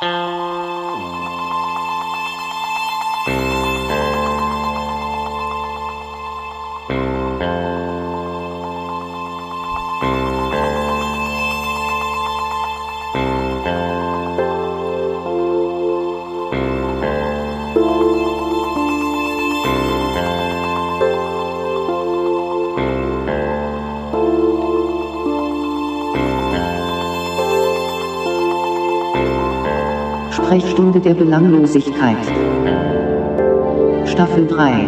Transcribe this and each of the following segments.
Uh... Sprechstunde der Belanglosigkeit. Staffel 3.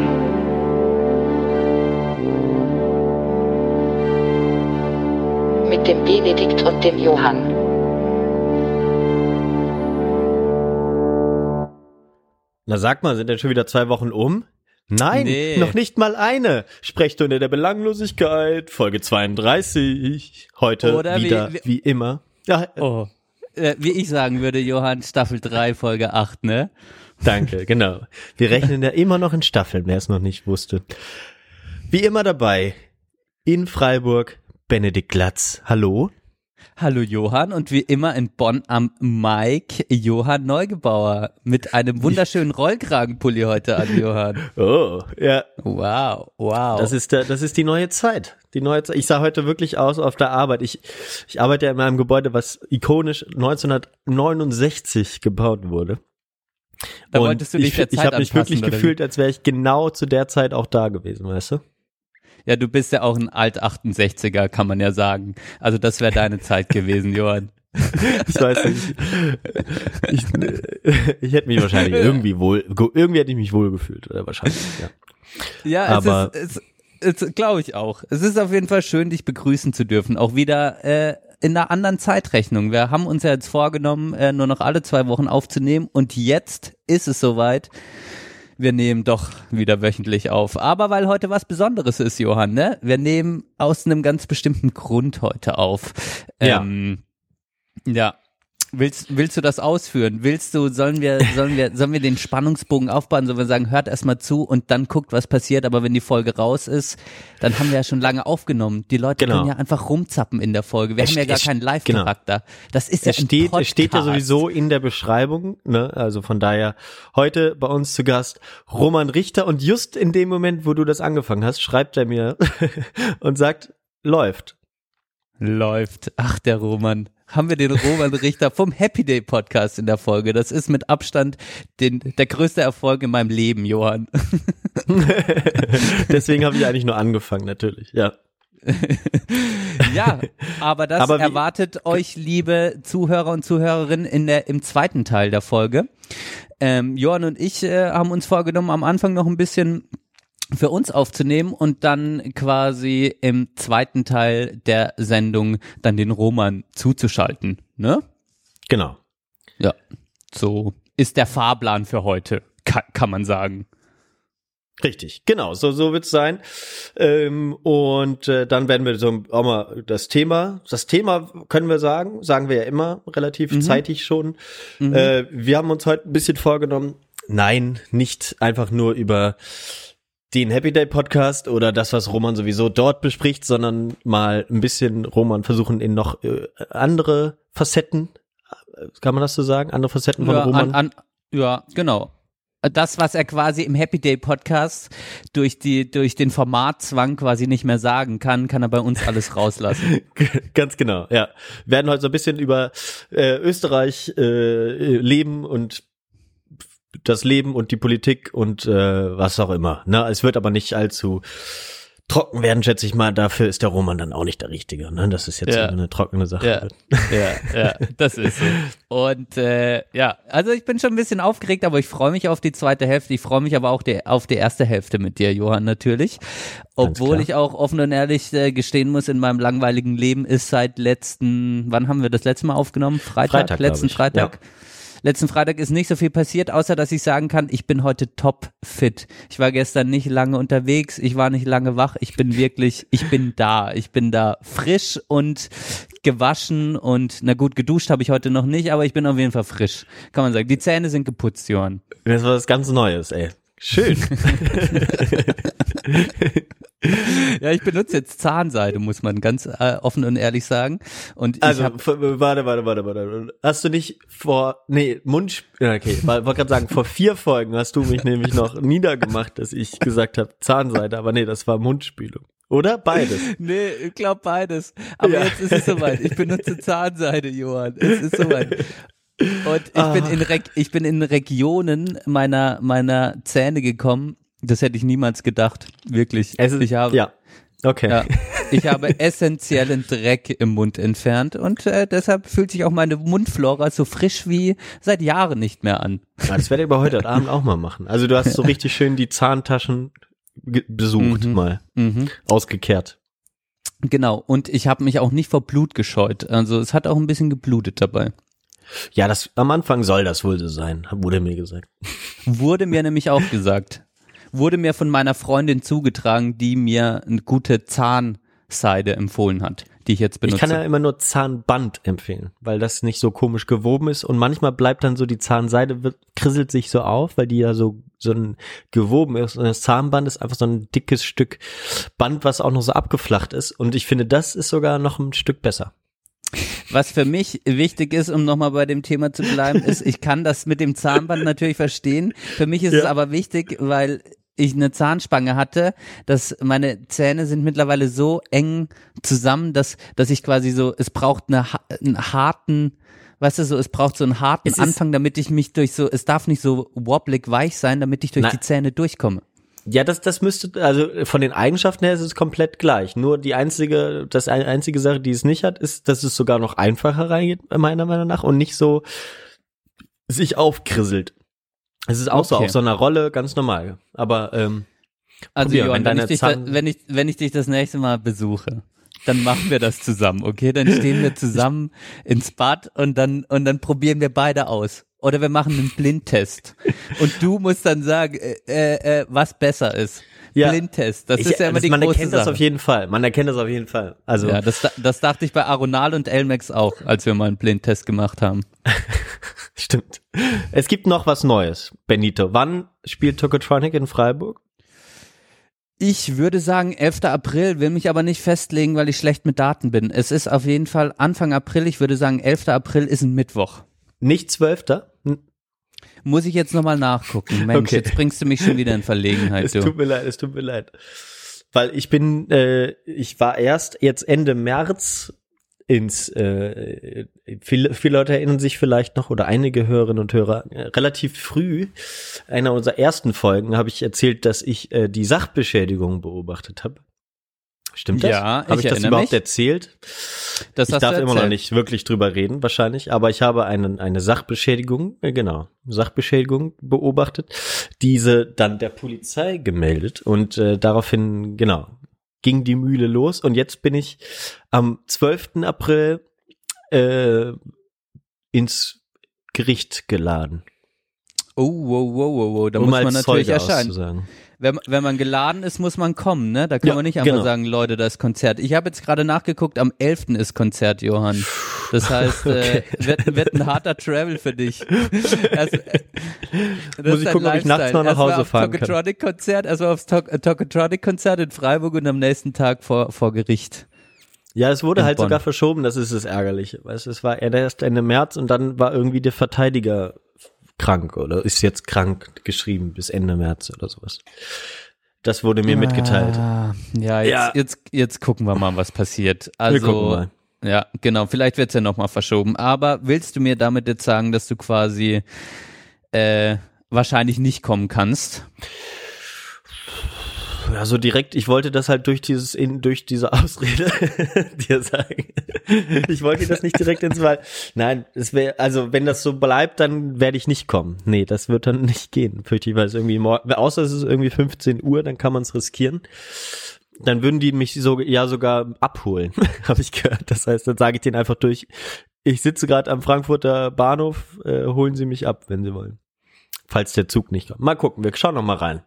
Mit dem Benedikt und dem Johann. Na sag mal, sind denn schon wieder zwei Wochen um? Nein, Nee. noch nicht mal eine. Sprechstunde der Belanglosigkeit, Folge 32. Heute Oder wie- wieder wie- wie, immer. Ja, Oh. Äh, wie ich sagen würde, Johann, Staffel 3, Folge 8, ne? danke, genau. Wir rechnen ja immer noch in Staffeln, wer es noch nicht wusste. Wie immer dabei, in Freiburg, Benedikt Glatz. Hallo. Hallo Johann und wie immer in Bonn am Mike Johann Neugebauer mit einem wunderschönen Rollkragenpulli heute an, Johann. Oh, ja, Wow, wow. Das ist der, das ist die neue Zeit. Die neue Zeit. Ich sah heute wirklich aus auf der Arbeit. Ich, ich arbeite ja in einem Gebäude, was ikonisch 1969 gebaut wurde. Da Und wolltest du dich ich, der ich Zeit habe mich wirklich gefühlt, als wäre ich genau zu der Zeit auch da gewesen, weißt du? Ja, du bist ja auch ein Alt-68er, kann man ja sagen. Also das wäre deine Zeit gewesen, Johann. Ich weiß nicht. Ich, ich hätte mich wahrscheinlich irgendwie wohl, irgendwie hätte ich mich wohl gefühlt, oder wahrscheinlich, ja. Ja, Aber- es ist, es, es glaube ich auch. Es ist auf jeden Fall schön, dich begrüßen zu dürfen. Auch wieder äh, in einer anderen Zeitrechnung. Wir haben uns ja jetzt vorgenommen, äh, nur noch alle zwei Wochen aufzunehmen und jetzt ist es soweit. Wir nehmen doch wieder wöchentlich auf. Aber weil heute was Besonderes ist, Johann, ne? Wir nehmen aus einem ganz bestimmten Grund heute auf. Ja. Ähm, ja. Willst, willst du das ausführen? Willst du, sollen wir, sollen wir, sollen wir den Spannungsbogen aufbauen, sollen wir sagen, hört erstmal zu und dann guckt, was passiert, aber wenn die Folge raus ist, dann haben wir ja schon lange aufgenommen. Die Leute Genau. können ja einfach rumzappen in der Folge. Wir Es haben ja gar es- keinen Live-Charakter. Das ist ja Es ein steht, es steht ja Podcast. sowieso in der Beschreibung, ne? Also von daher heute bei uns zu Gast Roman Richter und just in dem Moment, wo du das angefangen hast, schreibt er mir und sagt, läuft. Läuft. Ach, der Roman. Haben wir den Roman Richter vom Happy Day Podcast in der Folge. Das ist mit Abstand den, der größte Erfolg in meinem Leben, Johann. Deswegen habe ich eigentlich nur angefangen, natürlich. Ja. Ja, aber das Aber erwartet euch, liebe Zuhörer und Zuhörerinnen, in der, im zweiten Teil der Folge. Ähm, Johann und ich äh, haben uns vorgenommen, am Anfang noch ein bisschen für uns aufzunehmen und dann quasi im zweiten Teil der Sendung dann den Roman zuzuschalten. Ne? Genau. Ja, so ist der Fahrplan für heute, kann, kann man sagen. Richtig, genau, so, so wird's sein. Ähm, und äh, dann werden wir so auch mal das Thema, das Thema können wir sagen, sagen wir ja immer relativ Mhm. zeitig schon. Äh, wir haben uns heute ein bisschen vorgenommen, nein, nicht einfach nur über den Happy Day Podcast oder das, was Roman sowieso dort bespricht, sondern mal ein bisschen Roman versuchen in noch äh, andere Facetten, äh, kann man das so sagen, andere Facetten von Ja, Roman. an, an, ja, genau. Das, was er quasi im Happy Day Podcast durch die, durch den Formatzwang quasi nicht mehr sagen kann, kann er bei uns alles rauslassen. Ganz genau, ja. Wir werden heute so ein bisschen über äh, Österreich äh, leben und das Leben und die Politik und äh, was auch immer. Ne? Es wird aber nicht allzu trocken werden, schätze ich mal. Dafür ist der Roman dann auch nicht der Richtige. Ne? Das ist jetzt Ja. eine trockene Sache. Ja, ja, ja, das ist so. Und äh, ja, also ich bin schon ein bisschen aufgeregt, aber ich freue mich auf die zweite Hälfte. Ich freue mich aber auch die, auf die erste Hälfte mit dir, Johann, natürlich. Obwohl ich auch offen und ehrlich äh, gestehen muss, in meinem langweiligen Leben ist seit letzten, wann haben wir das letzte Mal aufgenommen? Freitag, Freitag, letzten. Freitag. Ja. Letzten Freitag ist nicht so viel passiert, außer dass ich sagen kann, ich bin heute top fit. Ich war gestern nicht lange unterwegs, ich war nicht lange wach, ich bin wirklich, ich bin da. Ich bin da frisch und gewaschen und na gut, geduscht habe ich heute noch nicht, aber ich bin auf jeden Fall frisch. Kann man sagen. Die Zähne sind geputzt, Johann. Das war was ganz Neues, ey. Schön. Ja, ich benutze jetzt Zahnseide, muss man ganz äh, offen und ehrlich sagen. Und ich Also, hab, warte, warte, warte, warte. Hast du nicht vor, nee, Mund, okay, wollte gerade sagen, vor vier Folgen hast du mich nämlich noch niedergemacht, dass ich gesagt habe Zahnseide, aber nee, das war Mundspülung. Oder? Beides. nee, ich glaube beides. Aber Ja. jetzt ist es soweit. Ich benutze Zahnseide, Johann. Es ist soweit. Und ich Ah. bin in Reg ich bin in Regionen meiner meiner Zähne gekommen. Das hätte ich niemals gedacht, wirklich. Es ist, ich habe ja. Okay. Ja, ich habe essentiellen Dreck im Mund entfernt und äh, deshalb fühlt sich auch meine Mundflora so frisch wie seit Jahren nicht mehr an. Ja, das werde ich aber heute Abend auch mal machen. Also du hast so richtig schön die Zahntaschen besucht Mhm. mal, Mhm. ausgekehrt. Genau, und ich habe mich auch nicht vor Blut gescheut. Also es hat auch ein bisschen geblutet dabei. Ja, das am Anfang soll das wohl so sein, wurde mir gesagt. Wurde mir nämlich auch gesagt. Wurde mir von meiner Freundin zugetragen, die mir eine gute Zahnseide empfohlen hat, die ich jetzt benutze. Ich kann ja immer nur Zahnband empfehlen, weil das nicht so komisch gewoben ist und manchmal bleibt dann so die Zahnseide wird, krisselt sich so auf, weil die ja so so ein gewoben ist und das Zahnband ist einfach so ein dickes Stück Band, was auch noch so abgeflacht ist und ich finde, das ist sogar noch ein Stück besser. Was für mich wichtig ist, um nochmal bei dem Thema zu bleiben, ist, ich kann das mit dem Zahnband natürlich verstehen. Für mich ist es Ja. aber wichtig, weil ich eine Zahnspange hatte, dass meine Zähne sind mittlerweile so eng zusammen, dass, dass ich quasi so, es braucht eine, einen harten, weißt du, so, es braucht so einen harten Es Anfang, damit ich mich durch so, es darf nicht so wobblig weich sein, damit ich durch Nein. die Zähne durchkomme. Ja, das, das müsste, also von den Eigenschaften her ist es komplett gleich. Nur die einzige, das ein- einzige Sache, die es nicht hat, ist, dass es sogar noch einfacher reingeht, meiner Meinung nach, und nicht so sich aufkrisselt. Es ist auch so Okay. auf so einer Rolle ganz normal. Aber ähm, Also Probier, Johann, wenn wenn, ich dich da, wenn, ich, wenn ich dich das nächste Mal besuche, dann machen wir das zusammen, okay? Dann stehen wir zusammen ins Bad und dann, und dann probieren wir beide aus. Oder wir machen einen Blindtest. Und du musst dann sagen, äh, äh, äh, was besser ist. Ja. Blindtest, das ich, ist ja immer das, die man große erkennt das Sache. auf jeden Fall. Man erkennt das auf jeden Fall. Also ja, das, das dachte ich bei Aronal und Elmex auch, als wir mal einen Blindtest gemacht haben. stimmt. Es gibt noch was Neues, Benito. Wann spielt Tokotronic in Freiburg? Ich würde sagen 11. April, will mich aber nicht festlegen, weil ich schlecht mit Daten bin. Es ist auf jeden Fall Anfang April. Ich würde sagen 11. April ist ein Mittwoch. Nicht 12. Muss ich jetzt nochmal nachgucken. Mensch, Okay. jetzt bringst du mich schon wieder in Verlegenheit, Es du. tut mir leid, es tut mir leid. Weil ich bin, äh, ich war erst jetzt Ende März ins, äh, viele, viele Leute erinnern sich vielleicht noch oder einige Hörerinnen und Hörer, äh, relativ früh, einer unserer ersten Folgen, habe ich erzählt, dass ich äh, die Sachbeschädigung beobachtet habe. Stimmt das? Ja, habe ich ich das überhaupt mich. erzählt? Das ich darf immer noch nicht wirklich drüber reden, wahrscheinlich, aber ich habe einen, eine Sachbeschädigung, äh, genau, Sachbeschädigung beobachtet, diese dann der Polizei gemeldet und äh, daraufhin, genau, ging die Mühle los und jetzt bin ich am 12. April äh, ins Gericht geladen, Oh, wow, wow, wow, wow. Da um muss man natürlich Zeuge erscheinen. Wenn, wenn man geladen ist, muss man kommen, ne? Da kann Ja, man nicht einfach genau. sagen, Leute, da ist Konzert. Ich habe jetzt gerade nachgeguckt, am 11. ist Konzert, Johann. Das heißt, äh, wird, wird ein harter Travel für dich. Erst, äh, das Muss ist ich dein gucken, ob ich nachts noch nach Lifestyle. Hause fahren kann. Tokotronic-Konzert, erstmal aufs äh, Tokotronic-Konzert in Freiburg und am nächsten Tag vor, vor Gericht. Ja, es wurde In halt Bonn. sogar verschoben, das ist das Ärgerliche. Weißt, es war erst Ende März und dann war irgendwie der Verteidiger krank oder ist jetzt krank geschrieben bis Ende März oder sowas. Das wurde mir mitgeteilt. Ah, ja, jetzt, Ja. Jetzt, jetzt gucken wir mal, was passiert. Also, Wir gucken mal. Ja, genau. Vielleicht wird's ja nochmal verschoben. Aber willst du mir damit jetzt sagen, dass du quasi äh, wahrscheinlich nicht kommen kannst? Ja, so direkt, ich wollte das halt durch dieses, in, durch diese Ausrede dir sagen. Ich wollte das nicht direkt ins Wald. Nein, es wäre, also wenn das so bleibt, dann werde ich nicht kommen. Nee, das wird dann nicht gehen, fürchte ich, weil es irgendwie morgen, außer es ist irgendwie 15 Uhr, dann kann man es riskieren. Dann würden die mich so, ja sogar abholen, habe ich gehört. Das heißt, dann sage ich denen einfach durch, ich sitze gerade am Frankfurter Bahnhof, äh, holen Sie mich ab, wenn Sie wollen. Falls der Zug nicht kommt. Mal gucken, wir schauen noch mal rein.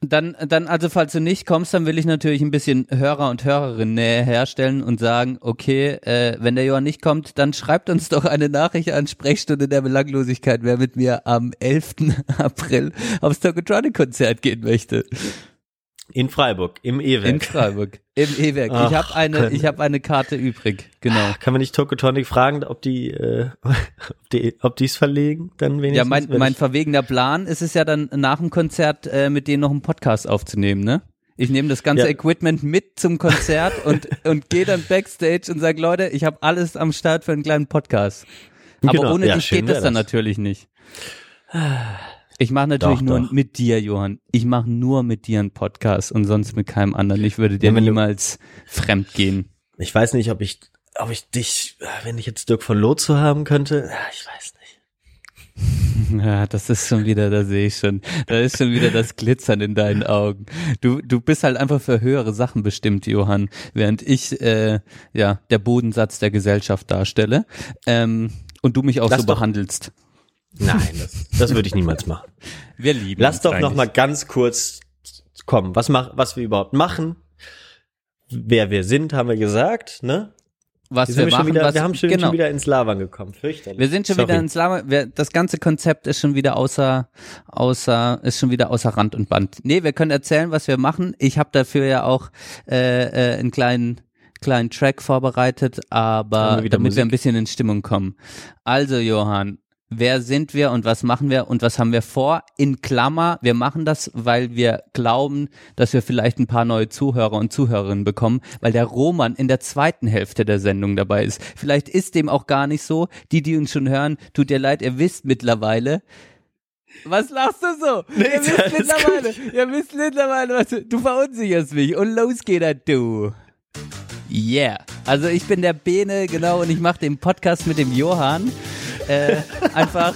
Dann, dann, also falls du nicht kommst, dann will ich natürlich ein bisschen Hörer und Hörerinnen näher herstellen und sagen, okay, äh, wenn der Johann nicht kommt, dann schreibt uns doch eine Nachricht an Sprechstunde der Belanglosigkeit, wer mit mir am 11. April aufs Tokotronic-Konzert gehen möchte. In Freiburg, im In E-Werk. Freiburg, im E-Werk. Ich habe eine, ich habe eine Karte übrig. Genau. Kann man nicht Tokotonic fragen, ob die, äh, ob die, ob die's verlegen, dann wenigstens? Ja, mein, mein verwegener Plan ist es ja dann nach dem Konzert äh, mit denen noch einen Podcast aufzunehmen, ne? Ich nehme das ganze Ja. Equipment mit zum Konzert und und gehe dann backstage und sag Leute, ich habe alles am Start für einen kleinen Podcast. Aber Genau. ohne Ja, dich geht das wär dann das. natürlich nicht. Ich mache natürlich Doch, nur doch. mit dir, Johann. Ich mache nur mit dir einen Podcast und sonst mit keinem anderen. Ich würde dir Ja, niemals fremd gehen. Ich weiß nicht, ob ich, ob ich dich, wenn ich jetzt Dirk von Loth zu haben könnte, ja, ich weiß nicht. Ja, das ist schon wieder, da sehe ich schon. Da ist schon wieder das Glitzern in deinen Augen. Du, du bist halt einfach für höhere Sachen bestimmt, Johann, während ich äh, ja der Bodensatz der Gesellschaft darstelle ähm, und du mich auch Lass so doch- behandelst. Nein, das, das würde ich niemals machen. Wir lieben Lass doch noch mal ganz kurz kommen. Was mach, was wir überhaupt machen? Wer wir sind, haben wir gesagt, ne? was Wir, wir, sind machen, schon wieder, was, wir haben schon, genau. schon wieder ins Labern gekommen. Fürchterlich. Wir sind schon Sorry. wieder ins Lama. Wir, das ganze Konzept ist schon wieder außer, außer, ist schon wieder außer Rand und Band. Nee, wir können erzählen, was wir machen. Ich habe dafür ja auch äh, äh, einen kleinen kleinen Track vorbereitet, aber wir damit wir Musik? ein bisschen in Stimmung kommen. Also Johann, wer sind wir und was machen wir und was haben wir vor? In Klammer, wir machen das, weil wir glauben, dass wir vielleicht ein paar neue Zuhörer und Zuhörerinnen bekommen, weil der Roman in der zweiten Hälfte der Sendung dabei ist. Vielleicht ist dem auch gar nicht so. Die, die uns schon hören, tut dir leid, ihr wisst mittlerweile, was lachst du so? ihr Nichts, wisst mittlerweile, ihr wisst mittlerweile, was du, du verunsicherst mich und los geht er, du. Yeah. Also ich bin der Bene, genau, und ich mache den Podcast mit dem Johann. Äh, einfach,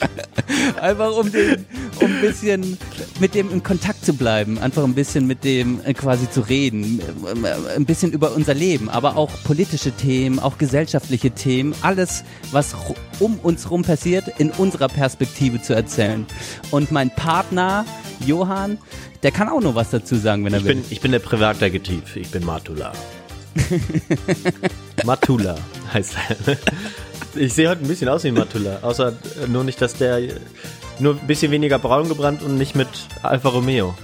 einfach um den, um ein bisschen mit dem in Kontakt zu bleiben, einfach ein bisschen mit dem äh, quasi zu reden, äh, ein bisschen über unser Leben, aber auch politische Themen, auch gesellschaftliche Themen, alles, was um uns rum passiert, in unserer Perspektive zu erzählen. Und mein Partner Johann, der kann auch noch was dazu sagen, wenn er Ich will. bin, ich bin der Privatdetektiv. Ich bin Matula. Matula heißt er. Ich sehe heute ein bisschen aus wie Matula. Außer nur nicht, dass der nur ein bisschen weniger braun gebrannt und nicht mit Alfa Romeo.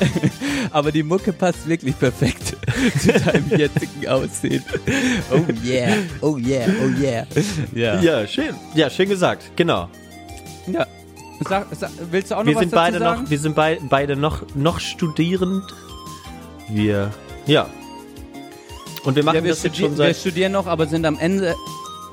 Aber die Mucke passt wirklich perfekt zu deinem jetzigen Aussehen. Oh yeah, oh yeah, oh yeah. Ja. Ja, schön. Ja, schön gesagt. Genau. ja. Sag, sag, willst du auch noch Wir was sind beide sagen? noch, wir sind bei, beide noch, noch studierend. Wir, ja. Und wir machen ja, wir, das jetzt schon wir seit, studieren noch, aber sind am Ende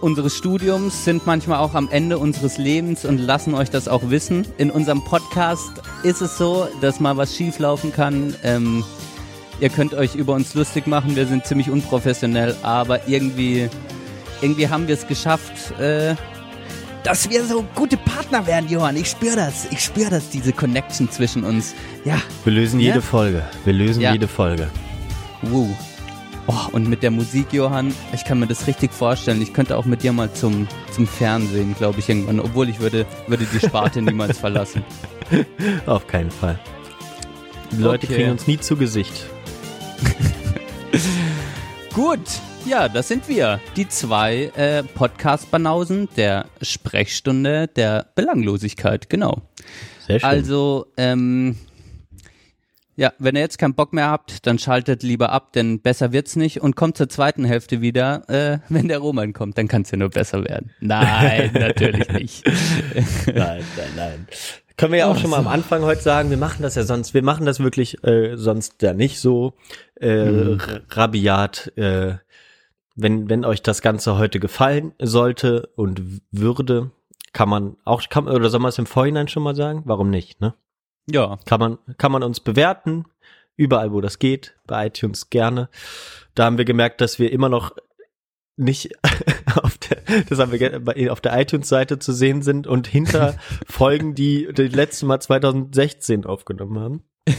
unseres Studiums, sind manchmal auch am Ende unseres Lebens und lassen euch das auch wissen. In unserem Podcast ist es so, dass mal was schieflaufen kann. Ähm, ihr könnt euch über uns lustig machen, wir sind ziemlich unprofessionell, aber irgendwie, irgendwie haben wir es geschafft, äh, dass wir so gute Partner werden, Johann. Ich spüre das. Ich spüre das, diese Connection zwischen uns. Ja, wir lösen Ja? jede Folge. Wir lösen Ja. jede Folge. Woo. Oh, und mit der Musik, Johann, ich kann mir das richtig vorstellen. Ich könnte auch mit dir mal zum, zum Fernsehen, glaube ich, irgendwann. Obwohl ich würde, würde die Sparte niemals verlassen. Auf keinen Fall. Die Leute Okay. kriegen uns nie zu Gesicht. Gut, ja, das sind wir. Die zwei äh, Podcast-Banausen der Sprechstunde der Belanglosigkeit, genau. Sehr schön. Also, ähm, ja, wenn ihr jetzt keinen Bock mehr habt, dann schaltet lieber ab, denn besser wird's nicht und kommt zur zweiten Hälfte wieder, äh, wenn der Roman kommt, dann kann's ja nur besser werden. Nein, natürlich nicht. nein, nein, nein. Können wir ja auch Ach schon mal am Anfang heute sagen, wir machen das ja sonst, wir machen das wirklich äh, sonst ja nicht so äh, Mhm. rabiat. Äh, wenn, wenn euch das Ganze heute gefallen sollte und würde, kann man auch, kann, oder soll man es im Vorhinein schon mal sagen? Warum nicht, ne? Ja, Kann man, kann man uns bewerten, überall wo das geht, bei iTunes gerne. Da haben wir gemerkt, dass wir immer noch nicht auf der, das haben wir auf der iTunes-Seite zu sehen sind und hinter Folgen, die das letzte Mal 2016 aufgenommen haben.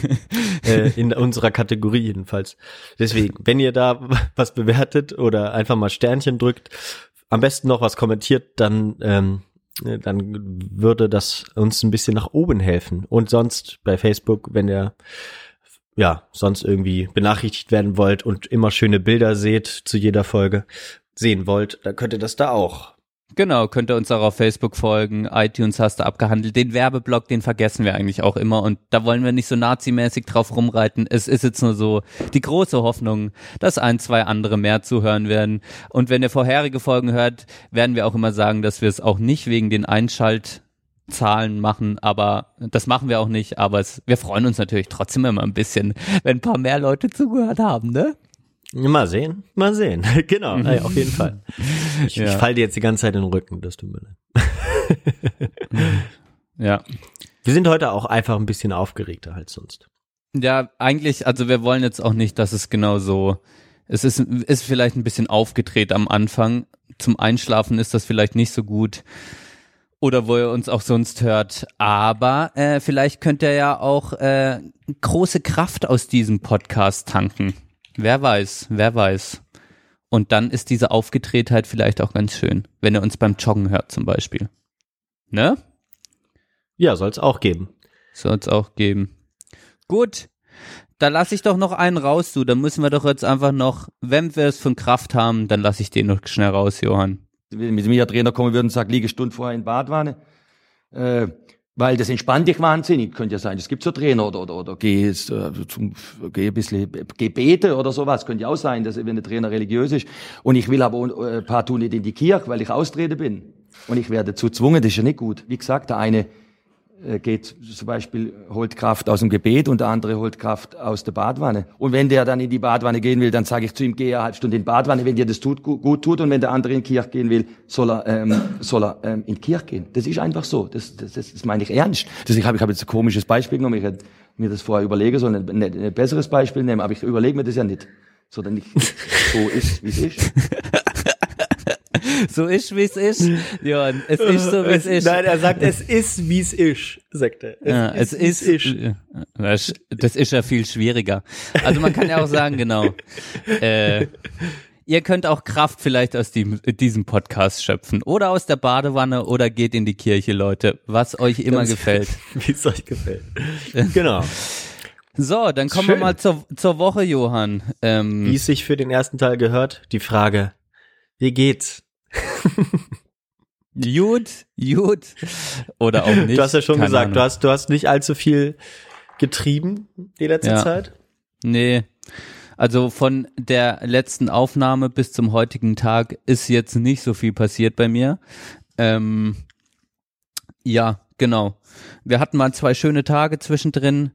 äh, in unserer Kategorie jedenfalls. Deswegen, wenn ihr da was bewertet oder einfach mal Sternchen drückt, am besten noch was kommentiert, dann ähm, äh, dann würde das uns ein bisschen nach oben helfen. Und sonst bei Facebook, wenn ihr ja sonst irgendwie benachrichtigt werden wollt und immer schöne Bilder seht zu jeder Folge sehen wollt, dann könnt ihr das da auch Genau, könnt ihr uns auch auf Facebook folgen. iTunes hast du abgehandelt. Den Werbeblock, den vergessen wir eigentlich auch immer. Und da wollen wir nicht so nazimäßig drauf rumreiten. Es ist jetzt nur so die große Hoffnung, dass ein, zwei andere mehr zuhören werden. Und wenn ihr vorherige Folgen hört, werden wir auch immer sagen, dass wir es auch nicht wegen den Einschaltzahlen machen, aber das machen wir auch nicht, aber es, wir freuen uns natürlich trotzdem immer ein bisschen, wenn ein paar mehr Leute zugehört haben, ne? Mal sehen, mal sehen. genau, ja, auf jeden Fall. Ich, Ja. ich falle dir jetzt die ganze Zeit in den Rücken, das tut mir leid. Ja. Wir sind heute auch einfach ein bisschen aufgeregter als sonst. Ja, eigentlich, also wir wollen jetzt auch nicht, dass es genau so, es ist, ist vielleicht ein bisschen aufgedreht am Anfang. Zum Einschlafen ist das vielleicht nicht so gut. Oder wo ihr uns auch sonst hört. Aber äh, vielleicht könnt ihr ja auch äh, große Kraft aus diesem Podcast tanken. Wer weiß, wer weiß. Und dann ist diese Aufgedrehtheit vielleicht auch ganz schön, wenn ihr uns beim Joggen hört zum Beispiel. Ne? Ja, soll es auch geben. Soll es auch geben. Gut, da lasse ich doch noch einen raus, du. Da müssen wir doch jetzt einfach noch, wenn wir es von Kraft haben, dann lasse ich den noch schnell raus, Johann. wenn mit mir Trainer kommen würde und sagt, liege Stunde vorher in Badwanne, äh, weil das entspannt dich wahnsinnig, könnte ja sein. Es gibt so Trainer oder, oder, oder geh, äh, zum, geh ein bisschen Gebete oder sowas, könnte ja auch sein, dass, wenn der Trainer religiös ist. Und ich will aber äh, partout nicht in die Kirche, weil ich austrete bin. Und ich werde dazu gezwungen, das ist ja nicht gut. Wie gesagt, der eine geht zum Beispiel, holt Kraft aus dem Gebet und der andere holt Kraft aus der Badwanne. Und wenn der dann in die Badwanne gehen will, dann sage ich zu ihm, geh eine halbe Stunde in die Badwanne, wenn dir das tut, gut, gut tut. Und wenn der andere in die Kirche gehen will, soll er, ähm, soll er ähm, in die Kirche gehen. Das ist einfach so. Das, das, das, das meine ich ernst. Das, ich habe ich hab jetzt ein komisches Beispiel genommen. Ich hätte mir das vorher überlegen sollen, ein, ein, ein besseres Beispiel nehmen, aber ich überlege mir das ja nicht. Sondern ich, so ist, wie es ist. So ist, wie es ist, Johann. Es ist so, wie es ist. Nein, er sagt, es ist, wie es ist, sagt er. Es Ja, es ist, wie's das, das ist ja viel schwieriger. Also man kann ja auch sagen, genau. Äh, ihr könnt auch Kraft vielleicht aus dem, diesem Podcast schöpfen oder aus der Badewanne oder geht in die Kirche, Leute, was euch immer Ganz- gefällt. Wie es euch gefällt. Genau. So, dann kommen wir Schön. mal zur, zur Woche, Johann. Ähm, Wie es sich für den ersten Teil gehört, die Frage, wie geht's? gut, gut oder auch nicht. du hast ja schon keine gesagt, Ahnung. du hast, du hast nicht allzu viel getrieben die letzte Ja. Zeit. Nee. Also von der letzten Aufnahme bis zum heutigen Tag ist jetzt nicht so viel passiert bei mir. Ähm, ja, genau. Wir hatten mal zwei schöne Tage zwischendrin.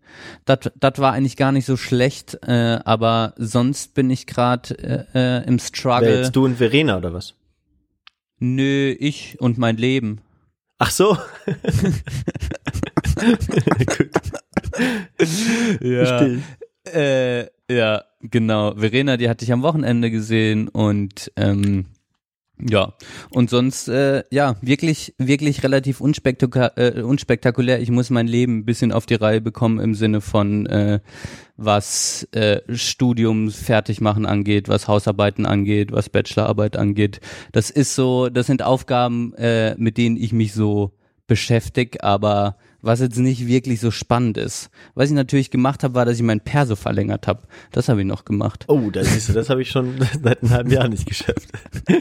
Das war eigentlich gar nicht so schlecht, äh, aber sonst bin ich gerade äh, äh, im Wer Struggle. jetzt du und Verena oder was? Nö, ich und mein Leben. Ach so. Ja. Äh, ja, genau. Verena, die hatte ich am Wochenende gesehen und ähm, ja, und sonst, äh, ja, wirklich, wirklich relativ unspektakulär, äh, unspektakulär. Ich muss mein Leben ein bisschen auf die Reihe bekommen im Sinne von, äh, was äh, Studium fertig machen angeht, was Hausarbeiten angeht, was Bachelorarbeit angeht. Das ist so, das sind Aufgaben, äh, mit denen ich mich so beschäftige, aber was jetzt nicht wirklich so spannend ist. Was ich natürlich gemacht habe, war, dass ich mein Perso verlängert habe. Das habe ich noch gemacht. Oh, da siehst du, das habe ich schon seit einem halben Jahr nicht geschafft.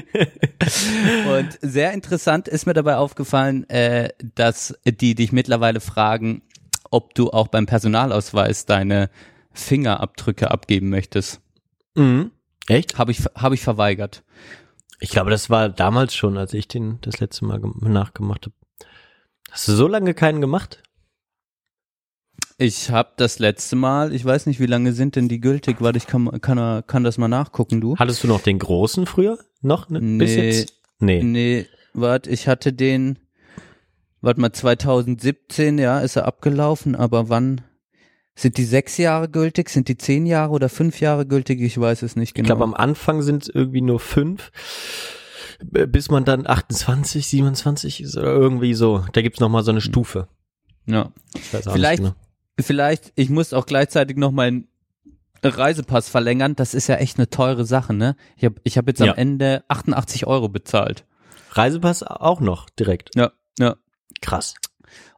Und sehr interessant ist mir dabei aufgefallen, äh, dass die dich mittlerweile fragen, ob du auch beim Personalausweis deine Fingerabdrücke abgeben möchtest. Mhm. Echt? Habe ich, habe ich verweigert. Ich glaube, das war damals schon, als ich den das letzte Mal gem- nachgemacht habe. Hast du so lange keinen gemacht? Ich habe das letzte Mal, ich weiß nicht, wie lange sind denn die gültig? Warte, ich kann, kann, kann das mal nachgucken, du? Hattest du noch den großen früher? Noch? Ne? Bis Nee. jetzt? Nee. Nee, warte, ich hatte den, warte mal, 2017, ja, ist er abgelaufen, aber wann? Sind die sechs Jahre gültig? Sind die zehn Jahre oder fünf Jahre gültig? Ich weiß es nicht Ich genau. glaube, am Anfang sind es irgendwie nur fünf, bis man dann 28, 27 ist oder irgendwie so. Da gibt's noch mal so eine Stufe. ja. Vielleicht, genau. vielleicht, ich muss auch gleichzeitig noch meinen Reisepass verlängern. Das ist ja echt eine teure Sache, ne? Ich habe ich hab jetzt Ja. am Ende 88 Euro bezahlt. Reisepass auch noch direkt. Ja, ja. Krass.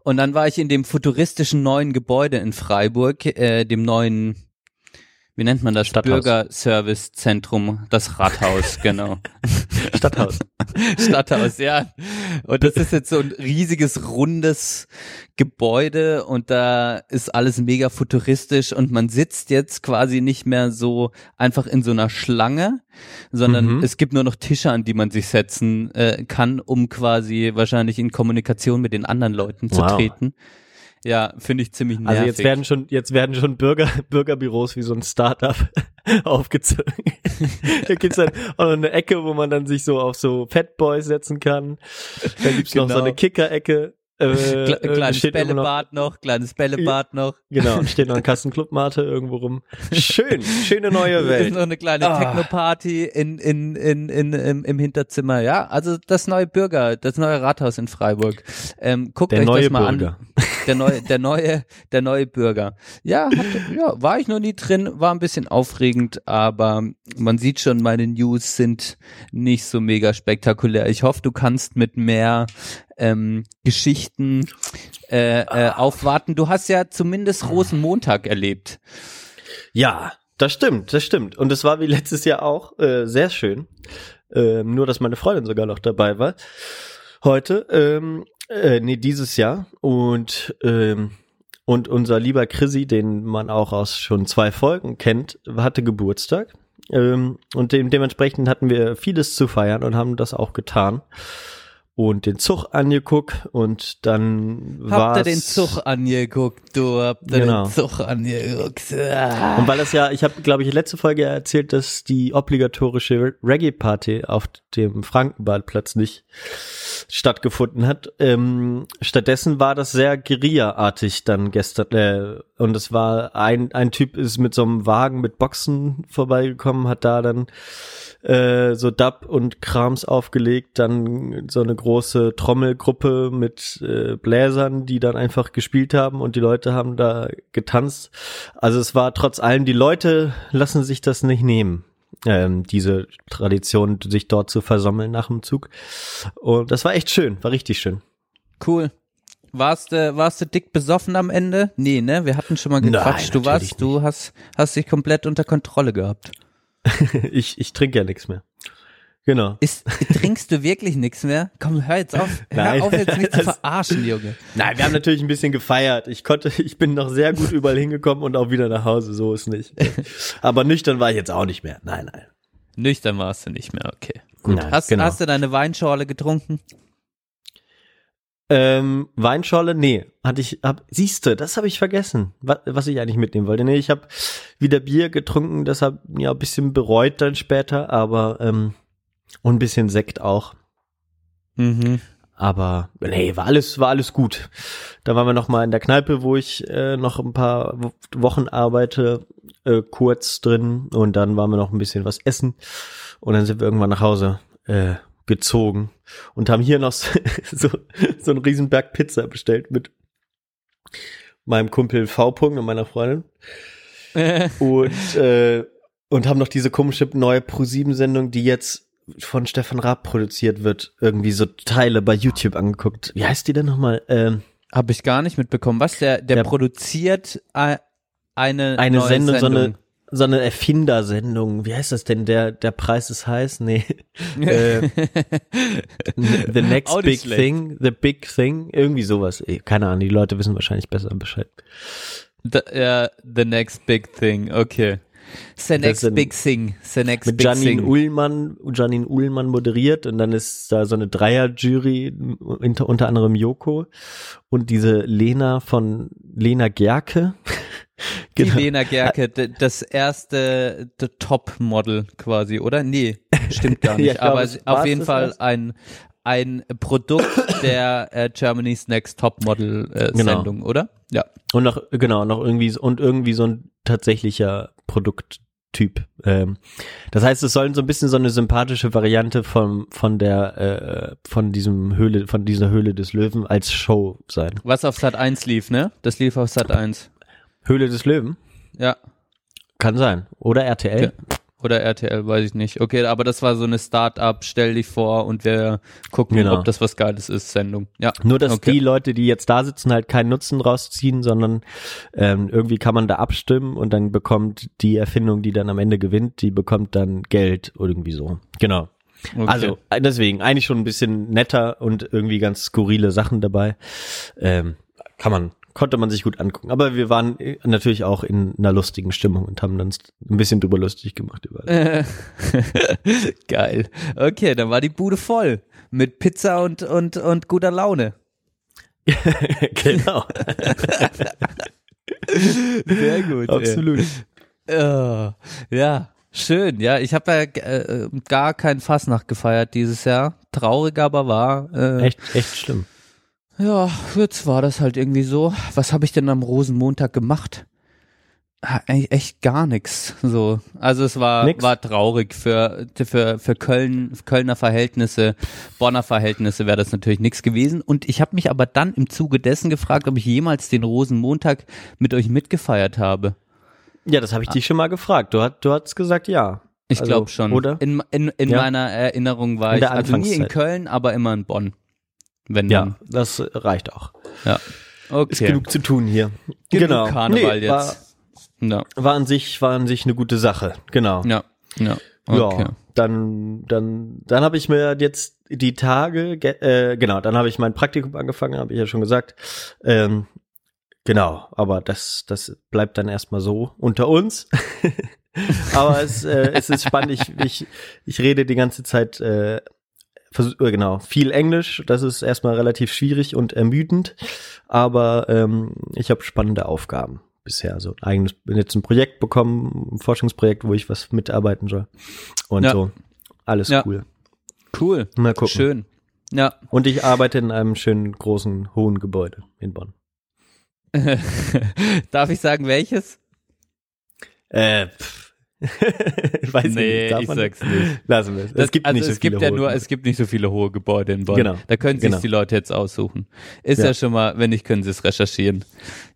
Und dann war ich in dem futuristischen neuen Gebäude in Freiburg, äh, dem neuen, wie nennt man das? Stadthaus. Bürgerservice-Zentrum, das Rathaus, genau. Stadthaus. Stadthaus, ja. Und das ist jetzt so ein riesiges, rundes Gebäude und da ist alles mega futuristisch und man sitzt jetzt quasi nicht mehr so einfach in so einer Schlange, sondern Mhm. es gibt nur noch Tische, an die man sich setzen äh, kann, um quasi wahrscheinlich in Kommunikation mit den anderen Leuten zu Wow. treten. Ja, finde ich ziemlich nervig. Also jetzt werden schon, jetzt werden schon Bürger, Bürgerbüros wie so ein Startup aufgezogen. da gibt's dann auch noch eine Ecke, wo man dann sich so auf so Fatboys setzen kann. Da gibt's noch so Genau. eine Kicker-Ecke. Äh, Kle äh, kleines immer noch- Bällebad noch, kleines Bällebad noch. Genau, steht noch ein Kassenclubmate irgendwo rum. Schön, schöne neue Ist Welt. noch eine kleine Ah. Techno-Party in, in, in, in, im, im Hinterzimmer. Ja, also das neue Bürger, das neue Rathaus in Freiburg. Ähm, guckt Der euch das mal Bürger. an. Der neue, der neue, der neue Bürger. Ja, hat, ja, war ich noch nie drin, war ein bisschen aufregend, aber man sieht schon, meine News sind nicht so mega spektakulär. Ich hoffe, du kannst mit mehr ähm, Geschichten äh, äh, aufwarten. Du hast ja zumindest Rosenmontag erlebt. Ja, das stimmt, das stimmt. Und es war wie letztes Jahr auch äh, sehr schön. Ähm, nur, dass meine Freundin sogar noch dabei war. Heute, ähm, äh, nee, dieses Jahr. Und, ähm, und unser lieber Chrissy, den man auch aus schon zwei Folgen kennt, hatte Geburtstag. Ähm, und dem, dementsprechend hatten wir vieles zu feiern und haben das auch getan. Und den Zug angeguckt und dann war Habt ihr den Zug angeguckt, du? Habt ihr Genau. den Zug angeguckt? Ah. Und weil das ja, ich habe, glaube ich, letzte Folge erzählt, dass die obligatorische Reggae-Party auf dem Frankenbadplatz nicht stattgefunden hat. Ähm, stattdessen war das sehr Guerilla-artig dann gestern. Äh, und es war ein, ein Typ ist mit so einem Wagen mit Boxen vorbeigekommen, hat da dann äh, so Dub und Krams aufgelegt, dann so eine große Trommelgruppe mit äh, Bläsern, die dann einfach gespielt haben und die Leute haben da getanzt. Also es war trotz allem, die Leute lassen sich das nicht nehmen, ähm, diese Tradition, sich dort zu versammeln nach dem Zug. Und das war echt schön, war richtig schön. Cool. Warst du, warst du dick besoffen am Ende? Nee, ne? Wir hatten schon mal Nein, gequatscht. du natürlich warst, du hast, hast dich komplett unter Kontrolle gehabt. ich, ich trinke ja nichts mehr. Genau. Ist, trinkst du wirklich nichts mehr? Komm, hör jetzt auf. Hör Nein. auf jetzt nicht zu Das- verarschen, Junge. Nein, wir haben natürlich ein bisschen gefeiert. Ich konnte, ich bin noch sehr gut überall hingekommen und auch wieder nach Hause. So ist nicht. Aber nüchtern war ich jetzt auch nicht mehr. Nein, nein. Nüchtern warst du nicht mehr, okay. Gut. Nein, hast, genau. hast du deine Weinschorle getrunken? Ähm, Weinschorle, nee, hatte ich, hab, siehste, das habe ich vergessen, was, was ich eigentlich mitnehmen wollte. Nee, ich habe wieder Bier getrunken, deshalb ja ein bisschen bereut dann später, aber ähm, und ein bisschen Sekt auch. Mhm. Aber nee, war alles, war alles gut. Da waren wir noch mal in der Kneipe, wo ich äh, noch ein paar Wo- Wochen arbeite, äh, kurz drin und dann waren wir noch ein bisschen was essen und dann sind wir irgendwann nach Hause äh, gezogen und haben hier noch so, so, so einen Riesenberg Pizza bestellt mit meinem Kumpel V. -Punkt und meiner Freundin und äh, und haben noch diese komische neue Pro-7-Sendung, die jetzt von Stefan Raab produziert wird, irgendwie so Teile bei YouTube angeguckt. Wie heißt die denn nochmal? Ähm, Habe ich gar nicht mitbekommen. Was? Der, der, Der- produziert äh, eine, eine neue Sendung, so eine Sendung. so eine Erfindersendung. Wie heißt das denn? Der der Preis ist heiß? Nee. äh, the next nicht big schlecht. thing, the big thing, irgendwie sowas. Keine Ahnung, die Leute wissen wahrscheinlich besser Bescheid. The, ja, the next big thing, okay. The next sind- big thing, the next Mit big Janine thing. Ullmann, Janine Ullmann moderiert und dann ist da so eine Dreier-Jury, unter, unter anderem Joko und diese Lena von Lena Gerke. Die Genau. Lena Gerke, das erste the Top-Model quasi, oder? Nee, stimmt gar Ja, nicht. ich glaube, Aber auf jeden Fall ein, ein Produkt der äh, Germany's Next Top-Model äh, Genau. Sendung, oder? Ja. Und noch, genau, noch irgendwie, so- und irgendwie so ein tatsächlicher Produkttyp. Ähm, das heißt, es sollen so ein bisschen so eine sympathische Variante von, von der, äh, von diesem Höhle, von dieser Höhle des Löwen als Show sein. Was auf Sat 1 lief, ne? Das lief auf Sat 1. Höhle des Löwen? Ja. Kann sein. Oder RTL? Oder RTL, weiß ich nicht. Okay, aber das war so eine Start-up, stell dich vor und wir gucken, Genau. ob das was Geiles ist, Sendung. Ja. Nur, dass Okay. die Leute, die jetzt da sitzen, halt keinen Nutzen rausziehen, sondern ähm, irgendwie kann man da abstimmen und dann bekommt die Erfindung, die dann am Ende gewinnt, die bekommt dann Geld oder irgendwie so. Genau. Okay. Also äh, deswegen eigentlich schon ein bisschen netter und irgendwie ganz skurrile Sachen dabei. Ähm, kann man, konnte man sich gut angucken. Aber wir waren äh, natürlich auch in einer lustigen Stimmung und haben uns ein bisschen drüber lustig gemacht über alles. Geil. Okay, dann war die Bude voll. Mit Pizza und, und, und guter Laune. genau. Sehr gut. Absolut. Ja, ja, schön. Ja, ich habe ja äh, gar kein Fastnacht gefeiert dieses Jahr. Traurig aber war. Äh, Echt, echt schlimm. Ja, jetzt war das halt irgendwie so. Was habe ich denn am Rosenmontag gemacht? Eigentlich echt gar nichts. So, also es war Nix? war traurig für für für Köln Kölner Verhältnisse, Bonner Verhältnisse wäre das natürlich nichts gewesen. Und ich habe mich aber dann im Zuge dessen gefragt, ob ich jemals den Rosenmontag mit euch mitgefeiert habe. Ja, das habe ich dich schon mal gefragt. Du, hat, du hast gesagt ja. Ich Also, glaube schon. Oder? In, in, in Ja. meiner Erinnerung war In ich also nie in. Köln, aber immer in Bonn. Wenn Ja, dann. das reicht auch. Ja. Okay. Ist genug zu tun hier. Genug genau. Karneval Nee, jetzt. Ja. War, war an sich, war an sich eine gute Sache. Genau. Ja. Ja. Okay. Ja, dann, dann, dann habe ich mir jetzt die Tage, ge- äh, genau, dann habe ich mein Praktikum angefangen, habe ich ja schon gesagt. Ähm, genau, aber das, das bleibt dann erstmal so unter uns. aber es, äh, es ist spannend. Ich, ich, ich rede die ganze Zeit, äh, genau, viel Englisch. Das ist erstmal relativ schwierig und ermüdend, aber ähm, ich habe spannende Aufgaben bisher. Also ein eigenes, bin jetzt ein Projekt bekommen, ein Forschungsprojekt, wo ich was mitarbeiten soll. Und Ja. so. Alles Ja. cool. Cool. Mal gucken. Schön. Ja. Und ich arbeite in einem schönen, großen, hohen Gebäude in Bonn. Darf ich sagen, welches? Äh, pff. Weiß ich nee, nicht. Darf ich sag's nicht. Lassen wir es. Das, es gibt also nicht so es viele gibt ja nur, es gibt nicht so viele hohe Gebäude in Bonn. Genau. Da können sich Genau. die Leute jetzt aussuchen. Ist ja. Ja. schon mal, wenn nicht, können sie es recherchieren.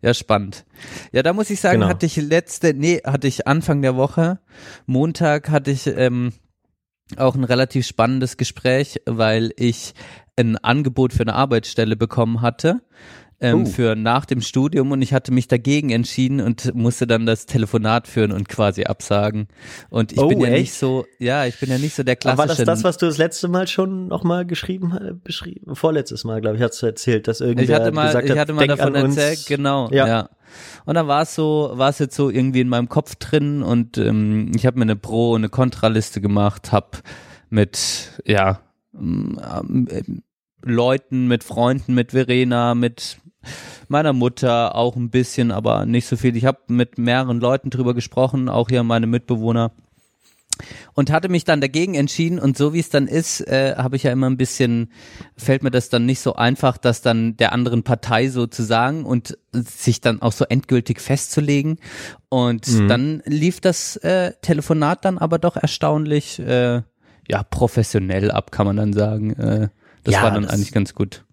Ja, spannend. Ja, da muss ich sagen, Genau. hatte ich letzte, nee, hatte ich Anfang der Woche, Montag hatte ich ähm, auch ein relativ spannendes Gespräch, weil ich ein Angebot für eine Arbeitsstelle bekommen hatte. Ähm, Oh. für nach dem Studium und ich hatte mich dagegen entschieden und musste dann das Telefonat führen und quasi absagen. Und ich Oh, bin ja nicht echt? so, ja, ich bin ja nicht so der Aber klassische. war das das, was du das letzte Mal schon noch mal geschrieben, beschrieben? Vorletztes Mal, glaube ich, hast du erzählt, dass irgendwer ich hatte mal, gesagt ich hat, hatte mal davon erzählt, genau, ja. Ja. Und dann war es so, war es jetzt so irgendwie in meinem Kopf drin und ähm, ich habe mir eine Pro- und eine Kontraliste gemacht, habe mit, ja, ähm, ähm, Leuten, mit Freunden, mit Verena, mit meiner Mutter auch ein bisschen, aber nicht so viel. Ich habe mit mehreren Leuten drüber gesprochen, auch hier meine Mitbewohner und hatte mich dann dagegen entschieden und so wie es dann ist, äh, habe ich ja immer ein bisschen, fällt mir das dann nicht so einfach, das dann der anderen Partei so zu sagen und sich dann auch so endgültig festzulegen. Und dann lief das äh, Telefonat dann aber doch erstaunlich, äh, ja, professionell ab, kann man dann sagen. Äh, das Ja, war dann das- eigentlich ganz gut.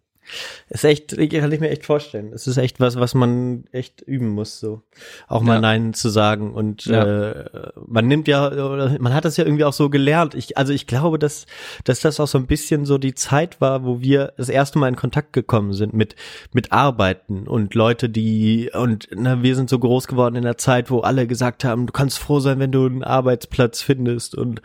Ist echt, kann ich mir echt vorstellen. Es ist echt was, was man echt üben muss, so. Auch mal Ja. Nein zu sagen. Und Ja. äh, man nimmt ja, man hat das ja irgendwie auch so gelernt. Ich, also ich glaube, dass, dass das auch so ein bisschen so die Zeit war, wo wir das erste Mal in Kontakt gekommen sind mit, mit Arbeiten und Leute, die, und na, wir sind so groß geworden in der Zeit, wo alle gesagt haben, du kannst froh sein, wenn du einen Arbeitsplatz findest und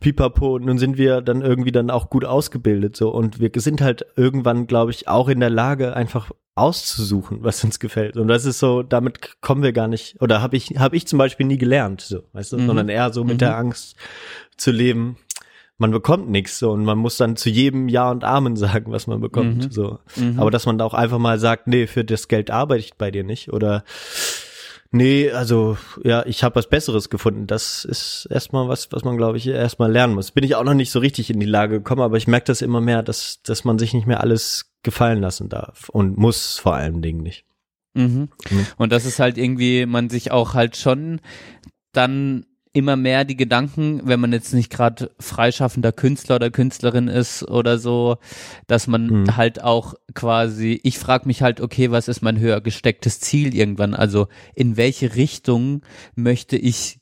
pipapo. Und nun sind wir dann irgendwie dann auch gut ausgebildet, so. Und wir sind halt irgendwann, glaube ich, auch in der Lage, einfach auszusuchen, was uns gefällt. Und das ist so, damit kommen wir gar nicht, oder habe ich, habe ich zum Beispiel nie gelernt, so, weißt du, Mhm. sondern eher so mit der Angst zu leben, man bekommt nichts so und man muss dann zu jedem Ja und Amen sagen, was man bekommt. Mhm. So. Mhm. Aber dass man da auch einfach mal sagt, nee, für das Geld arbeite ich bei dir nicht. Oder nee, also ja, ich habe was Besseres gefunden. Das ist erstmal was, was man, glaube ich, erstmal lernen muss. Bin ich auch noch nicht so richtig in die Lage gekommen, aber ich merke das immer mehr, dass, dass man sich nicht mehr alles gefallen lassen darf und muss vor allen Dingen nicht. Mhm. Mhm. Und das ist halt irgendwie, man sich auch halt schon dann immer mehr die Gedanken, wenn man jetzt nicht gerade freischaffender Künstler oder Künstlerin ist oder so, dass man Mhm. halt auch quasi, ich frage mich halt, okay, was ist mein höher gestecktes Ziel irgendwann? Also in welche Richtung möchte ich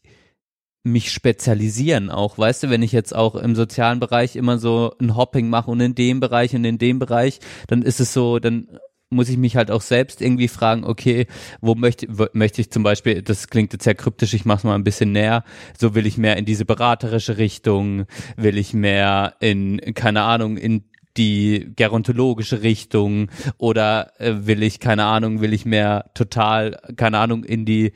mich spezialisieren auch, weißt du, wenn ich jetzt auch im sozialen Bereich immer so ein Hopping mache und in dem Bereich und in dem Bereich, dann ist es so, dann muss ich mich halt auch selbst irgendwie fragen, okay, wo möchte, wo, möchte ich zum Beispiel, das klingt jetzt sehr kryptisch, ich mach's mal ein bisschen näher, so will ich mehr in diese beraterische Richtung, will ich mehr in, keine Ahnung, in die gerontologische Richtung oder äh, will ich, keine Ahnung, will ich mehr total, keine Ahnung, in die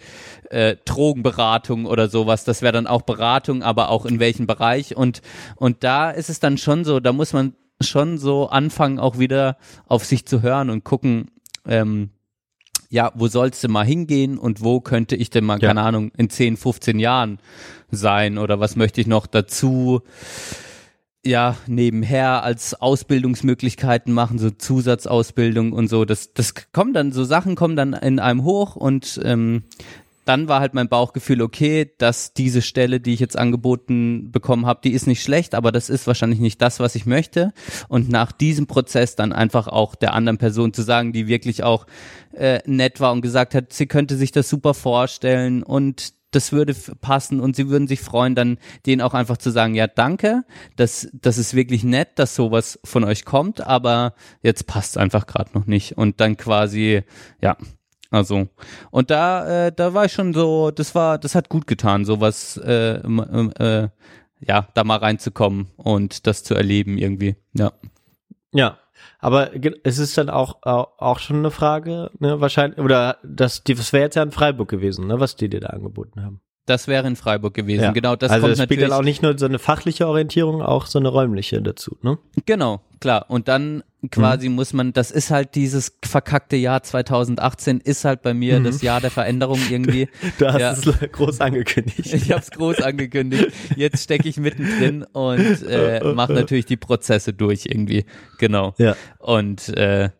äh, Drogenberatung oder sowas. Das wäre dann auch Beratung, aber auch in welchem Bereich. Und, und da ist es dann schon so, da muss man schon so anfangen, auch wieder auf sich zu hören und gucken, ähm, ja, wo sollst du mal hingehen und wo könnte ich denn mal, Ja. keine Ahnung, in 10, 15 Jahren sein oder was möchte ich noch dazu ja, nebenher als Ausbildungsmöglichkeiten machen, so Zusatzausbildung und so. Das, das kommen dann, so Sachen kommen dann in einem hoch und ähm, dann war halt mein Bauchgefühl, okay, dass diese Stelle, die ich jetzt angeboten bekommen habe, die ist nicht schlecht, aber das ist wahrscheinlich nicht das, was ich möchte. Und nach diesem Prozess dann einfach auch der anderen Person zu sagen, die wirklich auch äh, nett war und gesagt hat, sie könnte sich das super vorstellen und das würde passen und sie würden sich freuen, dann denen auch einfach zu sagen, ja, danke, das, das ist wirklich nett, dass sowas von euch kommt, aber jetzt passt einfach gerade noch nicht. Und dann quasi, ja, also, und da, äh, da war ich schon so, das war, das hat gut getan, sowas, äh, m- äh, ja, da mal reinzukommen und das zu erleben irgendwie, ja. Ja, aber es ist dann auch, auch, schon eine Frage, ne, wahrscheinlich, oder das, das wäre jetzt ja in Freiburg gewesen, ne, was die dir da angeboten haben. Das wäre in Freiburg gewesen, Ja. genau, das also kommt es spielt dann auch nicht nur so eine fachliche Orientierung, auch so eine räumliche dazu, ne? Genau, klar. Und dann quasi muss man, das ist halt dieses verkackte Jahr 2018, ist halt bei mir das Jahr der Veränderung irgendwie. Du hast Ja. es groß angekündigt. Ich habe es groß angekündigt. Jetzt stecke ich mittendrin und äh, mache natürlich die Prozesse durch irgendwie. Genau. Ja. Und äh,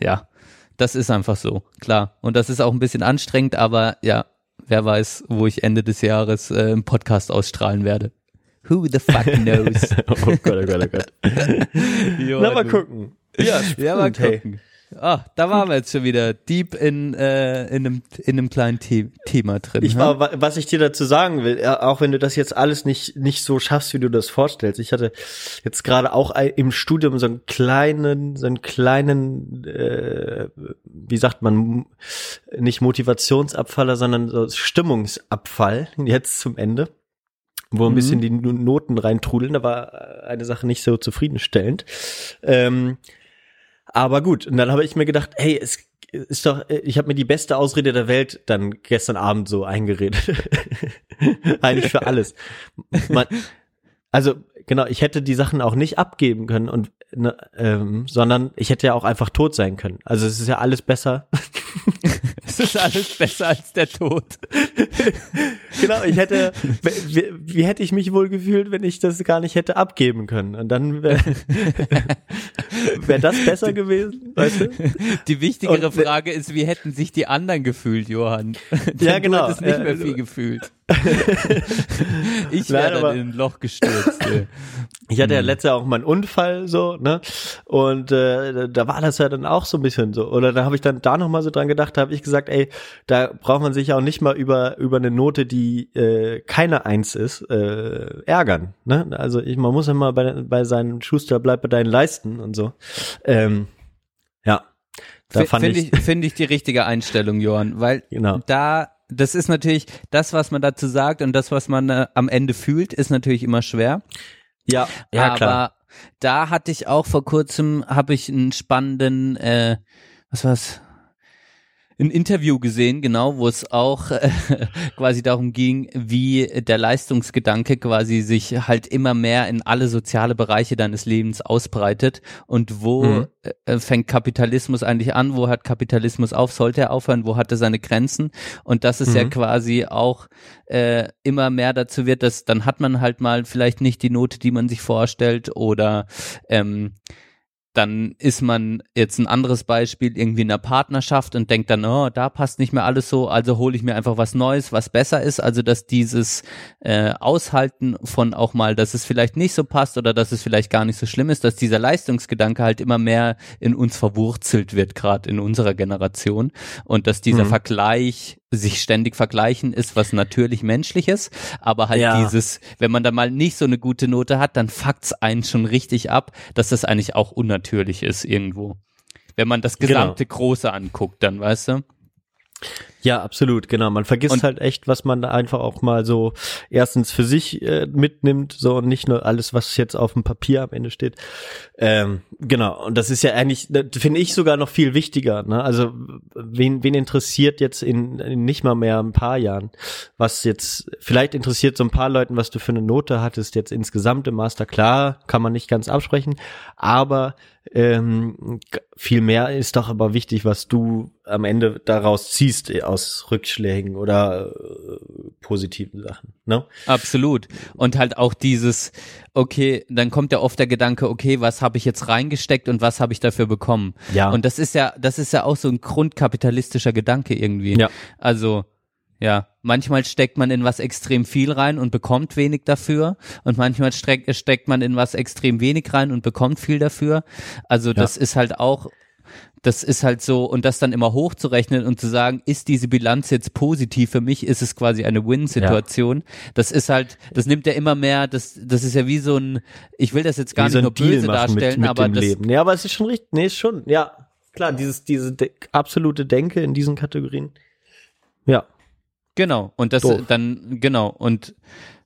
ja, das ist einfach so, klar. Und das ist auch ein bisschen anstrengend, aber ja, wer weiß, wo ich Ende des Jahres äh, einen Podcast ausstrahlen werde. Who the fuck knows? oh Gott, oh Gott, oh Gott. Jo, Na, mal gucken. Ja, Ja, mal spannend, hey. Ah, da waren wir jetzt schon wieder deep in, äh, in, einem, in einem kleinen The Thema drin. Ich war, wa- was ich dir dazu sagen will, auch wenn du das jetzt alles nicht, nicht so schaffst, wie du das vorstellst. Ich hatte jetzt gerade auch im Studium so einen kleinen, so einen kleinen, äh, wie sagt man, nicht Motivationsabfaller, sondern so Stimmungsabfall jetzt zum Ende. Wo ein Mhm. bisschen die Noten reintrudeln, da war eine Sache nicht so zufriedenstellend. Ähm, aber gut, und dann habe ich mir gedacht, hey, es ist doch, ich habe mir die beste Ausrede der Welt dann gestern Abend so eingeredet. Eigentlich für alles. Man, also genau, ich hätte die Sachen auch nicht abgeben können und ne, ähm, sondern ich hätte ja auch einfach tot sein können. Also es ist ja alles besser. Es ist alles besser als der Tod. genau, ich hätte, wie, wie hätte ich mich wohl gefühlt, wenn ich das gar nicht hätte abgeben können? Und dann wäre wär das besser gewesen, weißt du? Die wichtigere Und- Frage ist, wie hätten sich die anderen gefühlt, Johann? Ja, genau. Du hättest nicht mehr viel gefühlt. ich wäre dann in ein Loch gestürzt. ey. Ich hatte ja letztes Jahr auch mal einen Unfall so, ne? Und äh, da war das ja dann auch so ein bisschen so. Oder da habe ich dann da noch mal so dran gedacht, da habe ich gesagt, ey, da braucht man sich ja auch nicht mal über über eine Note, die äh, keine Eins ist, äh, ärgern. Ne? Also ich, man muss ja mal bei, bei seinen Schuster bleibt bei deinen Leisten und so. Ähm, ja, da F- fand Finde ich, ich, finde ich die richtige Einstellung, Johann, weil Genau. da, das ist natürlich, das, was man dazu sagt und das, was man äh, am Ende fühlt, ist natürlich immer schwer. ja, ja aber klar. da hatte ich auch vor kurzem, habe ich einen spannenden, äh, was war's? Ein Interview gesehen, genau, wo es auch äh, quasi darum ging, wie der Leistungsgedanke quasi sich halt immer mehr in alle soziale Bereiche deines Lebens ausbreitet und wo Mhm. äh, fängt Kapitalismus eigentlich an, wo hat Kapitalismus auf, sollte er aufhören, wo hat er seine Grenzen und dass es ja Mhm. quasi auch äh, immer mehr dazu wird, dass dann hat man halt mal vielleicht nicht die Note, die man sich vorstellt oder ähm, dann ist man jetzt ein anderes Beispiel irgendwie in einer Partnerschaft und denkt dann, oh, da passt nicht mehr alles so, also hole ich mir einfach was Neues, was besser ist. Also dass dieses äh, Aushalten von auch mal, dass es vielleicht nicht so passt oder dass es vielleicht gar nicht so schlimm ist, dass dieser Leistungsgedanke halt immer mehr in uns verwurzelt wird, gerade in unserer Generation und dass dieser Mhm. Vergleich sich ständig vergleichen ist was natürlich menschliches, aber halt Ja. dieses, wenn man da mal nicht so eine gute Note hat, dann fuckt's einen schon richtig ab, dass das eigentlich auch unnatürlich ist irgendwo. wenn man das Genau. gesamte Große anguckt, dann, weißt du? Ja, absolut, genau. Man vergisst Und- halt echt, was man da einfach auch mal so erstens für sich äh, mitnimmt, so und nicht nur alles, was jetzt auf dem Papier am Ende steht. Ähm, genau, und das ist ja eigentlich, das finde ich sogar noch viel wichtiger. Ne? Also wen, wen interessiert jetzt in, in nicht mal mehr ein paar Jahren, was jetzt, vielleicht interessiert so ein paar Leuten, was du für eine Note hattest jetzt insgesamt im Master. Klar, kann man nicht ganz absprechen, aber ähm, viel mehr ist doch aber wichtig, was du am Ende daraus ziehst eh, aus Rückschlägen oder äh, positiven Sachen. Ne? Absolut. Und halt auch dieses, okay, dann kommt ja oft der Gedanke, okay, was habe ich jetzt reingesteckt und was habe ich dafür bekommen? Ja. Und das ist ja, das ist ja auch so ein grundkapitalistischer Gedanke irgendwie. Ja. Also, ja, manchmal steckt man in was extrem viel rein und bekommt wenig dafür und manchmal steck, steckt man in was extrem wenig rein und bekommt viel dafür. Also das ist halt auch, das ist halt so und das dann immer hochzurechnen und zu sagen, ist diese Bilanz jetzt positiv für mich, ist es quasi eine Win-Situation. Das ist halt, das nimmt ja immer mehr, das, das ist ja wie so ein, ich will das jetzt gar Wie so nicht ein nur Deal böse machen mit, darstellen, mit aber das, Leben. Ja, aber es ist schon richtig. Nee, ist schon, ja. Klar, dieses, diese de absolute Denke in diesen Kategorien. Ja. Genau, und das Doof. dann, genau, und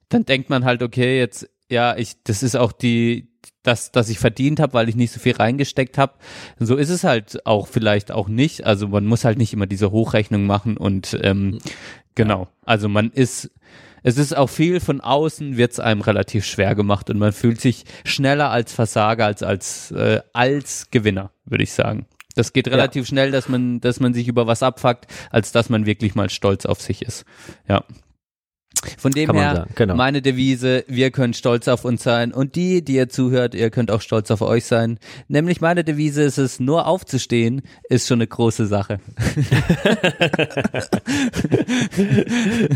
dann denkt man halt, okay, jetzt, ja, ich, das ist auch die, das, das ich verdient habe, weil ich nicht so viel reingesteckt habe. So ist es halt auch vielleicht auch nicht. Also man muss halt nicht immer diese Hochrechnung machen und ähm, genau, also man ist, es ist auch viel von außen, wird es einem relativ schwer gemacht und man fühlt sich schneller als Versager als als, äh, als Gewinner, würde ich sagen. Das geht relativ schnell, dass man, dass man sich über was abfuckt, als dass man wirklich mal stolz auf sich ist. Ja. Von dem her, sagen, genau. meine Devise, wir können stolz auf uns sein und die, die ihr zuhört, ihr könnt auch stolz auf euch sein. Nämlich meine Devise ist es, nur aufzustehen, ist schon eine große Sache.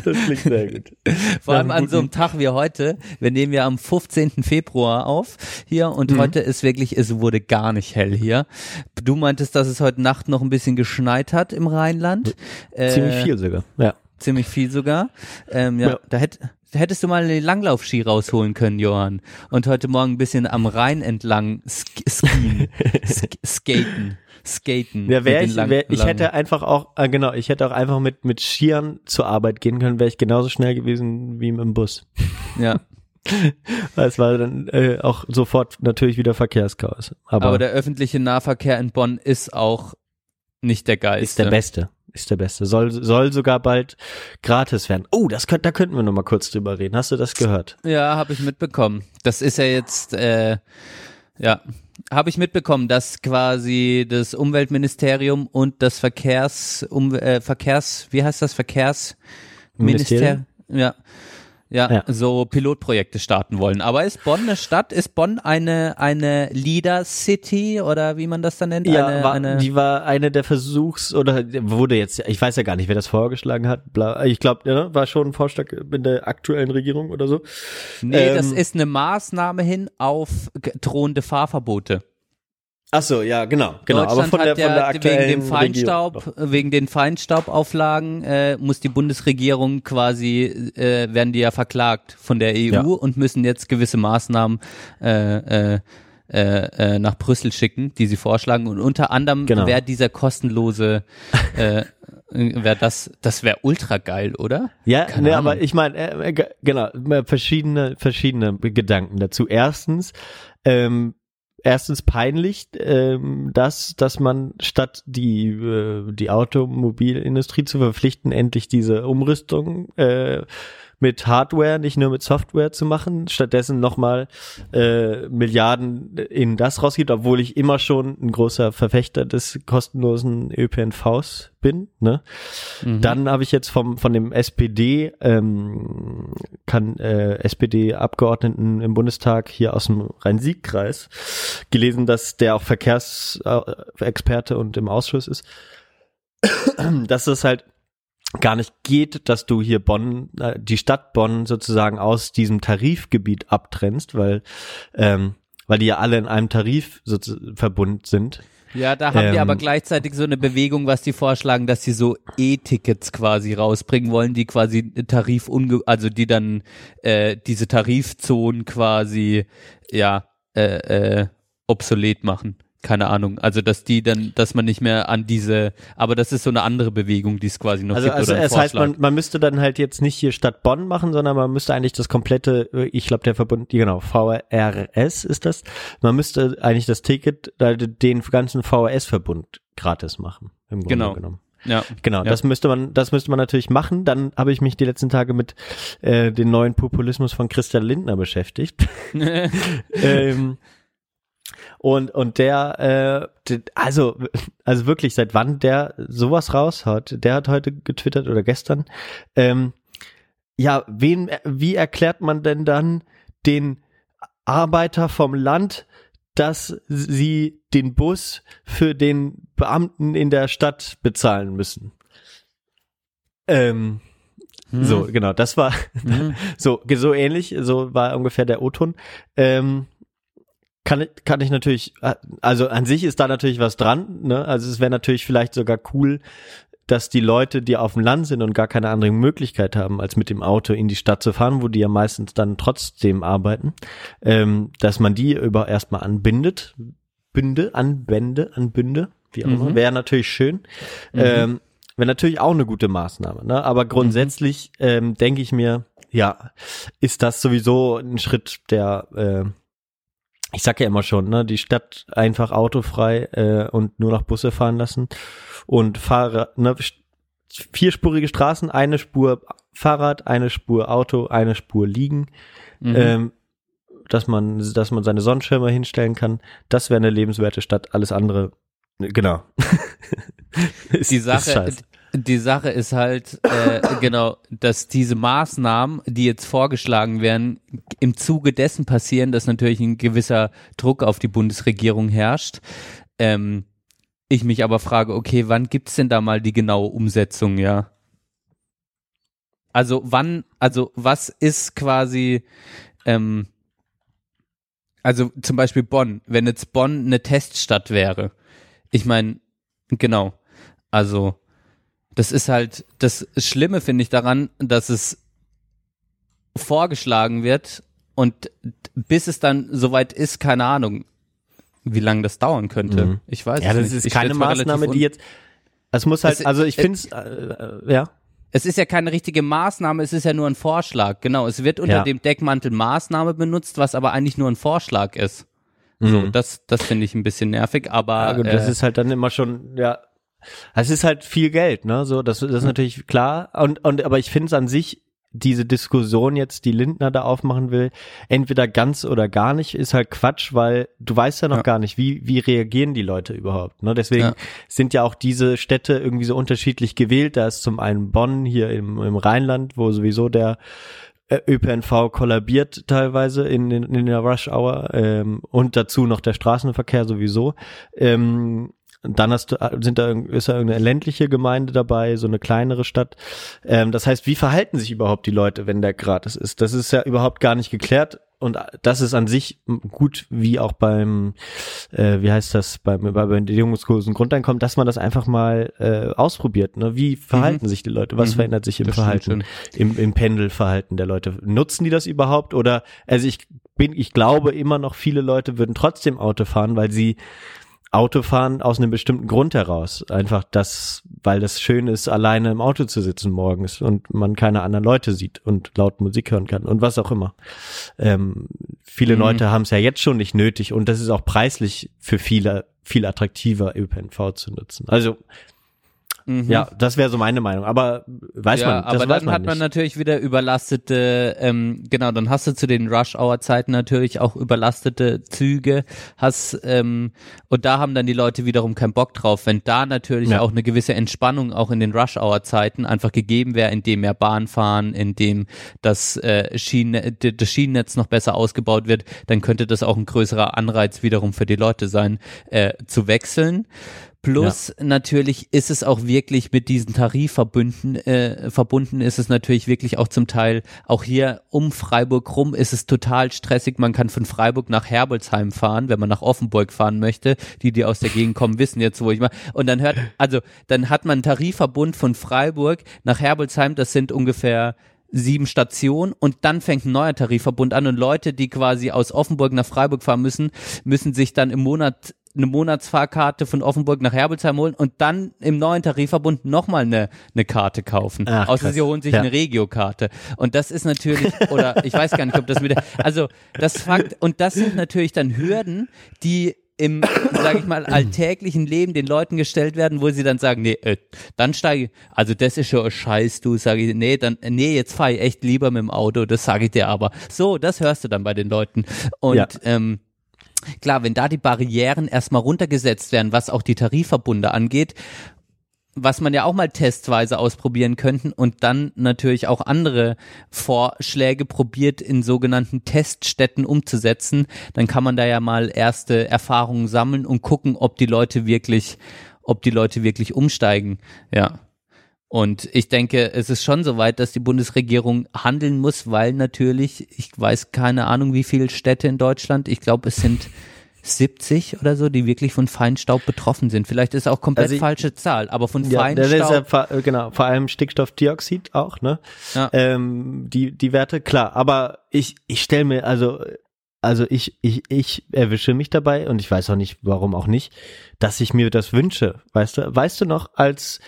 Das klingt sehr gut. Vor allem an so einem Tag wie heute. Wir nehmen ja am 15. Februar auf hier und Mhm. heute ist wirklich, es wurde gar nicht hell hier. Du meintest, dass es heute Nacht noch ein bisschen geschneit hat im Rheinland. Ziemlich Äh, viel sogar. Ja. Ziemlich viel sogar. Ähm, ja, Ja. Da, hätt, da hättest du mal den Langlaufski rausholen können, Johann. Und heute Morgen ein bisschen am Rhein entlang sk skien, sk skaten, skaten. Ja, wär mit ich, wär, ich hätte einfach auch, äh, genau, ich hätte auch einfach mit, mit Skiern zur Arbeit gehen können, wäre ich genauso schnell gewesen wie im Bus. Ja, Es war dann äh, auch sofort natürlich wieder Verkehrschaos. Aber, aber der öffentliche Nahverkehr in Bonn ist auch nicht der geilste. ist der beste. Ist der beste. Soll, soll sogar bald gratis werden. Oh, das könnt, da könnten wir noch mal kurz drüber reden. Hast du das gehört? Ja, habe ich mitbekommen. Das ist ja jetzt, äh, ja, habe ich mitbekommen, dass quasi das Umweltministerium und das Verkehrs, um, äh, Verkehrs, wie heißt das, Verkehrsministerium? Ja. Ja, Ja. so Pilotprojekte starten wollen. Aber ist Bonn eine Stadt? Ist Bonn eine, eine Leader City oder wie man das dann nennt? Ja, eine, war, eine, die war eine der Versuchs oder wurde jetzt, ich weiß ja gar nicht, wer das vorgeschlagen hat. Bla, ich glaube, ja, war schon ein Vorschlag in der aktuellen Regierung oder so. nee, das ähm, ist eine Maßnahme hin auf drohende Fahrverbote. Ach so, ja, genau, genau. Aber Deutschland von der, von der aktuellen wegen dem Feinstaub, Regierung. wegen den Feinstaubauflagen äh, muss die Bundesregierung quasi äh, werden die ja verklagt von der EU Ja. und müssen jetzt gewisse Maßnahmen äh, äh, äh, äh, nach Brüssel schicken, die sie vorschlagen und unter anderem Genau. wäre dieser kostenlose äh, wäre das das wäre ultra geil, oder? Ja, Keine ne, Ahnung. aber ich meine, äh, ge- genau, äh, verschiedene, verschiedene Gedanken dazu. Erstens, ähm, erstens peinlich, ähm, dass, dass man statt die, äh, die Automobilindustrie zu verpflichten, endlich diese Umrüstung äh, mit Hardware, nicht nur mit Software zu machen, stattdessen nochmal äh, Milliarden in das rausgibt, obwohl ich immer schon ein großer Verfechter des kostenlosen ÖPNVs bin. Ne? Mhm. Dann habe ich jetzt vom von dem SPD ähm, kann äh, SPD Abgeordneten im Bundestag hier aus dem Rhein-Sieg-Kreis gelesen, dass der auch Verkehrsexperte und im Ausschuss ist, dass es halt gar nicht geht, dass du hier Bonn, äh, die Stadt Bonn sozusagen aus diesem Tarifgebiet abtrennst, weil ähm, weil die ja alle in einem Tarif so verbunden sind. Ja, da haben die Ähm, aber gleichzeitig so eine Bewegung, was die vorschlagen, dass sie so E-Tickets quasi rausbringen wollen, die quasi Tarif unge also die dann äh, diese Tarifzonen quasi ja äh, äh, obsolet machen. Keine Ahnung. Also dass die dann, dass man nicht mehr an diese, aber das ist so eine andere Bewegung, die es quasi noch Also, gibt. also es heißt, man, man müsste dann halt jetzt nicht hier Stadt Bonn machen, sondern man müsste eigentlich das komplette, äh, ich glaube der Verbund, genau, VRS ist das. Man müsste eigentlich das Ticket, den ganzen VRS-Verbund gratis machen. Im Grunde Genau. Genommen. ja. Genau, Ja. das müsste man, das müsste man natürlich machen. Dann habe ich mich die letzten Tage mit äh, dem neuen Populismus von Christian Lindner beschäftigt. ähm, und und der, äh, also also wirklich seit wann der sowas raushaut? Der hat heute getwittert oder gestern. Ähm, ja, wen, wie erklärt man denn dann den Arbeiter vom Land, dass sie den Bus für den Beamten in der Stadt bezahlen müssen? Ähm, Hm. so, genau, das war Mhm. so, so ähnlich, so war ungefähr der O-Ton. Ähm, kann, ich- kann ich natürlich, äh, also an sich ist da natürlich was dran, ne? Also es wäre natürlich vielleicht sogar cool, dass die Leute, die auf dem Land sind und gar keine andere Möglichkeit haben, als mit dem Auto in die Stadt zu fahren, wo die ja meistens dann trotzdem arbeiten, ähm, dass man die über erstmal anbindet, Bünde, anbände, anbünde, wie auch immer, Mhm. wäre natürlich schön. Ähm, wäre natürlich auch eine gute Maßnahme, ne? Aber grundsätzlich ähm, denke ich mir, ja, ist das sowieso ein Schritt, der äh, ich sag ja immer schon, ne, die Stadt einfach autofrei äh, und nur noch Busse fahren lassen und Fahrrad, ne, vierspurige Straßen, eine Spur Fahrrad, eine Spur Auto, eine Spur liegen, Mhm. ähm, dass man, dass man seine Sonnenschirme hinstellen kann. Das wäre eine lebenswerte Stadt. Alles andere, genau. ist, die ist Sache, scheiße. Die Sache ist halt, äh, genau, dass diese Maßnahmen, die jetzt vorgeschlagen werden, im Zuge dessen passieren, dass natürlich ein gewisser Druck auf die Bundesregierung herrscht. Ähm, ich mich aber frage, okay, wann gibt's denn da mal die genaue Umsetzung, ja? Also wann, also was ist quasi, ähm, also zum Beispiel Bonn, wenn jetzt Bonn eine Teststadt wäre, ich meine, genau, also das ist halt das Schlimme finde ich daran, dass es vorgeschlagen wird und bis es dann soweit ist, keine Ahnung, wie lange das dauern könnte. Mhm. Ich weiß Ja, es das nicht. ist Ich keine Maßnahme, die jetzt, es muss halt, Es- also ich finde es, äh, äh, ja. Es ist ja keine richtige Maßnahme, es ist ja nur ein Vorschlag. Genau, es wird unter Ja. dem Deckmantel Maßnahme benutzt, was aber eigentlich nur ein Vorschlag ist. So, Mhm. das, das finde ich ein bisschen nervig, aber Ja, gut, das äh, ist halt dann immer schon, ja. Es ist halt viel Geld, ne? So, das, das ist natürlich klar. Und, und aber ich finde es an sich, diese Diskussion jetzt, die Lindner da aufmachen will, entweder ganz oder gar nicht, ist halt Quatsch, weil du weißt ja noch Ja. gar nicht, wie, wie reagieren die Leute überhaupt. Ne? Deswegen Ja. sind ja auch diese Städte irgendwie so unterschiedlich gewählt. Da ist zum einen Bonn hier im, im Rheinland, wo sowieso der äh, ÖPNV kollabiert teilweise in, in, in der Rush Hour ähm, und dazu noch der Straßenverkehr sowieso. Ähm, dann hast du, sind da, ist da irgendeine ländliche Gemeinde dabei, so eine kleinere Stadt. Ähm, das heißt, wie verhalten sich überhaupt die Leute, wenn der gratis ist? Das ist ja überhaupt gar nicht geklärt. Und das ist an sich gut, wie auch beim, äh, wie heißt das, beim, bei Bedingungslosen Grundeinkommen, dass man das einfach mal äh, ausprobiert. Ne? Wie verhalten sich die Leute? Was Mhm. verändert sich im Das Verhalten? im, im Pendelverhalten der Leute. Nutzen die das überhaupt? Oder, also ich bin, ich glaube immer noch, viele Leute würden trotzdem Auto fahren, weil sie Auto fahren aus einem bestimmten Grund heraus. Einfach das, weil das schön ist, alleine im Auto zu sitzen morgens und man keine anderen Leute sieht und laut Musik hören kann und was auch immer. Ähm, viele Mhm. Leute haben es ja jetzt schon nicht nötig und das ist auch preislich für viele viel attraktiver ÖPNV zu nutzen. Also mhm. ja, das wäre so meine Meinung. Aber weiß ja, man, das aber dann man hat man nicht. natürlich wieder überlastete, ähm, genau, dann hast du zu den Rush-Hour-Zeiten natürlich auch überlastete Züge, hast, ähm, und da haben dann die Leute wiederum keinen Bock drauf, wenn da natürlich Ja. auch eine gewisse Entspannung auch in den Rush-Hour-Zeiten einfach gegeben wäre, indem mehr Bahn fahren, indem das, äh, Schiene, d- das Schienennetz noch besser ausgebaut wird, dann könnte das auch ein größerer Anreiz wiederum für die Leute sein, äh, zu wechseln. Plus natürlich ist es auch wirklich mit diesen Tarifverbünden äh, verbunden ist es natürlich wirklich auch zum Teil auch hier um Freiburg rum ist es total stressig. Man kann von Freiburg nach Herbolzheim fahren, wenn man nach Offenburg fahren möchte. Die, die aus der Gegend kommen, wissen jetzt, wo ich mal. Und dann hört, also dann hat man einen Tarifverbund von Freiburg nach Herbolzheim. Das sind ungefähr sieben Stationen und dann fängt ein neuer Tarifverbund an und Leute, die quasi aus Offenburg nach Freiburg fahren müssen, müssen sich dann im Monat eine Monatsfahrkarte von Offenburg nach Herbelsheim holen und dann im neuen Tarifverbund nochmal eine, eine Karte kaufen. Ach, Außer krass. sie holen sich Ja. eine Regiokarte. Und das ist natürlich, oder ich weiß gar nicht, ob das wieder, also das Fakt, und das sind natürlich dann Hürden, die im, sage ich mal, alltäglichen Leben den Leuten gestellt werden, wo sie dann sagen, nee, äh, dann steige, also das ist schon ein Scheiß, du, sage ich, nee, dann, nee, jetzt fahre ich echt lieber mit dem Auto, das sage ich dir aber. So, das hörst du dann bei den Leuten. Und Ja. ähm, klar, wenn da die Barrieren erstmal runtergesetzt werden, was auch die Tarifverbunde angeht, was man ja auch mal testweise ausprobieren könnten und dann natürlich auch andere Vorschläge probiert in sogenannten Teststätten umzusetzen, dann kann man da ja mal erste Erfahrungen sammeln und gucken, ob die Leute wirklich, ob die Leute wirklich umsteigen. Ja. Und ich denke, es ist schon soweit, dass die Bundesregierung handeln muss, weil natürlich, ich weiß keine Ahnung, wie viele Städte in Deutschland, ich glaube, es sind 70 oder so, die wirklich von Feinstaub betroffen sind. Vielleicht ist auch komplett Also ich- falsche Zahl, aber von Ja, das ist ja, Feinstaub. äh, genau, vor allem Stickstoffdioxid auch, ne? Ja. Ähm, die, die Werte, klar. Aber ich, ich stelle mir, also, also ich, ich, ich erwische mich dabei und ich weiß auch nicht, warum auch nicht, dass ich mir das wünsche. Weißt du, weißt du noch, als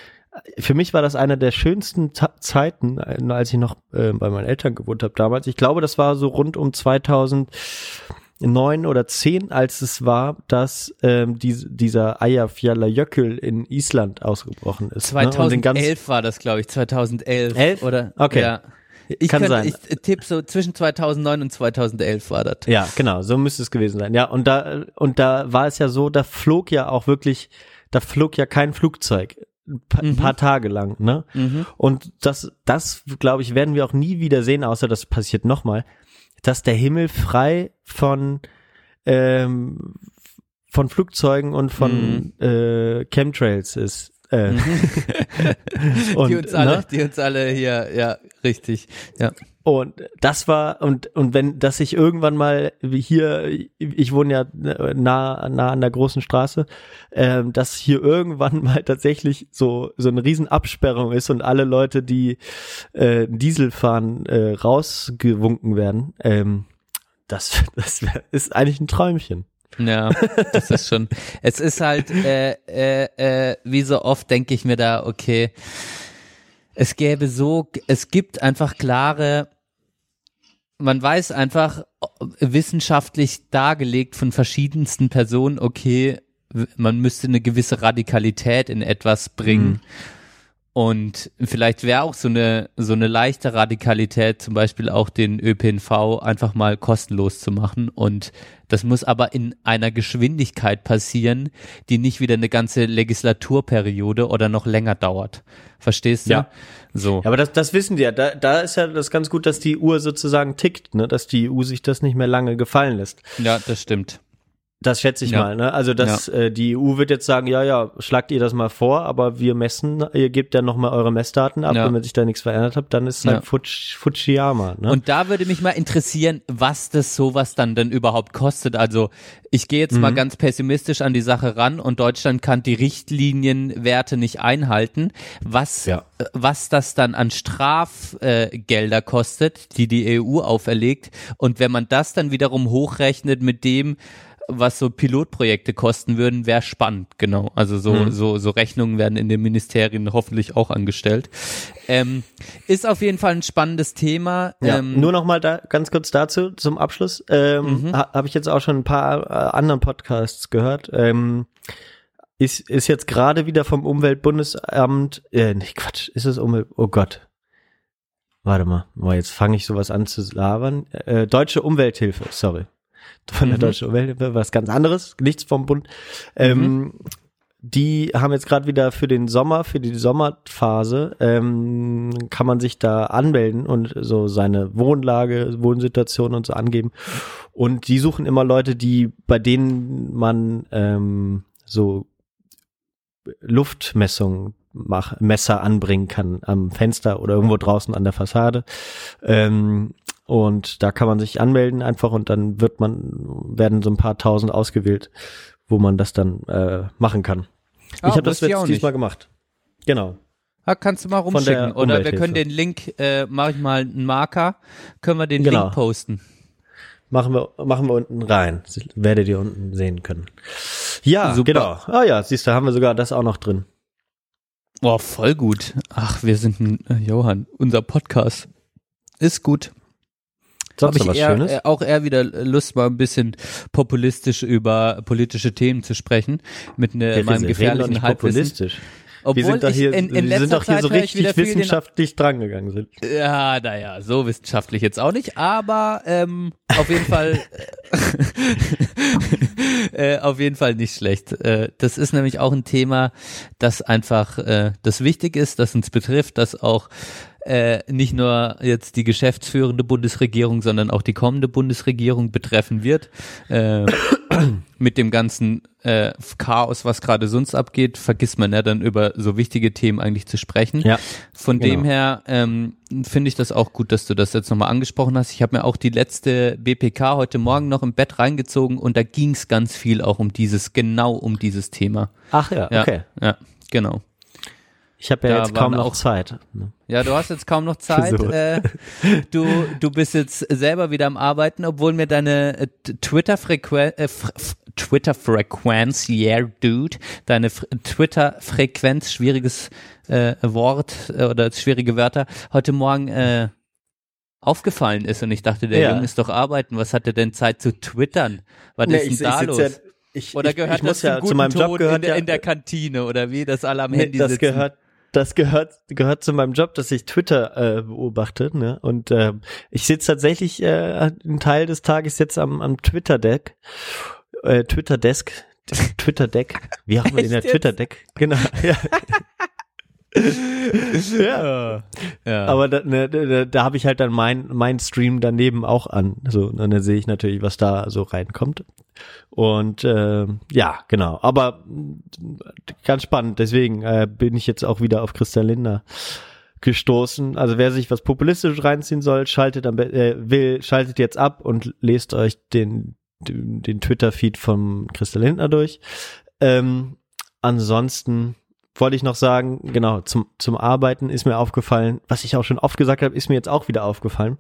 für mich war das eine der schönsten Ta Zeiten, äh, als ich noch äh, bei meinen Eltern gewohnt habe damals. Ich glaube, das war so rund um 2009 oder 10, als es war, dass ähm, die, dieser Eyjafjallajökull in Island ausgebrochen ist. ne? Und den ganz- 2011 war das, glaube ich, 2011. Elf? Oder, Okay. Ja. Ich Kann könnte, sein. Ich tippe so zwischen 2009 und 2011 war das. Ja, genau, so müsste es gewesen sein. Ja, und da und da war es ja so, da flog ja auch wirklich, da flog ja kein Flugzeug ein ein paar Tage lang, ne? Und das das glaube ich werden wir auch nie wieder sehen, außer das passiert nochmal, dass der Himmel frei von ähm, von Flugzeugen und von äh, Chemtrails ist. Äh, und, die uns alle, ne? die uns alle hier, ja, richtig. Ja. Und das war, und, und wenn, dass ich irgendwann mal wie hier, ich wohne ja nah, nah an der großen Straße, ähm, dass hier irgendwann mal tatsächlich so, so eine Riesenabsperrung ist und alle Leute, die äh, Diesel fahren, äh, rausgewunken werden, ähm, das, das ist eigentlich ein Träumchen. Ja, das ist schon. Es ist halt, äh, äh, äh, wie so oft denke ich mir da, okay, es gäbe so, es gibt einfach klare, man weiß einfach wissenschaftlich dargelegt von verschiedensten Personen, okay, man müsste eine gewisse Radikalität in etwas bringen. Und vielleicht wäre auch so eine, so eine leichte Radikalität, zum Beispiel auch den ÖPNV einfach mal kostenlos zu machen. Und das muss aber in einer Geschwindigkeit passieren, die nicht wieder eine ganze Legislaturperiode oder noch länger dauert. Verstehst du? Ja. So. Ja, aber das, das wissen die ja. Da, da ist ja das ganz gut, dass die Uhr sozusagen tickt, ne? dass die EU sich das nicht mehr lange gefallen lässt. Ja, das stimmt. Das schätze ich Ja. mal, ne? Also dass äh, die EU wird jetzt sagen, ja, ja, schlagt ihr das mal vor, aber wir messen, ihr gebt ja nochmal eure Messdaten ab, Ja. wenn sich da nichts verändert hat, dann ist Ja. halt Futsch, Fujiyama, ne? Und da würde mich mal interessieren, was das sowas dann denn überhaupt kostet. Also ich gehe jetzt mal Mhm. ganz pessimistisch an die Sache ran und Deutschland kann die Richtlinienwerte nicht einhalten. Was, Ja. äh, was das dann an Strafgelder äh, kostet, die die EU auferlegt. Und wenn man das dann wiederum hochrechnet mit dem, was so Pilotprojekte kosten würden, wäre spannend, genau. Also so, Mhm. so, so Rechnungen werden in den Ministerien hoffentlich auch angestellt. Ähm, ist auf jeden Fall ein spannendes Thema. Ja, ähm, nur noch mal da ganz kurz dazu zum Abschluss. Ähm, ha, Habe ich jetzt auch schon ein paar äh, anderen Podcasts gehört. Ähm, ist, ist jetzt gerade wieder vom Umweltbundesamt, äh, nee, Quatsch, ist es Umwelt, oh Gott. Warte mal, jetzt fange ich sowas an zu labern. Äh, Deutsche Umwelthilfe, sorry. Von der Mhm. Deutschen Umwelthilfe, was ganz anderes, nichts vom Bund. Ähm, die haben jetzt gerade wieder für den Sommer, für die Sommerphase, ähm, kann man sich da anmelden und so seine Wohnlage, Wohnsituation und so angeben. Und die suchen immer Leute, die, bei denen man ähm, so Luftmessungen mach, Messer anbringen kann am Fenster oder irgendwo draußen an der Fassade. Ähm, und da kann man sich anmelden einfach und dann wird man, werden so ein paar tausend ausgewählt, wo man das dann äh, machen kann. Ah, ich habe das jetzt diesmal gemacht. Genau. Ah, kannst du mal rumschicken. Oder wir können den Link, äh, mache ich mal einen Marker, können wir den Genau. Link posten. Machen wir, machen wir unten rein. Werdet ihr unten sehen können. Ja, Super. genau. Ah ja, siehst du, haben wir sogar das auch noch drin. Boah, voll gut. Ach, wir sind ein, äh, Johann, unser Podcast ist gut. Habe ich eher, Schönes? äh, auch eher wieder Lust, mal ein bisschen populistisch über politische Themen zu sprechen mit ne, meinem gefährlichen Halbwissen. Obwohl wir sind doch hier, in, in wir sind doch hier Zeit so richtig wissenschaftlich drangegangen sind. Ja, naja, so wissenschaftlich jetzt auch nicht, aber ähm, auf jeden Fall äh, auf jeden Fall nicht schlecht. Äh, das ist nämlich auch ein Thema, das einfach äh, das wichtig ist, das uns betrifft, das auch äh, nicht nur jetzt die geschäftsführende Bundesregierung, sondern auch die kommende Bundesregierung betreffen wird. Äh, mit dem ganzen äh, Chaos, was gerade sonst abgeht, vergisst man ja dann über so wichtige Themen eigentlich zu sprechen. Ja, Von dem genau. her ähm, finde ich das auch gut, dass du das jetzt nochmal angesprochen hast. Ich habe mir auch die letzte BPK heute Morgen noch im Bett reingezogen und da ging es ganz viel auch um dieses, genau um dieses Thema. Ach ja, Ja, okay. ja genau. Ich habe ja Da jetzt kaum noch auch- Zeit. ne? Ja, du hast jetzt kaum noch Zeit. sowas. äh, du, du bist jetzt selber wieder am Arbeiten, obwohl mir deine äh, Twitter-Frequenz, äh, Twitter-Frequenz, yeah, dude, deine Twitter-Frequenz, schwieriges äh, Wort äh, oder schwierige Wörter, heute Morgen äh, aufgefallen ist und ich dachte, der Ja. Junge ist doch arbeiten. Was hat er denn Zeit zu twittern? Was Nee, ist denn ich- da ich los? ja- ich, oder ich, gehört ich muss das ja zum guten zu meinem Job gehört in, der, ja, in der Kantine oder wie, dass alle am Nee, Handy das sitzen? gehört das gehört gehört zu meinem Job, dass ich Twitter äh, beobachte, ne? Und äh, ich sitze tatsächlich äh, einen Teil des Tages jetzt am am Twitter Deck, äh, Twitter Desk, Twitter Deck, wie auch immer in der Echt jetzt? Twitter Deck, genau. Ja. ja. ja. Aber da, ne, da, da habe ich halt dann mein mein Stream daneben auch an, so und dann sehe ich natürlich, was da so reinkommt. Und äh, ja, genau. Aber mh, ganz spannend. Deswegen äh, bin ich jetzt auch wieder auf Christian Lindner gestoßen. Also wer sich was populistisch reinziehen soll, schaltet am äh, will, schaltet jetzt ab und lest euch den den, den Twitter-Feed vom Christian Lindner durch. Ähm, ansonsten wollte ich noch sagen, genau, zum, zum Arbeiten ist mir aufgefallen, was ich auch schon oft gesagt habe, ist mir jetzt auch wieder aufgefallen.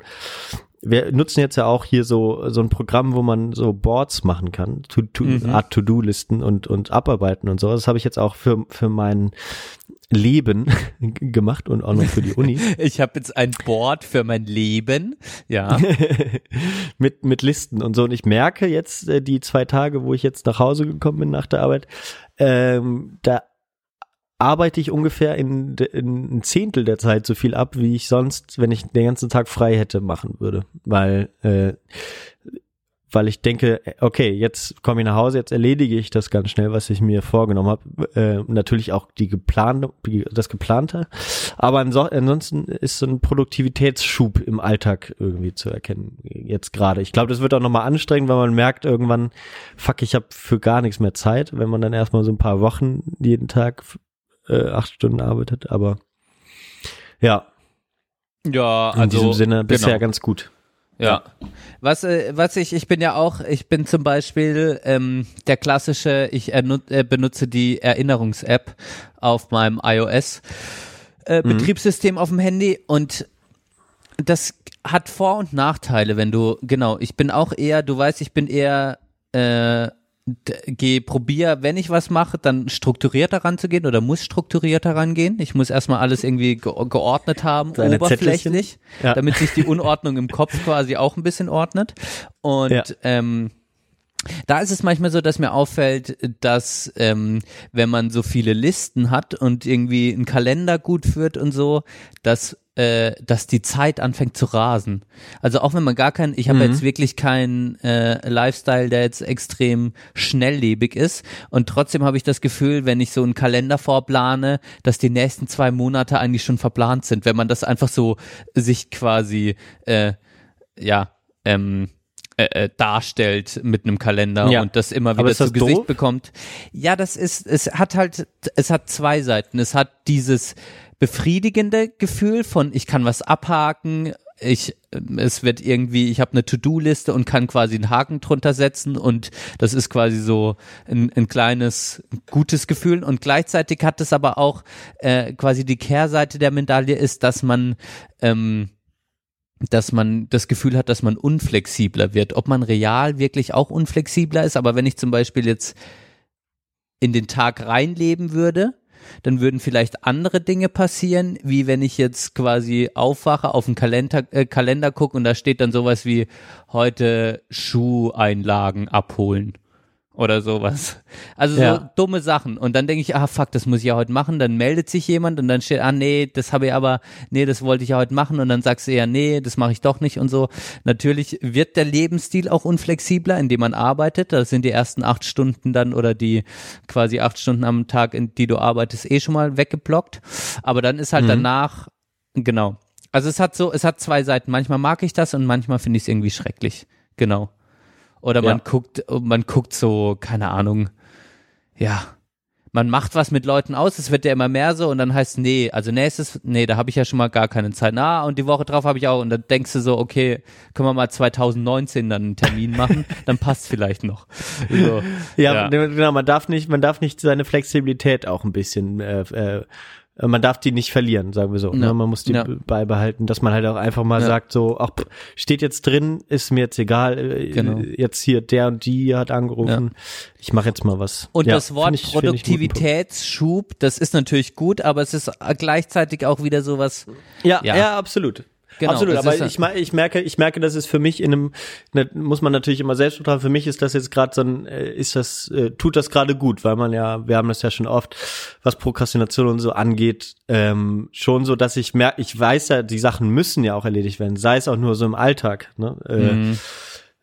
Wir nutzen jetzt ja auch hier so, so ein Programm, wo man so Boards machen kann, to, to, Mhm. Art To-Do-Listen und, und abarbeiten und so. Das habe ich jetzt auch für, für mein Leben gemacht und auch noch für die Uni. Ich habe jetzt ein Board für mein Leben. Ja. mit, mit Listen und so. Und ich merke jetzt, äh, die zwei Tage, wo ich jetzt nach Hause gekommen bin nach der Arbeit, ähm, da arbeite ich ungefähr in, in ein Zehntel der Zeit so viel ab, wie ich sonst, wenn ich den ganzen Tag frei hätte, machen würde. Weil, äh, weil ich denke, okay, jetzt komme ich nach Hause, jetzt erledige ich das ganz schnell, was ich mir vorgenommen habe. Äh, natürlich auch die geplante, das geplante. Aber anso ansonsten ist so ein Produktivitätsschub im Alltag irgendwie zu erkennen. Jetzt gerade. Ich glaube, das wird auch nochmal anstrengend, weil man merkt irgendwann, fuck, ich habe für gar nichts mehr Zeit, wenn man dann erstmal so ein paar Wochen jeden Tag äh, acht Stunden arbeitet. Aber ja, Ja, in also diesem Sinne bisher genau. ganz gut. Ja. Was, äh, was ich, ich bin ja auch, ich bin zum Beispiel ähm, der klassische, ich äh, benutze die Erinnerungs-App auf meinem iOS äh, Betriebssystem auf dem Handy und das hat Vor- und Nachteile, wenn du, genau, ich bin auch eher, du weißt, ich bin eher äh, geh, probier, wenn ich was mache, dann strukturierter ranzugehen oder muss strukturierter rangehen. Ich muss erstmal alles irgendwie ge geordnet haben, Deine oberflächlich? Ja. damit sich die Unordnung im Kopf quasi auch ein bisschen ordnet. Und Ja. ähm, da ist es manchmal so, dass mir auffällt, dass ähm, wenn man so viele Listen hat und irgendwie einen Kalender gut führt und so, dass äh, dass die Zeit anfängt zu rasen. Also auch wenn man gar kein, ich habe jetzt wirklich keinen äh, Lifestyle, der jetzt extrem schnelllebig ist. Und trotzdem habe ich das Gefühl, wenn ich so einen Kalender vorplane, dass die nächsten zwei Monate eigentlich schon verplant sind, wenn man das einfach so sich quasi äh, ja ähm, äh, äh, darstellt mit einem Kalender Ja. und das immer wieder zu Gesicht doof? bekommt. Ja, das ist, es hat halt, es hat zwei Seiten. Es hat dieses befriedigende Gefühl von, ich kann was abhaken, ich, es wird irgendwie, ich habe eine To-Do-Liste und kann quasi einen Haken drunter setzen und das ist quasi so ein, ein kleines gutes Gefühl und gleichzeitig hat es aber auch äh, quasi die Kehrseite der Medaille ist, dass man ähm, dass man das Gefühl hat, dass man unflexibler wird. Ob man real wirklich auch unflexibler ist, aber wenn ich zum Beispiel jetzt in den Tag reinleben würde, dann würden vielleicht andere Dinge passieren, wie wenn ich jetzt quasi aufwache, auf den Kalender, äh, Kalender gucke und da steht dann sowas wie heute Schuheinlagen abholen oder sowas. Also Ja. so dumme Sachen. Und dann denke ich, ah fuck, das muss ich ja heute machen. Dann meldet sich jemand und dann steht, ah nee, das habe ich aber, nee, das wollte ich ja heute machen. Und dann sagst du ja, nee, das mache ich doch nicht und so. Natürlich wird der Lebensstil auch unflexibler, indem man arbeitet. Das sind die ersten acht Stunden dann oder die quasi acht Stunden am Tag, in die du arbeitest, eh schon mal weggeblockt. Aber dann ist halt Mhm. danach, genau. Also es hat so, es hat zwei Seiten. Manchmal mag ich das und manchmal finde ich es irgendwie schrecklich. Genau. Oder man Ja. guckt, man guckt so, keine Ahnung, ja, man macht was mit Leuten aus, es wird ja immer mehr so und dann heißt, nee, also nächstes, nee, da habe ich ja schon mal gar keine Zeit. Na, und die Woche drauf habe ich auch und dann denkst du so, okay, können wir mal 2019 dann einen Termin machen, dann passt vielleicht noch. So, Ja, genau, man darf nicht, man darf nicht seine Flexibilität auch ein bisschen, äh, äh, man darf die nicht verlieren, sagen wir so. Ja. Ne? Man muss die Ja. be- beibehalten, dass man halt auch einfach mal Ja. sagt, so, ach, pff, steht jetzt drin, ist mir jetzt egal, äh, Genau. jetzt hier der und die hat angerufen, ich mache jetzt mal was. Und das Wort ich-. Produktivitätsschub, das ist natürlich gut, aber es ist gleichzeitig auch wieder sowas, Ja. ja, absolut. Genau, absolut, aber ich, ich merke, ich merke, dass es für mich in einem, ne, muss man natürlich immer selbst betrachten, für mich ist das jetzt gerade so ein, äh, ist das, äh, tut das gerade gut, weil man ja, wir haben das ja schon oft, was Prokrastination und so angeht, ähm, schon so, dass ich merke, ich weiß ja, die Sachen müssen ja auch erledigt werden, sei es auch nur so im Alltag, ne? Äh, Mhm.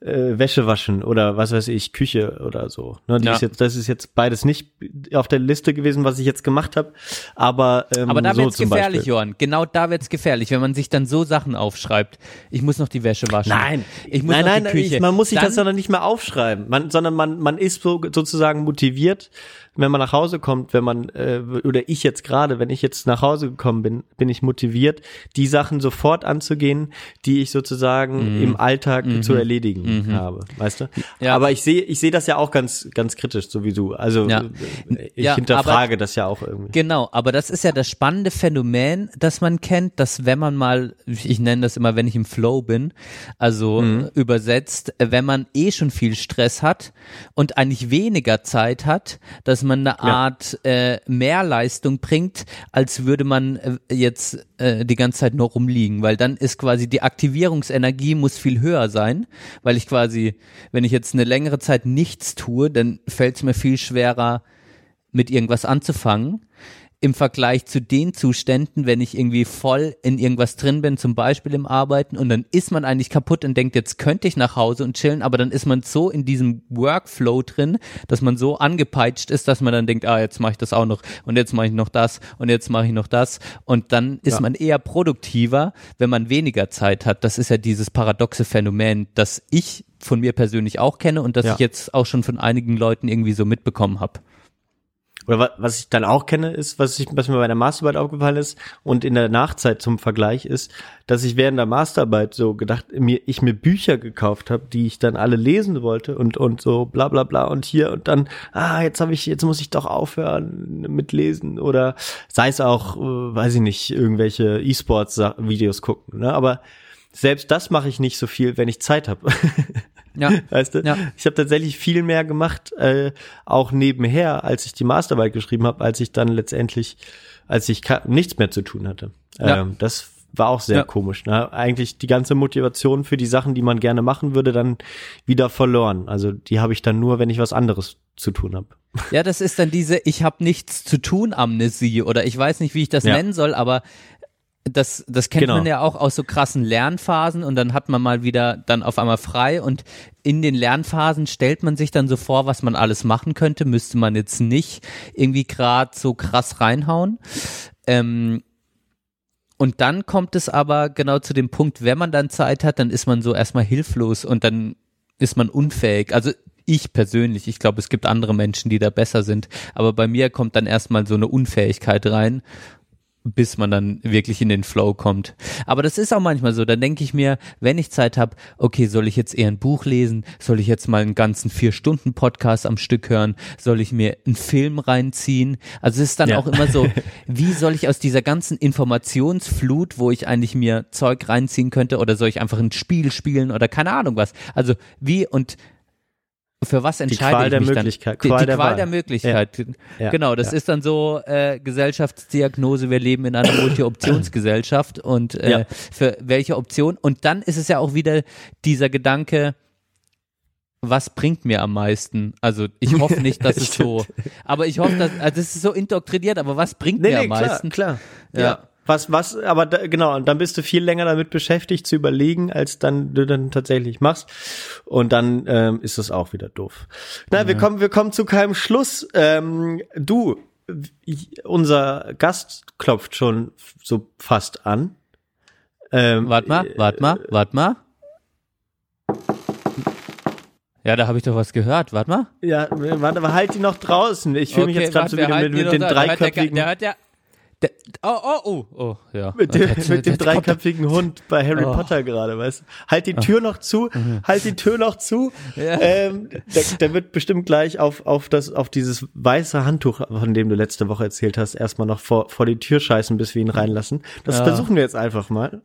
Äh, Wäsche waschen oder was weiß ich, Küche oder so. Ne, Ja. ist jetzt, das ist jetzt beides nicht auf der Liste gewesen, was ich jetzt gemacht habe, aber ähm, Aber da so wird's gefährlich, Beispiel. Johann. Genau da wird's gefährlich, wenn man sich dann so Sachen aufschreibt. Ich muss noch die Wäsche waschen. Nein, ich muss nein, noch nein, die Küche. Ich, man muss sich dann, das dann nicht mehr aufschreiben, man, sondern man, man ist so, sozusagen motiviert, wenn man nach Hause kommt, wenn man, äh, oder ich jetzt gerade, wenn ich jetzt nach Hause gekommen bin, bin ich motiviert, die Sachen sofort anzugehen, die ich sozusagen Mhm. im Alltag zu erledigen habe, weißt du? Ja. Aber ich sehe, ich sehe das ja auch ganz, ganz kritisch, so wie du. Also Ja. äh, ich Ja, hinterfrage das ja auch irgendwie. Genau, aber das ist ja das spannende Phänomen, das man kennt, dass wenn man mal, ich nenne das immer, wenn ich im Flow bin, also Mhm. übersetzt, wenn man eh schon viel Stress hat und eigentlich weniger Zeit hat, dass man eine Art äh, Mehrleistung bringt, als würde man äh, jetzt äh, die ganze Zeit nur rumliegen, weil dann ist quasi die Aktivierungsenergie muss viel höher sein, weil ich quasi, wenn ich jetzt eine längere Zeit nichts tue, dann fällt es mir viel schwerer, mit irgendwas anzufangen. Im Vergleich zu den Zuständen, wenn ich irgendwie voll in irgendwas drin bin, zum Beispiel im Arbeiten, und dann ist man eigentlich kaputt und denkt, jetzt könnte ich nach Hause und chillen, aber dann ist man so in diesem Workflow drin, dass man so angepeitscht ist, dass man dann denkt, ah, jetzt mache ich das auch noch und jetzt mache ich noch das und jetzt mache ich noch das. Und dann ist Ja. man eher produktiver, wenn man weniger Zeit hat. Das ist ja dieses paradoxe Phänomen, das ich von mir persönlich auch kenne und das Ja. ich jetzt auch schon von einigen Leuten irgendwie so mitbekommen habe. Oder wa- was ich dann auch kenne, ist, was, ich, was mir bei der Masterarbeit aufgefallen ist und in der Nachzeit zum Vergleich ist, dass ich während der Masterarbeit so gedacht, mir, ich mir Bücher gekauft habe, die ich dann alle lesen wollte und, und so bla bla bla und hier und dann, ah, jetzt habe ich, jetzt muss ich doch aufhören mit Lesen oder sei es auch, äh, weiß ich nicht, irgendwelche E-Sports-Videos gucken, ne? Aber selbst das mache ich nicht so viel, wenn ich Zeit habe. Ja. Weißt du? Ja. Ich habe tatsächlich viel mehr gemacht, äh, auch nebenher, als ich die Masterarbeit geschrieben habe, als ich dann letztendlich, als ich nichts mehr zu tun hatte. Ja. Ähm, das war auch sehr Ja. komisch. Ne? Eigentlich die ganze Motivation für die Sachen, die man gerne machen würde, dann wieder verloren. Also die habe ich dann nur, wenn ich was anderes zu tun habe. Ja, das ist dann diese Ich habe nichts zu tun Amnesie oder ich weiß nicht, wie ich das Ja. nennen soll, aber das, das kennt Genau. man ja auch aus so krassen Lernphasen und dann hat man mal wieder dann auf einmal frei und in den Lernphasen stellt man sich dann so vor, was man alles machen könnte, müsste man jetzt nicht irgendwie gerade so krass reinhauen. Ähm, und dann kommt es aber genau zu dem Punkt, wenn man dann Zeit hat, dann ist man so erstmal hilflos und dann ist man unfähig. Also ich persönlich, ich glaube, es gibt andere Menschen, die da besser sind, aber bei mir kommt dann erstmal so eine Unfähigkeit rein bis man dann wirklich in den Flow kommt. Aber das ist auch manchmal so. Dann denke ich mir, wenn ich Zeit habe, okay, soll ich jetzt eher ein Buch lesen? Soll ich jetzt mal einen ganzen vier Stunden Podcast am Stück hören? Soll ich mir einen Film reinziehen? Also es ist dann Ja. auch immer so, wie soll ich aus dieser ganzen Informationsflut, wo ich eigentlich mir Zeug reinziehen könnte, oder soll ich einfach ein Spiel spielen oder keine Ahnung was? Also wie und für was entscheide ich der mich Möglichkeit, dann? Die, Qual die der Qual Wahl. der Möglichkeit. Ja. Genau, das Ja. ist dann so äh, Gesellschaftsdiagnose, wir leben in einer Multi-Optionsgesellschaft und äh, für welche Option? Und dann ist es ja auch wieder dieser Gedanke, was bringt mir am meisten? Also ich hoffe nicht, dass es so, aber ich hoffe, dass, also es ist so indoktriniert, aber was bringt mir am meisten? klar. Ja. Ja. Was, was, aber da, genau, und dann bist du viel länger damit beschäftigt zu überlegen, als dann du dann tatsächlich machst. Und dann ähm, ist es auch wieder doof. Na, wir kommen, wir kommen zu keinem Schluss. Ähm, du, unser Gast klopft schon so fast an. Ähm, Warte mal, warte mal, warte mal. Ja, da habe ich doch was gehört. Warte mal. Ja, warte, aber halt die noch draußen. Ich fühle mich jetzt gerade so wieder wir mit, mit den da. Der ja- dreiköpfigen, Der hört ja. Der, oh, oh, oh, oh, ja. mit dem, Jetzt- mit dem dreiköpfigen Hund bei Harry Oh. Potter gerade, weißt du? Halt die Tür noch zu, halt die Tür noch zu. Ja. Ähm, der, der wird bestimmt gleich auf, auf das, auf dieses weiße Handtuch, von dem du letzte Woche erzählt hast, erstmal noch vor, vor die Tür scheißen, bis wir ihn reinlassen. Das Ja. versuchen wir jetzt einfach mal.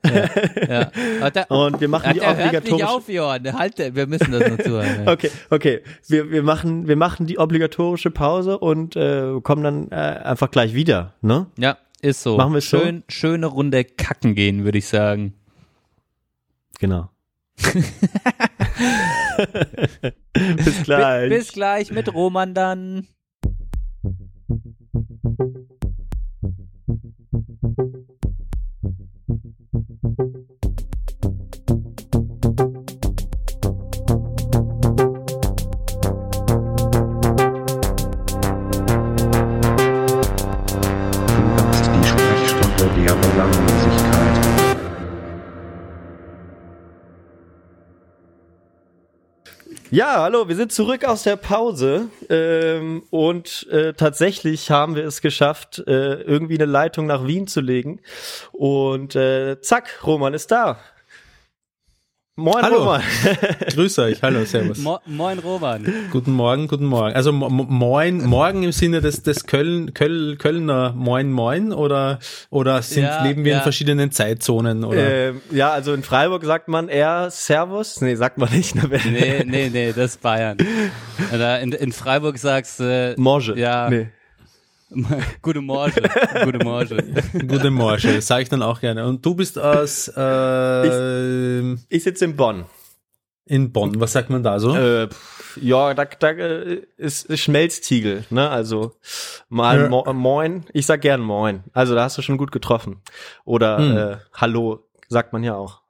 Ja. Aber der- Und wir machen Ja, die der hört nicht obligatorische. auf, Johann. Halt, wir müssen das noch zuhören. Ja. Okay, okay. Wir, wir machen, wir machen die obligatorische Pause und äh, kommen dann äh, einfach gleich wieder, ne? Ja, ist so. Machen wir es so? Schön, Schöne Runde kacken gehen, würde ich sagen. Genau. bis gleich. Bis gleich mit Roman dann. Ja, hallo, wir sind zurück aus der Pause ähm, und äh, tatsächlich haben wir es geschafft, äh, irgendwie eine Leitung nach Wien zu legen. Und äh, zack, Roman ist da. Moin, Hallo. Roman. Grüß euch, hallo, servus. Mo Moin, Roman. guten Morgen, guten Morgen. Also mo mo- moin, morgen im Sinne des, des Köln, Köl, Kölner Moin Moin oder, oder sind, Ja, leben wir ja. in verschiedenen Zeitzonen oder? Ähm, ja, also in Freiburg sagt man eher Servus. Nee, sagt man nicht. Ne? Nee, nee, nee, das ist Bayern. Oder in, in Freiburg sagst du. Morge. Ja. Nee. Gute Morge. Gute Morge. Gute Morgen, das sage ich dann auch gerne. Und du bist aus äh, Ich sitze in Bonn. in Bonn. Was sagt man da so? Äh, ja, da, da äh, ist, ist Schmelztiegel, ne? Also mal Ja. mo Moin. Ich sag gern Moin. Also da hast du schon gut getroffen. Oder Hm. äh, Hallo sagt man ja auch.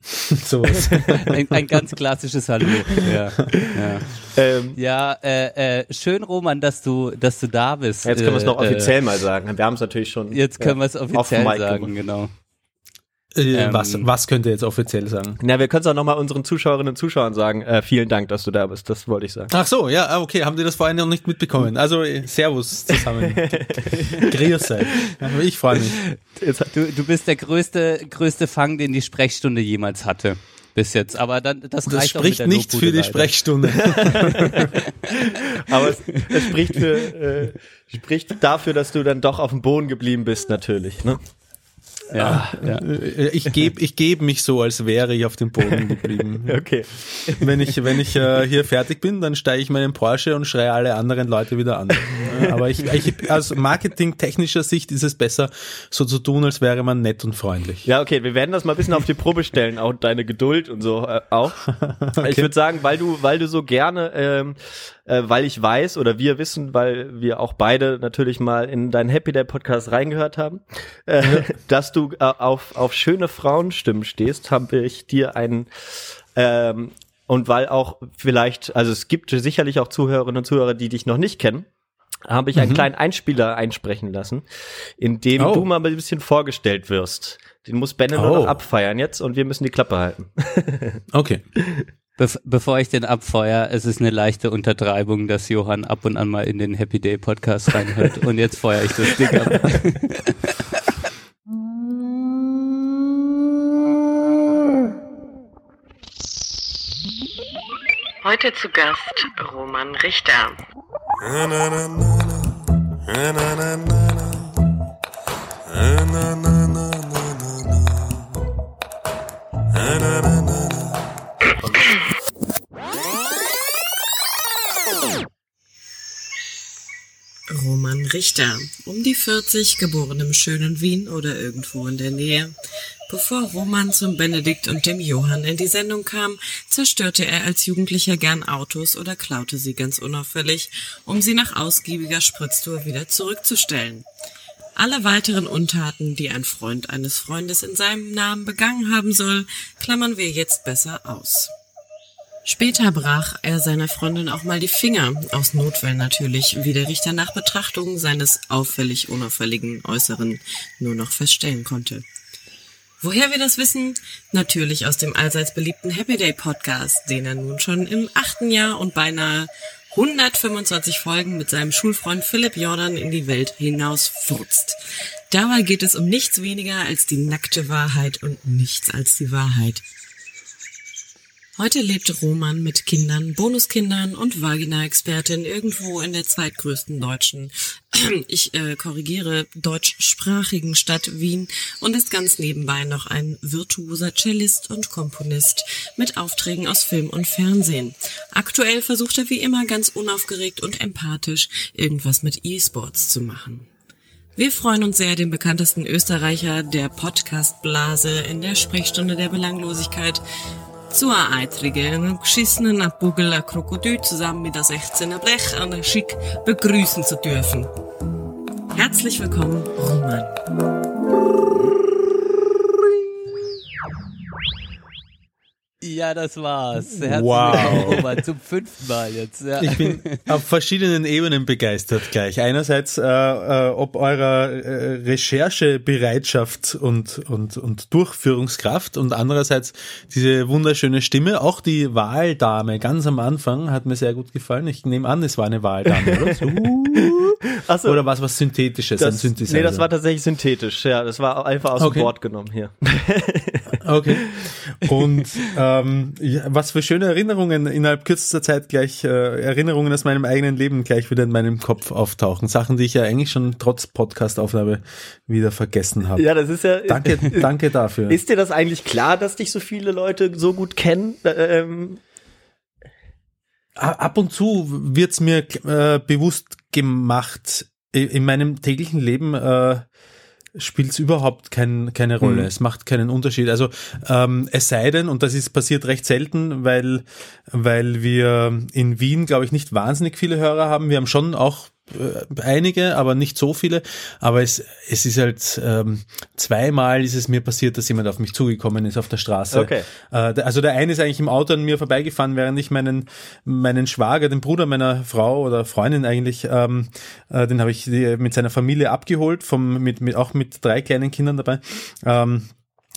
Sowas. Ein, ein ganz klassisches Hallo. Ja, ja. Ähm, ja äh, äh, schön, Roman, dass du, dass du da bist. jetzt können wir es noch Äh, offiziell mal sagen. Wir haben es natürlich schon. Äh, jetzt können wir es offiziell sagen, gemacht. genau. Äh, Ähm, was, was könnt ihr jetzt offiziell sagen? Na, wir können es auch noch mal unseren Zuschauerinnen und Zuschauern sagen. Äh, vielen Dank, dass du da bist. Das wollte ich sagen. Ach so, ja, ah, okay, haben die das vorhin noch nicht mitbekommen. Also, äh, Servus zusammen. Grüß euch. Ich freue mich. Jetzt, Du, du bist der größte, größte Fang, den die Sprechstunde jemals hatte. Bis jetzt. Aber dann, das, Das reicht spricht nicht für die leider. Sprechstunde. aber es, es spricht für äh, spricht dafür, dass du dann doch auf dem Boden geblieben bist, natürlich. Ne? Ja, ja. Äh, Ich gebe ich geb mich so, als wäre ich auf dem Boden geblieben. Okay. Wenn ich, wenn ich äh, hier fertig bin, dann steige ich meinen Porsche und schreie alle anderen Leute wieder an. Aber ich, ich, aus marketingtechnischer Sicht ist es besser, so zu tun, als wäre man nett und freundlich. Ja, okay, wir werden das mal ein bisschen auf die Probe stellen, auch deine Geduld und so äh, auch. Ich würde sagen, weil du, weil du so gerne, ähm, äh, weil ich weiß oder wir wissen, weil wir auch beide natürlich mal in deinen Happy Day Podcast reingehört haben, äh, dass du äh, auf, auf schöne Frauenstimmen stehst, habe ich dir einen ähm, und weil auch vielleicht, also es gibt sicherlich auch Zuhörerinnen und Zuhörer, die dich noch nicht kennen, habe ich einen kleinen Einspieler einsprechen lassen, in dem Oh. du mal ein bisschen vorgestellt wirst. Den muss Benne Oh. noch abfeiern jetzt und wir müssen die Klappe halten. Okay bevor ich den abfeuer, es ist eine leichte Untertreibung, dass Johann ab und an mal in den Happy Day Podcast reinhört. und jetzt feuere ich das Ding ab. Heute zu Gast Roman Richter. Na, na, na, na, na, na, Na, na, na, Richter, um die 40, geboren im schönen Wien oder irgendwo in der Nähe. Bevor Roman zum Benedikt und dem Johann in die Sendung kam, zerstörte er als Jugendlicher gern Autos oder klaute sie ganz unauffällig, um sie nach ausgiebiger Spritztour wieder zurückzustellen. Alle weiteren Untaten, die ein Freund eines Freundes in seinem Namen begangen haben soll, klammern wir jetzt besser aus. Später brach er seiner Freundin auch mal die Finger, aus Notwehr natürlich, wie der Richter nach Betrachtung seines auffällig unauffälligen Äußeren nur noch feststellen konnte. Woher wir das wissen? Natürlich aus dem allseits beliebten Happy Day Podcast, den er nun schon im achten Jahr und beinahe 125 Folgen mit seinem Schulfreund Philipp Jordan in die Welt hinaus furzt. Dabei geht es um nichts weniger als die nackte Wahrheit und nichts als die Wahrheit. Heute lebt Roman mit Kindern, Bonuskindern und Vagina-Expertin irgendwo in der zweitgrößten deutschen, ich äh, korrigiere, deutschsprachigen Stadt Wien und ist ganz nebenbei noch ein virtuoser Cellist und Komponist mit Aufträgen aus Film und Fernsehen. Aktuell versucht er wie immer ganz unaufgeregt und empathisch irgendwas mit E-Sports zu machen. Wir freuen uns sehr, den bekanntesten Österreicher der Podcast-Blase in der Sprechstunde der Belanglosigkeit zur eitrigen, geschissenen Bugel Krokodil zusammen mit der 16er Blech an der Schick begrüßen zu dürfen. Herzlich willkommen, Roman. Ja, das war's. Herzlich Wow. willkommen, zum fünften Mal jetzt. Ja. Ich bin auf verschiedenen Ebenen begeistert gleich. Einerseits, äh, äh, ob eurer äh, Recherchebereitschaft und, und, und Durchführungskraft und andererseits diese wunderschöne Stimme. Auch die Wahldame ganz am Anfang hat mir sehr gut gefallen. Ich nehme an, es war eine Wahldame, oder? So. Achso, Oder was was Synthetisches, ein das, Synthesizer. nee, das war tatsächlich synthetisch. Ja, das war einfach aus Okay. dem Wort genommen hier. Okay. Und ähm, was für schöne Erinnerungen innerhalb kürzester Zeit gleich, äh, Erinnerungen aus meinem eigenen Leben gleich wieder in meinem Kopf auftauchen. Sachen, die ich ja eigentlich schon trotz Podcast-Aufnahme wieder vergessen habe. Ja, das ist ja. Danke, danke dafür. Ist dir das eigentlich klar, dass dich so viele Leute so gut kennen? Äh, Ähm, Ab und zu wird's mir äh, bewusst gemacht, in meinem täglichen Leben äh, spielt es überhaupt kein, keine Rolle. Mhm. Es macht keinen Unterschied. Also ähm, es sei denn, und das ist passiert recht selten, weil, weil wir in Wien, glaube ich, nicht wahnsinnig viele Hörer haben. Wir haben schon auch einige, aber nicht so viele. Aber es, es ist halt ähm, zweimal ist es mir passiert, dass jemand auf mich zugekommen ist auf der Straße. Okay. Äh, also der eine ist eigentlich im Auto an mir vorbeigefahren, während ich meinen meinen Schwager, den Bruder meiner Frau oder Freundin eigentlich, ähm, äh, den habe ich die, mit seiner Familie abgeholt, vom mit, mit auch mit drei kleinen Kindern dabei. Ähm,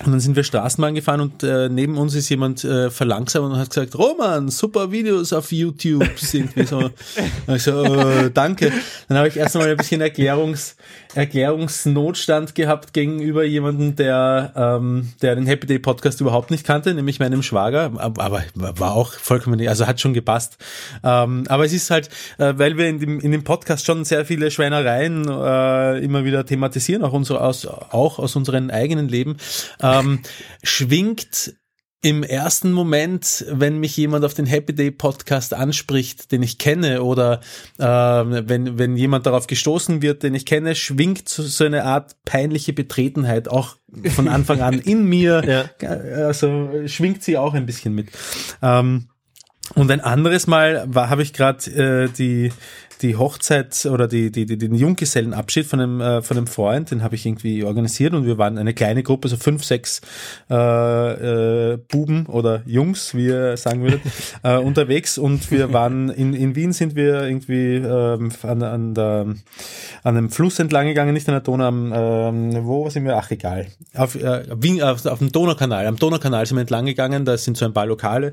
und dann sind wir Straßenbahn gefahren und äh, neben uns ist jemand äh, verlangsamt und hat gesagt, Roman, super Videos auf YouTube. Irgendwie so. Und ich so, äh, danke. Dann habe ich erst mal ein bisschen Erklärungs, Erklärungsnotstand gehabt gegenüber jemandem, der, ähm, der den Happy Day Podcast überhaupt nicht kannte, nämlich meinem Schwager. Aber war auch vollkommen, also hat schon gepasst. Ähm, aber es ist halt, äh, weil wir in dem, in dem Podcast schon sehr viele Schweinereien äh, immer wieder thematisieren, auch, unsere, aus, auch aus unserem eigenen Leben, ähm, schwingt im ersten Moment, wenn mich jemand auf den Happy Day Podcast anspricht, den ich kenne, oder äh, wenn, wenn jemand darauf gestoßen wird, den ich kenne, schwingt so, so eine Art peinliche Betretenheit auch von Anfang an in mir. Ja. Also schwingt sie auch ein bisschen mit. Ähm, und ein anderes Mal war, habe ich gerade äh, die die Hochzeit oder die, die, die den Junggesellenabschied von einem äh, von einem Freund, den habe ich irgendwie organisiert und wir waren eine kleine Gruppe, so fünf, sechs äh, äh, Buben oder Jungs, wie ihr sagen würdet, äh, unterwegs und wir waren in, in Wien sind wir irgendwie ähm, an, an, der, an einem Fluss entlang gegangen, nicht an der Donau, am, ähm, wo sind wir? Ach egal, auf, äh, Wien, auf, auf dem Donaukanal, am Donaukanal sind wir entlang gegangen, da sind so ein paar Lokale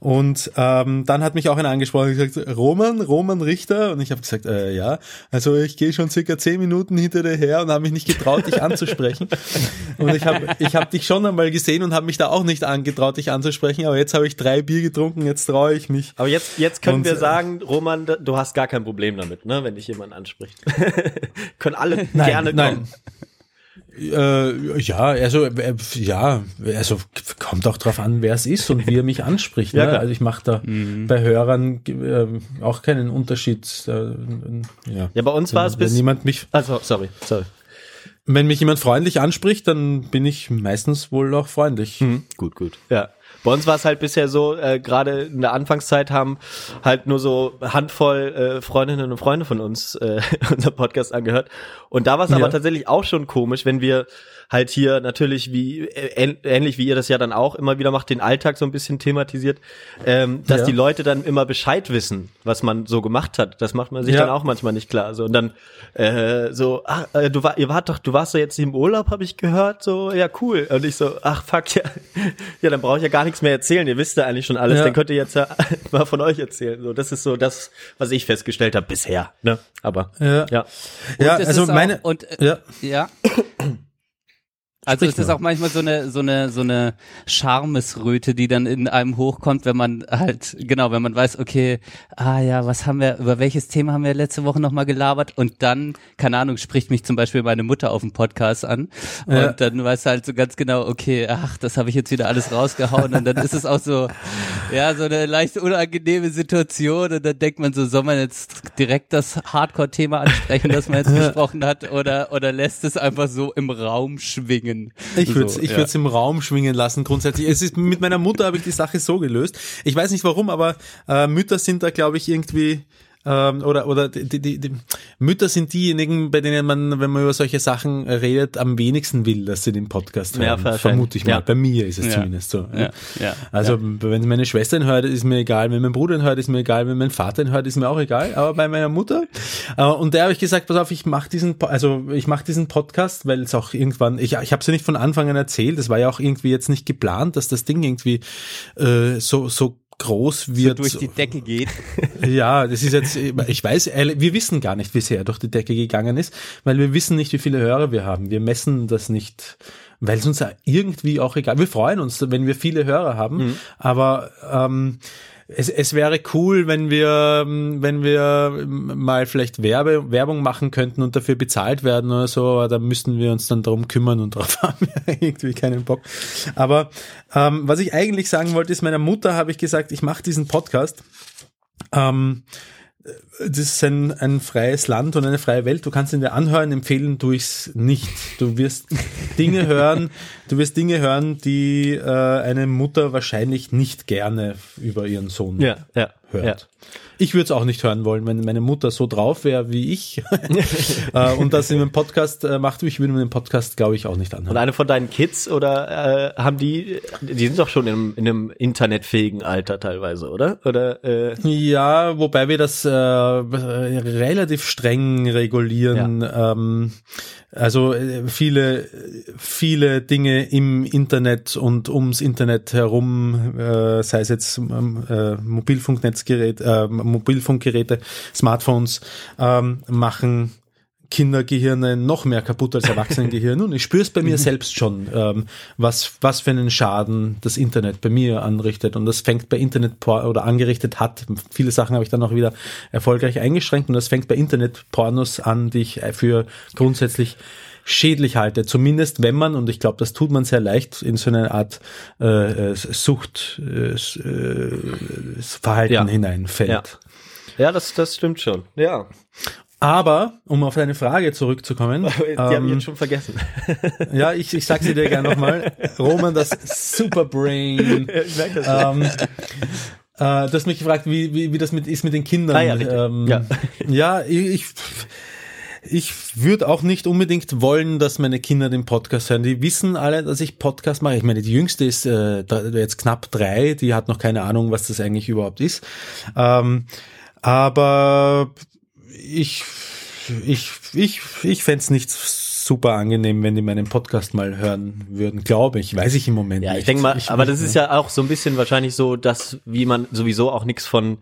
und äh, ähm, dann hat mich auch einer angesprochen und gesagt, Roman, Roman Richter. Und ich habe gesagt, äh, ja. Also ich gehe schon circa zehn Minuten hinter dir her und habe mich nicht getraut, dich anzusprechen. Und ich habe ich hab dich schon einmal gesehen und habe mich da auch nicht angetraut, dich anzusprechen. Aber jetzt habe ich drei Bier getrunken, jetzt traue ich mich. Aber jetzt, jetzt können Und, wir äh, sagen, Roman, du hast gar kein Problem damit, ne, wenn dich jemand anspricht. können alle Nein, gerne nein. Äh, ja, also äh, ja, also kommt auch drauf an, wer es ist und wie er mich anspricht. Ja, ne? Also ich mache da bei Hörern äh, auch keinen Unterschied. Äh, ja. Ja, bei uns war es bis. jemand mich, Also, sorry, sorry. wenn mich jemand freundlich anspricht, dann bin ich meistens wohl auch freundlich. Gut, gut. Ja. Bei uns war es halt bisher so, äh, gerade in der Anfangszeit haben halt nur so Handvoll äh, Freundinnen und Freunde von uns äh, unser Podcast angehört. Und da war es aber Ja. tatsächlich auch schon komisch, wenn wir halt hier natürlich wie äh, ähn- ähnlich wie ihr das ja dann auch immer wieder macht, den Alltag so ein bisschen thematisiert, ähm, dass Ja. die Leute dann immer Bescheid wissen, was man so gemacht hat. Das macht man sich Ja. dann auch manchmal nicht klar. So und dann äh, so, ach, äh, du war, ihr wart doch, du warst doch jetzt im Urlaub, habe ich gehört. So, ja cool. Und ich so, ach fuck ja, ja, dann brauche ich ja gar nichts mehr erzählen. Ihr wisst ja eigentlich schon alles. Ja. Dann könnt ihr jetzt ja mal von euch erzählen. So, das ist so das, was ich festgestellt habe bisher. Ne, aber Ja. ja. Ja, Und es also ist auch- meine, und, äh, ja. Ja. Also Sprich ist nur. auch manchmal so eine so eine so eine Schamesröte, die dann in einem hochkommt, wenn man halt genau, wenn man weiß, okay, ah ja, was haben wir über welches Thema haben wir letzte Woche noch mal gelabert und dann keine Ahnung spricht mich zum Beispiel meine Mutter auf dem Podcast an Ja. und dann weißt du halt so ganz genau, okay, ach, das habe ich jetzt wieder alles rausgehauen und dann ist es auch so ja so eine leicht unangenehme Situation und dann denkt man so, soll man jetzt direkt das Hardcore-Thema ansprechen, das man jetzt besprochen hat oder oder lässt es einfach so im Raum schwingen? Ich würde es so, ich ja. im Raum schwingen lassen grundsätzlich. Es ist mit meiner Mutter habe ich die Sache so gelöst. Ich weiß nicht warum, aber äh, Mütter sind da glaube ich irgendwie ähm, oder oder die, die, die, Mütter sind diejenigen, bei denen man, wenn man über solche Sachen redet, am wenigsten will, dass sie den Podcast Ja, hören. Vermute ich mal. Ja. Bei mir ist es Ja. zumindest so. Ja, ja. Also wenn meine Schwester ihn hört, ist mir egal. Wenn mein Bruder ihn hört, ist mir egal. Wenn mein Vater ihn hört, ist mir auch egal. Aber bei meiner Mutter äh, und der habe ich gesagt, pass auf, ich mache diesen, also ich mache diesen Podcast, weil es auch irgendwann, ich, ich habe es ja nicht von Anfang an erzählt. Das war ja auch irgendwie jetzt nicht geplant, dass das Ding irgendwie äh, so so groß wird. durch die Decke geht. Ja, das ist jetzt, ich weiß, wir wissen gar nicht, wie sehr er durch die Decke gegangen ist, weil wir wissen nicht, wie viele Hörer wir haben. Wir messen das nicht, weil es uns irgendwie auch egal. Wir freuen uns, wenn wir viele Hörer haben, aber ähm, es, es wäre cool, wenn wir, ähm, wenn wir ähm, mal vielleicht Werbe, Werbung machen könnten und dafür bezahlt werden oder so, aber da müssten wir uns dann darum kümmern und darauf haben wir irgendwie keinen Bock. Aber ähm, was ich eigentlich sagen wollte, ist, meiner Mutter habe ich gesagt, ich mache diesen Podcast. Ähm, das ist ein, ein freies Land und eine freie Welt. Du kannst ihn dir anhören, empfehlen durchs nicht. Du wirst Dinge hören, du wirst Dinge hören, die äh, eine Mutter wahrscheinlich nicht gerne über ihren Sohn Ja, ja, hört. ja. Ich würde es auch nicht hören wollen, wenn meine Mutter so drauf wäre wie ich äh, und das in einem Podcast äh, macht. Ich würde mir den Podcast, glaube ich, auch nicht Und anhören. eine von deinen Kids oder äh, haben die, die sind doch schon in, in einem internetfähigen Alter teilweise, oder? Oder äh, Ja, wobei wir das äh, relativ streng regulieren. Ähm, also äh, viele, viele Dinge im Internet und ums Internet herum, äh, sei es jetzt ähm, äh, Mobilfunknetzgerät, äh, Mobilfunkgeräte, Smartphones, ähm, machen Kindergehirne noch mehr kaputt als Erwachsenengehirne. Und ich spüre es bei mir selbst schon, ähm, was, was für einen Schaden das Internet bei mir anrichtet. Und das fängt bei Internet oder angerichtet hat. Viele Sachen habe ich dann auch wieder erfolgreich eingeschränkt. Und das fängt bei Internetpornos an, die ich für grundsätzlich schädlich halte. Zumindest wenn man, und ich glaube, das tut man sehr leicht, in so eine Art äh, äh, Sucht äh, äh, Verhalten Ja. hineinfällt. ja. Ja, das, das stimmt schon. Ja. Aber, um auf deine Frage zurückzukommen, Die ähm, jetzt schon vergessen. ja, ich, ich sag sie dir gerne nochmal. Roman, das Superbrain. ich merke das. ähm, äh, du hast mich gefragt, wie, wie, wie das mit, ist mit den Kindern. Ah ja, ähm, Ja. ja, ich, ich würde auch nicht unbedingt wollen, dass meine Kinder den Podcast hören. Die wissen alle, dass ich Podcast mache. Ich meine, die jüngste ist äh, jetzt knapp drei, die hat noch keine Ahnung, was das eigentlich überhaupt ist. Ähm, aber ich, ich, ich, ich fänd's nicht super angenehm, wenn die meinen Podcast mal hören würden, glaube ich. Weiß ich im Moment Ja, nicht. ich denke mal, aber das ich- ist ja auch so ein bisschen wahrscheinlich so, dass wie man sowieso auch nichts von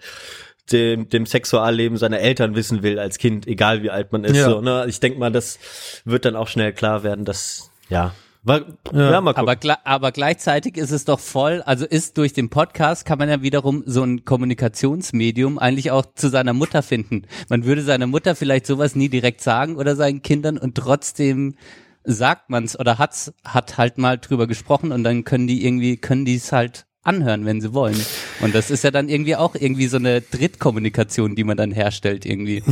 dem, dem Sexualleben seiner Eltern wissen will als Kind, egal wie alt man ist. Ja. So, ne? Ich denke mal, das wird dann auch schnell klar werden, dass ja, war, ja. mal gucken. Aber, aber gleichzeitig ist es doch voll, also ist durch den Podcast kann man ja wiederum so ein Kommunikationsmedium eigentlich auch zu seiner Mutter finden. Man würde seiner Mutter vielleicht sowas nie direkt sagen oder seinen Kindern und trotzdem sagt man's oder hat's, hat halt mal drüber gesprochen und dann können die irgendwie, können die es halt anhören, wenn sie wollen. Und das ist ja dann irgendwie auch irgendwie so eine Drittkommunikation, die man dann herstellt irgendwie.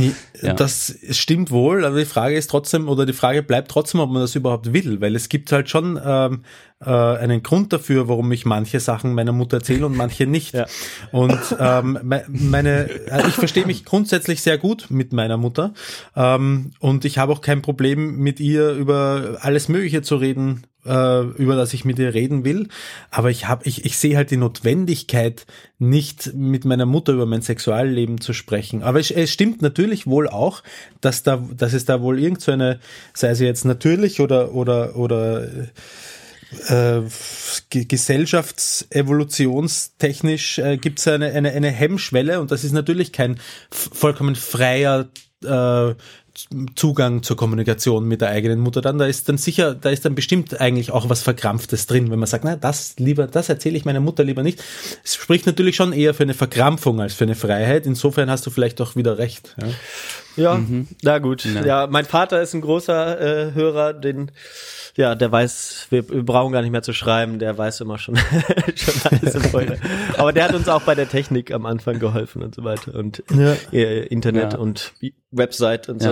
Ja. Das stimmt wohl, aber die Frage ist trotzdem, oder die Frage bleibt trotzdem, ob man das überhaupt will, weil es gibt halt schon ähm, äh, einen Grund dafür, warum ich manche Sachen meiner Mutter erzähle und manche nicht. Ja. Und ähm, me- meine, äh, ich verstehe mich grundsätzlich sehr gut mit meiner Mutter ähm, und ich habe auch kein Problem mit ihr über alles Mögliche zu reden, äh, über das ich mit ihr reden will. Aber ich habe, ich, ich sehe halt die Notwendigkeit, nicht mit meiner Mutter über mein Sexualleben zu sprechen. Aber es, es stimmt natürlich wohl auch, dass da, dass es da wohl irgend so eine, sei sie jetzt natürlich oder oder oder äh, ge- gesellschaftsevolutionstechnisch äh, gibt es eine, eine, eine Hemmschwelle und das ist natürlich kein vollkommen freier äh, Zugang zur Kommunikation mit der eigenen Mutter dann. Da ist dann sicher, da ist dann bestimmt eigentlich auch was Verkrampftes drin, wenn man sagt, na, das lieber, das erzähle ich meiner Mutter lieber nicht. Es spricht natürlich schon eher für eine Verkrampfung als für eine Freiheit. Insofern hast du vielleicht auch wieder recht. Ja. Ja, na gut. Ja. mein Vater ist ein großer äh, Hörer, den ja, der weiß, wir, wir brauchen gar nicht mehr zu schreiben, der weiß immer schon, schon alles im Vorhinein. Aber der hat uns auch bei der Technik am Anfang geholfen und so weiter und äh, Internet Ja. und Website und so,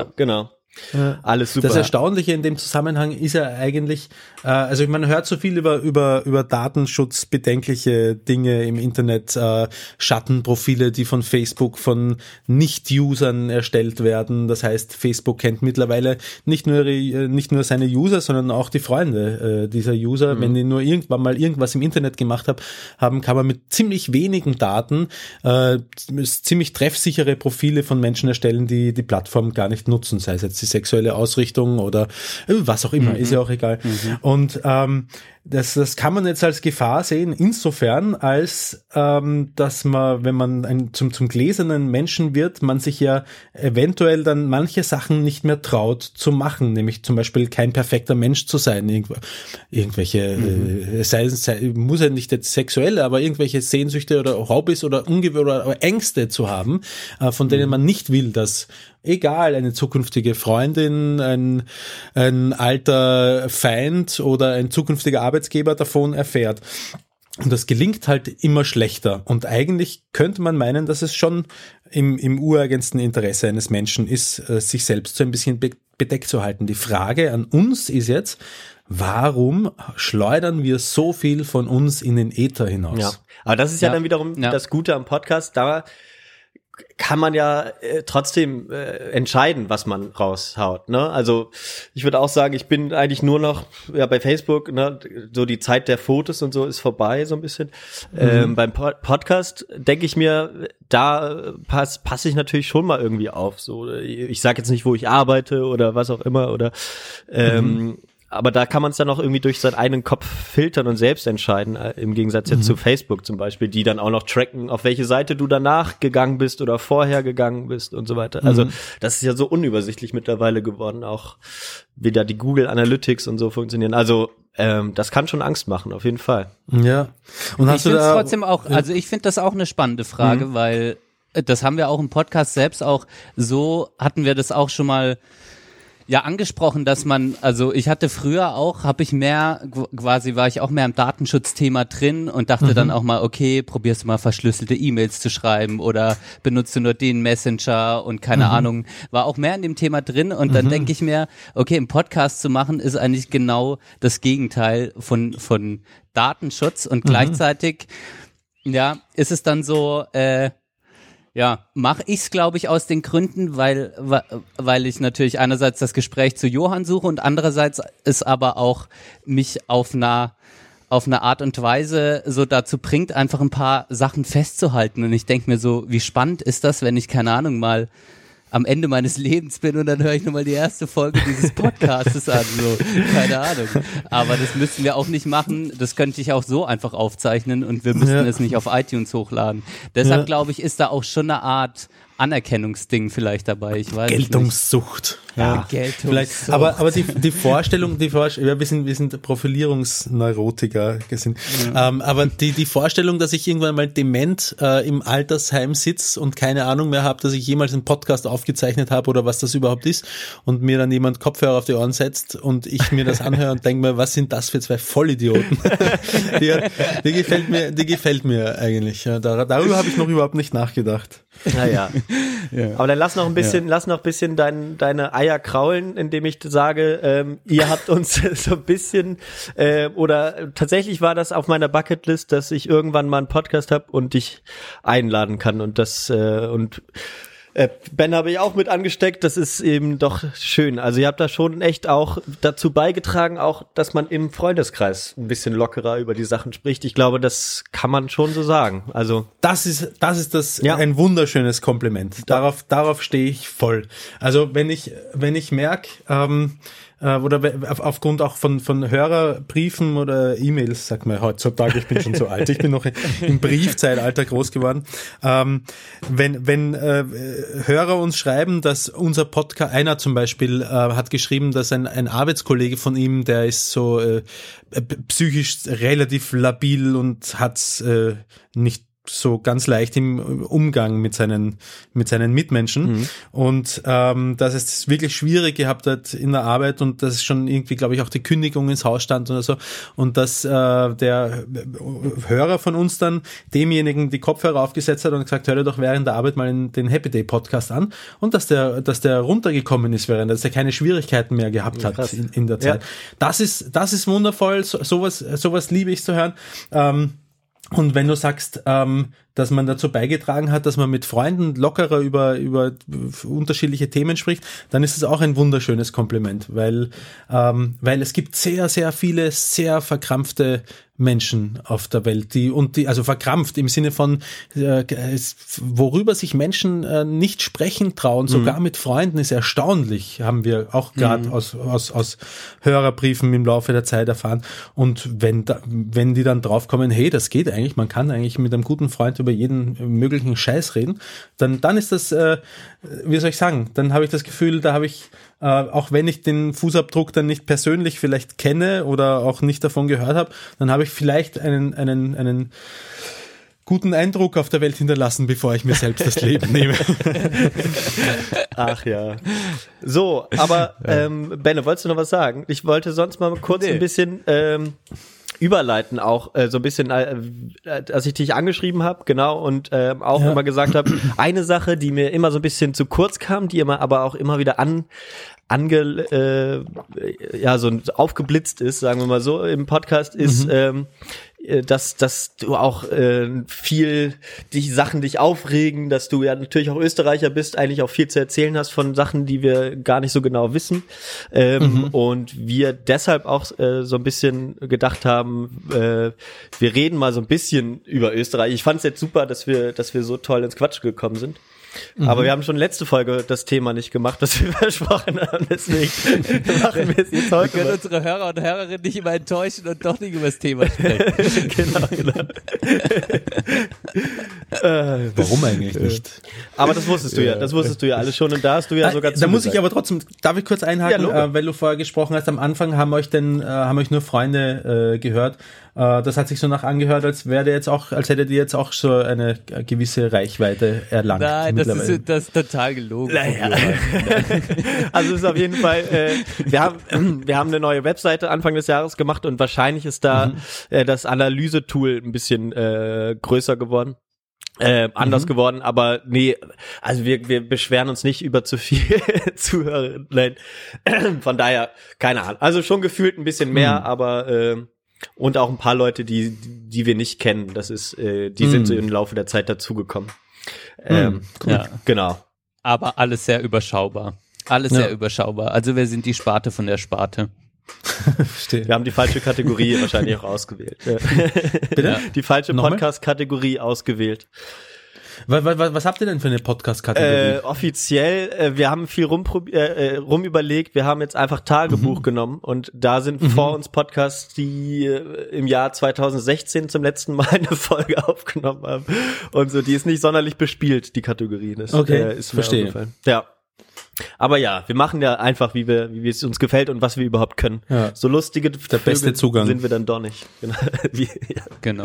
Ja. Alles super. Das Erstaunliche in dem Zusammenhang ist ja eigentlich, äh, also man hört so viel über, über, über datenschutzbedenkliche Dinge im Internet, äh, Schattenprofile, die von Facebook von Nicht-Usern erstellt werden. Das heißt, Facebook kennt mittlerweile nicht nur, ihre, äh, nicht nur seine User, sondern auch die Freunde äh, dieser User. Wenn die nur irgendwann mal irgendwas im Internet gemacht haben, haben kann man mit ziemlich wenigen Daten äh, ziemlich treffsichere Profile von Menschen erstellen, die die Plattform gar nicht nutzen, sei es jetzt die sexuelle Ausrichtung oder äh, was auch immer, ist ja auch egal. Und ähm, das, das kann man jetzt als Gefahr sehen, insofern, als ähm, dass man, wenn man ein, zum, zum gläsernen Menschen wird, man sich ja eventuell dann manche Sachen nicht mehr traut zu machen, nämlich zum Beispiel kein perfekter Mensch zu sein. Irgendw irgendwelche, äh, sei, sei, muss ja nicht jetzt sexuell, aber irgendwelche Sehnsüchte oder Hobbys oder, Ungew oder, oder Ängste zu haben, äh, von denen man nicht will, dass egal, eine zukünftige Freundin, ein, ein alter Feind oder ein zukünftiger Arbeitsgeber davon erfährt. Und das gelingt halt immer schlechter. Und eigentlich könnte man meinen, dass es schon im, im ureigensten Interesse eines Menschen ist, äh, sich selbst so ein bisschen be bedeckt zu halten. Die Frage an uns ist jetzt, warum schleudern wir so viel von uns in den Äther hinaus? Ja. Aber das ist ja, Ja. dann wiederum Ja. das Gute am Podcast. Da kann man ja äh, trotzdem äh, entscheiden, was man raushaut. Ne? Also ich würde auch sagen, ich bin eigentlich nur noch ja bei Facebook. Ne? So die Zeit der Fotos und so ist vorbei so ein bisschen. Ähm, beim po Podcast denke ich mir, da passe pass ich natürlich schon mal irgendwie auf. So ich sage jetzt nicht, wo ich arbeite oder was auch immer oder ähm, aber da kann man es dann auch irgendwie durch seinen eigenen Kopf filtern und selbst entscheiden, äh, im Gegensatz jetzt zu Facebook zum Beispiel, die dann auch noch tracken, auf welche Seite du danach gegangen bist oder vorher gegangen bist und so weiter. Also das ist ja so unübersichtlich mittlerweile geworden, auch wie da die Google Analytics und so funktionieren. Also ähm, das kann schon Angst machen, auf jeden Fall. Ja. Und ich hast du finde es trotzdem auch, also ich finde das auch eine spannende Frage, Mhm. weil äh, das haben wir auch im Podcast selbst auch so, hatten wir das auch schon mal ja angesprochen, dass man, also ich hatte früher auch, habe ich mehr, qu- quasi war ich auch mehr im Datenschutzthema drin und dachte Mhm. dann auch mal, okay, probierst du mal verschlüsselte E-Mails zu schreiben oder benutzt du nur den Messenger und keine Mhm. Ahnung, war auch mehr in dem Thema drin und dann denke ich mir, okay, einen Podcast zu machen ist eigentlich genau das Gegenteil von, von Datenschutz Mhm. und gleichzeitig, ja, ist es dann so, äh, ja, mache ich's glaube ich aus den Gründen, weil weil ich natürlich einerseits das Gespräch zu Johann suche und andererseits es aber auch mich auf einer auf eine Art und Weise so dazu bringt, einfach ein paar Sachen festzuhalten. Und ich denke mir so, wie spannend ist das, wenn ich keine Ahnung mal am Ende meines Lebens bin und dann höre ich nochmal die erste Folge dieses Podcastes an. So, keine Ahnung. Aber das müssen wir auch nicht machen. Das könnte ich auch so einfach aufzeichnen und wir müssten Ja. es nicht auf iTunes hochladen. Deshalb Ja. glaube ich, ist da auch schon eine Art Anerkennungsding vielleicht dabei. Ich weiß es nicht. Geltungssucht. Ja, Geltungssucht. Vielleicht, aber, aber die, die Vorstellung, die Vorstellung, ja, wir sind, wir sind Profilierungsneurotiker, sind, ähm, aber die, die Vorstellung, dass ich irgendwann mal dement äh, im Altersheim sitz und keine Ahnung mehr habe, dass ich jemals einen Podcast aufgezeichnet habe oder was das überhaupt ist und mir dann jemand Kopfhörer auf die Ohren setzt und ich mir das anhöre und denke mir, was sind das für zwei Vollidioten? die, die gefällt mir, die gefällt mir eigentlich. Ja, dar- darüber habe ich noch überhaupt nicht nachgedacht. Naja. Aber dann lass noch ein bisschen, lass noch ein bisschen dein, deine Eier kraulen, indem ich sage, ähm, ihr habt uns so ein bisschen äh, oder tatsächlich war das auf meiner Bucketlist, dass ich irgendwann mal einen Podcast habe und dich einladen kann und das äh, und äh, Ben habe ich auch mit angesteckt, das ist eben doch schön. Also ihr habt da schon echt auch dazu beigetragen, auch, dass man im Freundeskreis ein bisschen lockerer über die Sachen spricht. Ich glaube, das kann man schon so sagen. Also Das ist, das ist das, Ja. ein wunderschönes Kompliment. Darauf, darauf stehe ich voll. Also wenn ich, wenn ich merke, ähm, äh, oder auf, aufgrund auch von, von Hörerbriefen oder E-Mails, sag mal heutzutage, ich bin schon so alt, ich bin noch im Briefzeitalter groß geworden. Ähm, wenn wenn äh, Hörer uns schreiben, dass unser Podcast, einer zum Beispiel äh, hat geschrieben, dass ein, ein Arbeitskollege von ihm, der ist so äh, psychisch relativ labil und hat's äh, nicht so ganz leicht im Umgang mit seinen mit seinen Mitmenschen. Und ähm, dass es wirklich schwierig gehabt hat in der Arbeit und dass schon irgendwie glaube ich auch die Kündigung ins Haus stand oder so. Und dass äh, der Hörer von uns dann demjenigen die Kopfhörer aufgesetzt hat und gesagt hör dir doch während der Arbeit mal in den Happy Day Podcast an. Und dass der dass der runtergekommen ist während dass er keine Schwierigkeiten mehr gehabt hat in, in der Zeit. Das ist das ist wundervoll. So, sowas sowas liebe ich zu hören. Ähm, und wenn du sagst, ähm, dass man dazu beigetragen hat, dass man mit Freunden lockerer über, über unterschiedliche Themen spricht, dann ist es auch ein wunderschönes Kompliment, weil, ähm, weil es gibt sehr, sehr viele sehr verkrampfte Menschen auf der Welt, die und die, also verkrampft im Sinne von, äh, worüber sich Menschen äh, nicht sprechen trauen, sogar mit Freunden, ist erstaunlich, haben wir auch gerade aus, aus, aus Hörerbriefen im Laufe der Zeit erfahren. Und wenn, da, wenn die dann draufkommen, hey, das geht eigentlich, man kann eigentlich mit einem guten Freund über jeden möglichen Scheiß reden, dann, dann ist das, äh, wie soll ich sagen, dann habe ich das Gefühl, da habe ich äh, auch wenn ich den Fußabdruck dann nicht persönlich vielleicht kenne oder auch nicht davon gehört habe, dann habe ich vielleicht einen, einen, einen guten Eindruck auf der Welt hinterlassen, bevor ich mir selbst das Leben nehme. Ach ja. So, aber ähm, Benne, wolltest du noch was sagen? Ich wollte sonst mal kurz ein bisschen ähm, überleiten, auch äh, so ein bisschen, äh, äh, als ich dich angeschrieben habe, genau, und ähm, auch immer gesagt habe, eine Sache, die mir immer so ein bisschen zu kurz kam, die immer aber auch immer wieder an ange äh, ja so aufgeblitzt ist, sagen wir mal so im Podcast ist ähm, äh, dass dass du auch äh, viel dich Sachen dich aufregen, dass du ja natürlich auch Österreicher bist, eigentlich auch viel zu erzählen hast von Sachen, die wir gar nicht so genau wissen ähm, und wir deshalb auch äh, so ein bisschen gedacht haben, äh, wir reden mal so ein bisschen über Österreich. Ich fand es jetzt super, dass wir dass wir so toll ins Quatsch gekommen sind. Aber wir haben schon letzte Folge das Thema nicht gemacht, das wir versprochen haben. Deswegen machen wir es jetzt Wir heute. können Mal. unsere Hörer und Hörerinnen nicht immer enttäuschen und doch nicht über das Thema sprechen. genau, genau. äh, Warum eigentlich nicht? aber das wusstest du ja, das wusstest du ja alles schon und da hast du ja sogar Äh, da muss ich aber trotzdem, darf ich kurz Ja, einhaken, Logo. äh, weil du vorher gesprochen hast, am Anfang haben euch denn, äh, haben euch nur Freunde äh, gehört. Äh, das hat sich so nach angehört, als wäre jetzt auch, als hättet ihr jetzt auch so eine gewisse Reichweite erlangt. Nein, das ist, das ist total gelogen. Naja. also es ist auf jeden Fall, äh, wir haben wir haben eine neue Webseite Anfang des Jahres gemacht und wahrscheinlich ist da Mhm. äh, das Analysetool ein bisschen äh, größer geworden. Äh, anders Mhm. geworden, aber nee, also wir, wir beschweren uns nicht über zu viel Zuhörer. Nein. Von daher, keine Ahnung. Also schon gefühlt ein bisschen mehr, Mhm. aber äh, und auch ein paar Leute, die, die wir nicht kennen. Das ist, äh, die sind Mhm. so im Laufe der Zeit dazugekommen. Ähm, Ja. Genau. Aber alles sehr überschaubar. Alles Ja. sehr überschaubar. Also wir sind die Sparte von der Sparte. Verstehe. Wir haben die falsche Kategorie wahrscheinlich auch ausgewählt. Ja. Bitte? Die falsche? Podcast-Kategorie ausgewählt. Was, was, was habt ihr denn für eine Podcast-Kategorie? Äh, offiziell, äh, wir haben viel äh, äh, rumüberlegt, wir haben jetzt einfach Tagebuch Mhm. genommen und da sind vor uns Podcasts, die äh, im Jahr 2016 zum letzten Mal eine Folge aufgenommen haben und so, die ist nicht sonderlich bespielt, die Kategorie. Das, Okay, äh, ist mir verstehe. aufgefallen. Ja. Aber ja, wir machen ja einfach, wie wir, wie es uns gefällt und was wir überhaupt können. Ja. So lustige Der beste Vögel Zugang. sind wir dann doch nicht. Genau. Wie, ja, Genau.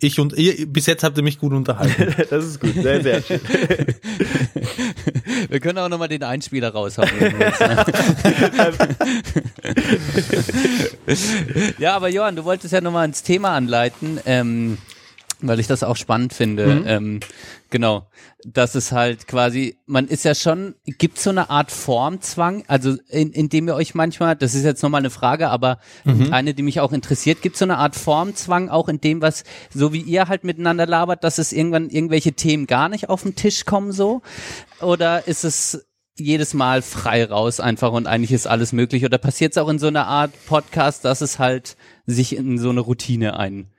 Ich und ihr, bis jetzt habt ihr mich gut unterhalten. das ist gut, sehr, sehr schön. Wir können auch nochmal den Einspieler raushauen. jetzt, ne? ja, aber Johann, du wolltest ja nochmal ins Thema anleiten, ähm, weil ich das auch spannend finde. Ähm, genau, das ist halt quasi, man ist ja schon, gibt so eine Art Formzwang, also in, in dem ihr euch manchmal, das ist jetzt nochmal eine Frage, aber eine, die mich auch interessiert, gibt so eine Art Formzwang auch in dem, was, so wie ihr halt miteinander labert, dass es irgendwann irgendwelche Themen gar nicht auf den Tisch kommen so? Oder ist es jedes Mal frei raus einfach und eigentlich ist alles möglich? Oder passiert es auch in so einer Art Podcast, dass es halt sich in so eine Routine ein,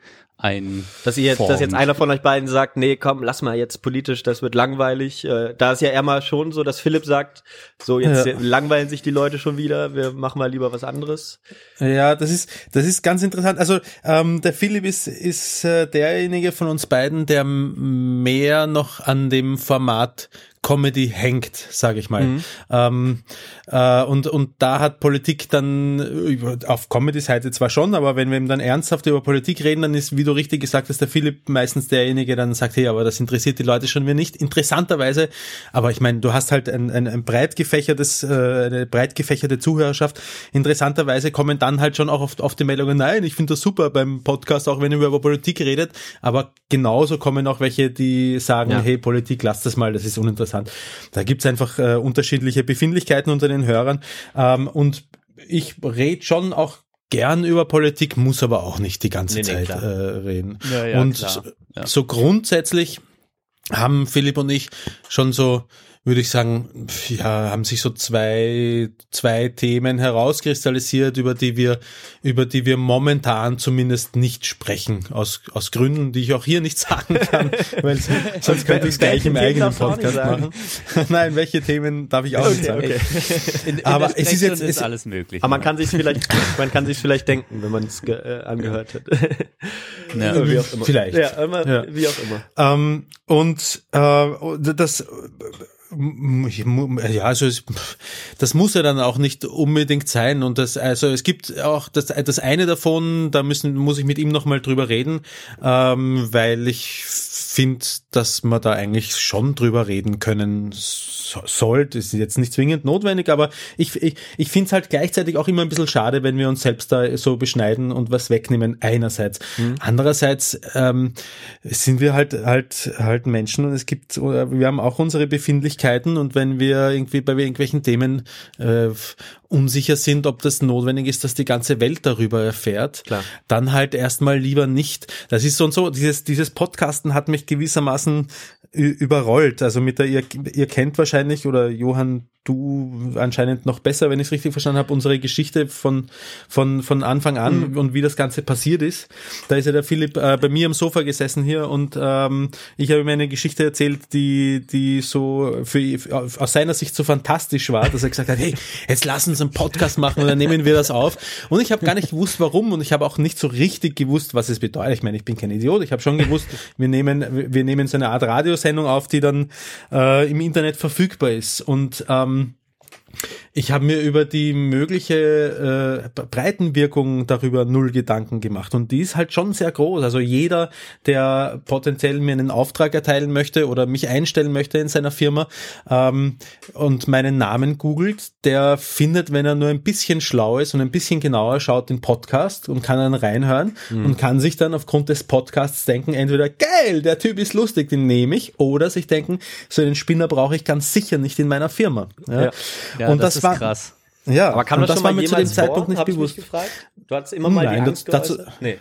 ein Dass ihr jetzt, dass jetzt formt? einer von euch beiden sagt, nee, komm, lass mal jetzt politisch, das wird langweilig. Äh, da ist ja eher mal schon so, dass Philipp sagt, so jetzt Ja. langweilen sich die Leute schon wieder, wir machen mal lieber was anderes. Ja, das ist, das ist ganz interessant. Also ähm, der Philipp ist, ist äh, derjenige von uns beiden, der mehr noch an dem Format Comedy hängt, sage ich mal. Ähm, äh, und, und da hat Politik dann über- auf Comedy-Seite zwar schon, aber wenn wir eben dann ernsthaft über Politik reden, dann ist, wie du richtig gesagt hast, der Philipp meistens derjenige, der dann sagt, hey, aber das interessiert die Leute schon wieder nicht. Interessanterweise, aber ich meine, du hast halt ein, ein, ein breit gefächertes, äh, eine breit gefächerte Zuhörerschaft. Interessanterweise kommen dann halt schon auch oft, oft die Meldungen, nein, ich finde das super beim Podcast, auch wenn ihr über Politik redet, aber genauso kommen auch welche, die sagen, Ja. hey, Politik, lass das mal, das ist uninteressant. Da gibt's einfach äh, unterschiedliche Befindlichkeiten unter den Hörern ähm, und ich rede schon auch gern über Politik, muss aber auch nicht die ganze Nee, nee, Zeit äh, reden. Ja, ja, und Ja. so grundsätzlich haben Philipp und ich schon so, würde ich sagen, ja, haben sich so zwei, zwei Themen herauskristallisiert, über die wir, über die wir momentan zumindest nicht sprechen, aus, aus Gründen, die ich auch hier nicht sagen kann, weil sonst könnte ich es gleich im eigenen Podcast machen. Nein, welche Themen darf ich auch nicht sagen. okay. In, in Aber es ist jetzt- ist alles möglich. Aber man kann sich vielleicht, man kann sich vielleicht denken, wenn man es äh, angehört hat. Ja. wie auch immer. Vielleicht. Ja, immer, Ja. wie auch immer. Ähm, und äh, das ja, also es, das muss ja dann auch nicht unbedingt sein und das also es gibt auch das das eine davon, da müssen muss ich mit ihm noch mal drüber reden, ähm, weil ich finde, dass man da eigentlich schon drüber reden können so, sollte. Ist jetzt nicht zwingend notwendig, aber ich ich, ich finde es halt gleichzeitig auch immer ein bisschen schade, wenn wir uns selbst da so beschneiden und was wegnehmen einerseits. Andererseits ähm, sind wir halt halt halt Menschen und es gibt wir haben auch unsere Befindlichkeiten und wenn wir irgendwie bei irgendwelchen Themen äh, unsicher sind, ob das notwendig ist, dass die ganze Welt darüber erfährt, Klar. dann halt erstmal lieber nicht. Das ist so und so, dieses, dieses Podcasten hat mich gewissermaßen überrollt. Also mit der, ihr, ihr kennt wahrscheinlich, oder Johann, du anscheinend noch besser, wenn ich es richtig verstanden habe, unsere Geschichte von, von, von Anfang an und wie das Ganze passiert ist. Da ist ja der Philipp äh, bei mir am Sofa gesessen hier und ähm, ich habe ihm eine Geschichte erzählt, die, die so für, aus seiner Sicht so fantastisch war, dass er gesagt hat, hey, jetzt lass uns einen Podcast machen und dann nehmen wir das auf. Und ich habe gar nicht gewusst, warum und ich habe auch nicht so richtig gewusst, was es bedeutet. Ich meine, ich bin kein Idiot. Ich habe schon gewusst, wir nehmen, wir nehmen so eine Art Radiosendung auf, die dann äh, im Internet verfügbar ist. Und ähm, ich habe mir über die mögliche äh, Breitenwirkung darüber null Gedanken gemacht und die ist halt schon sehr groß. Also jeder, der potenziell mir einen Auftrag erteilen möchte oder mich einstellen möchte in seiner Firma ähm, und meinen Namen googelt, der findet, wenn er nur ein bisschen schlau ist und ein bisschen genauer schaut, den Podcast und kann dann reinhören und kann sich dann aufgrund des Podcasts denken, entweder geil, der Typ ist lustig, den nehme ich, oder sich denken, so einen Spinner brauche ich ganz sicher nicht in meiner Firma. Ja. Ja. Ja, und das, das ist war- krass. Ja, Aber kam das, das schon war mal mir zu dem Zeitpunkt vor? nicht Hab bewusst. gefragt? Du hattest immer mal Nein, die das- Angst dazu- geäußert? Nee.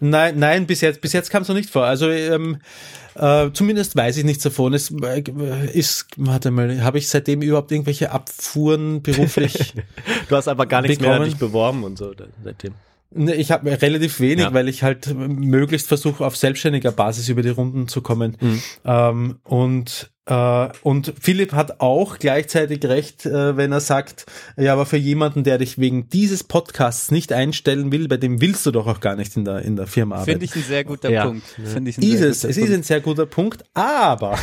Nein, nein, bis jetzt, bis jetzt kam es noch nicht vor. Also ähm, äh, zumindest weiß ich nichts davon. Es äh, ist, warte mal, habe ich seitdem überhaupt irgendwelche Abfuhren beruflich? Du hast einfach gar nichts mehr an Bekommen. dich beworben und so seitdem. Ne, Ich habe relativ wenig, Ja. weil ich halt möglichst versuche, auf selbstständiger Basis über die Runden zu kommen. Mhm. Ähm, und und Philipp hat auch gleichzeitig recht, äh, wenn er sagt, ja, aber für jemanden, der dich wegen dieses Podcasts nicht einstellen will, bei dem willst du doch auch gar nicht in der in der Firma arbeiten. Finde ich ein sehr guter Ja. Punkt. Finde ich ein Ist sehr es, guter es ist ein sehr guter Punkt, aber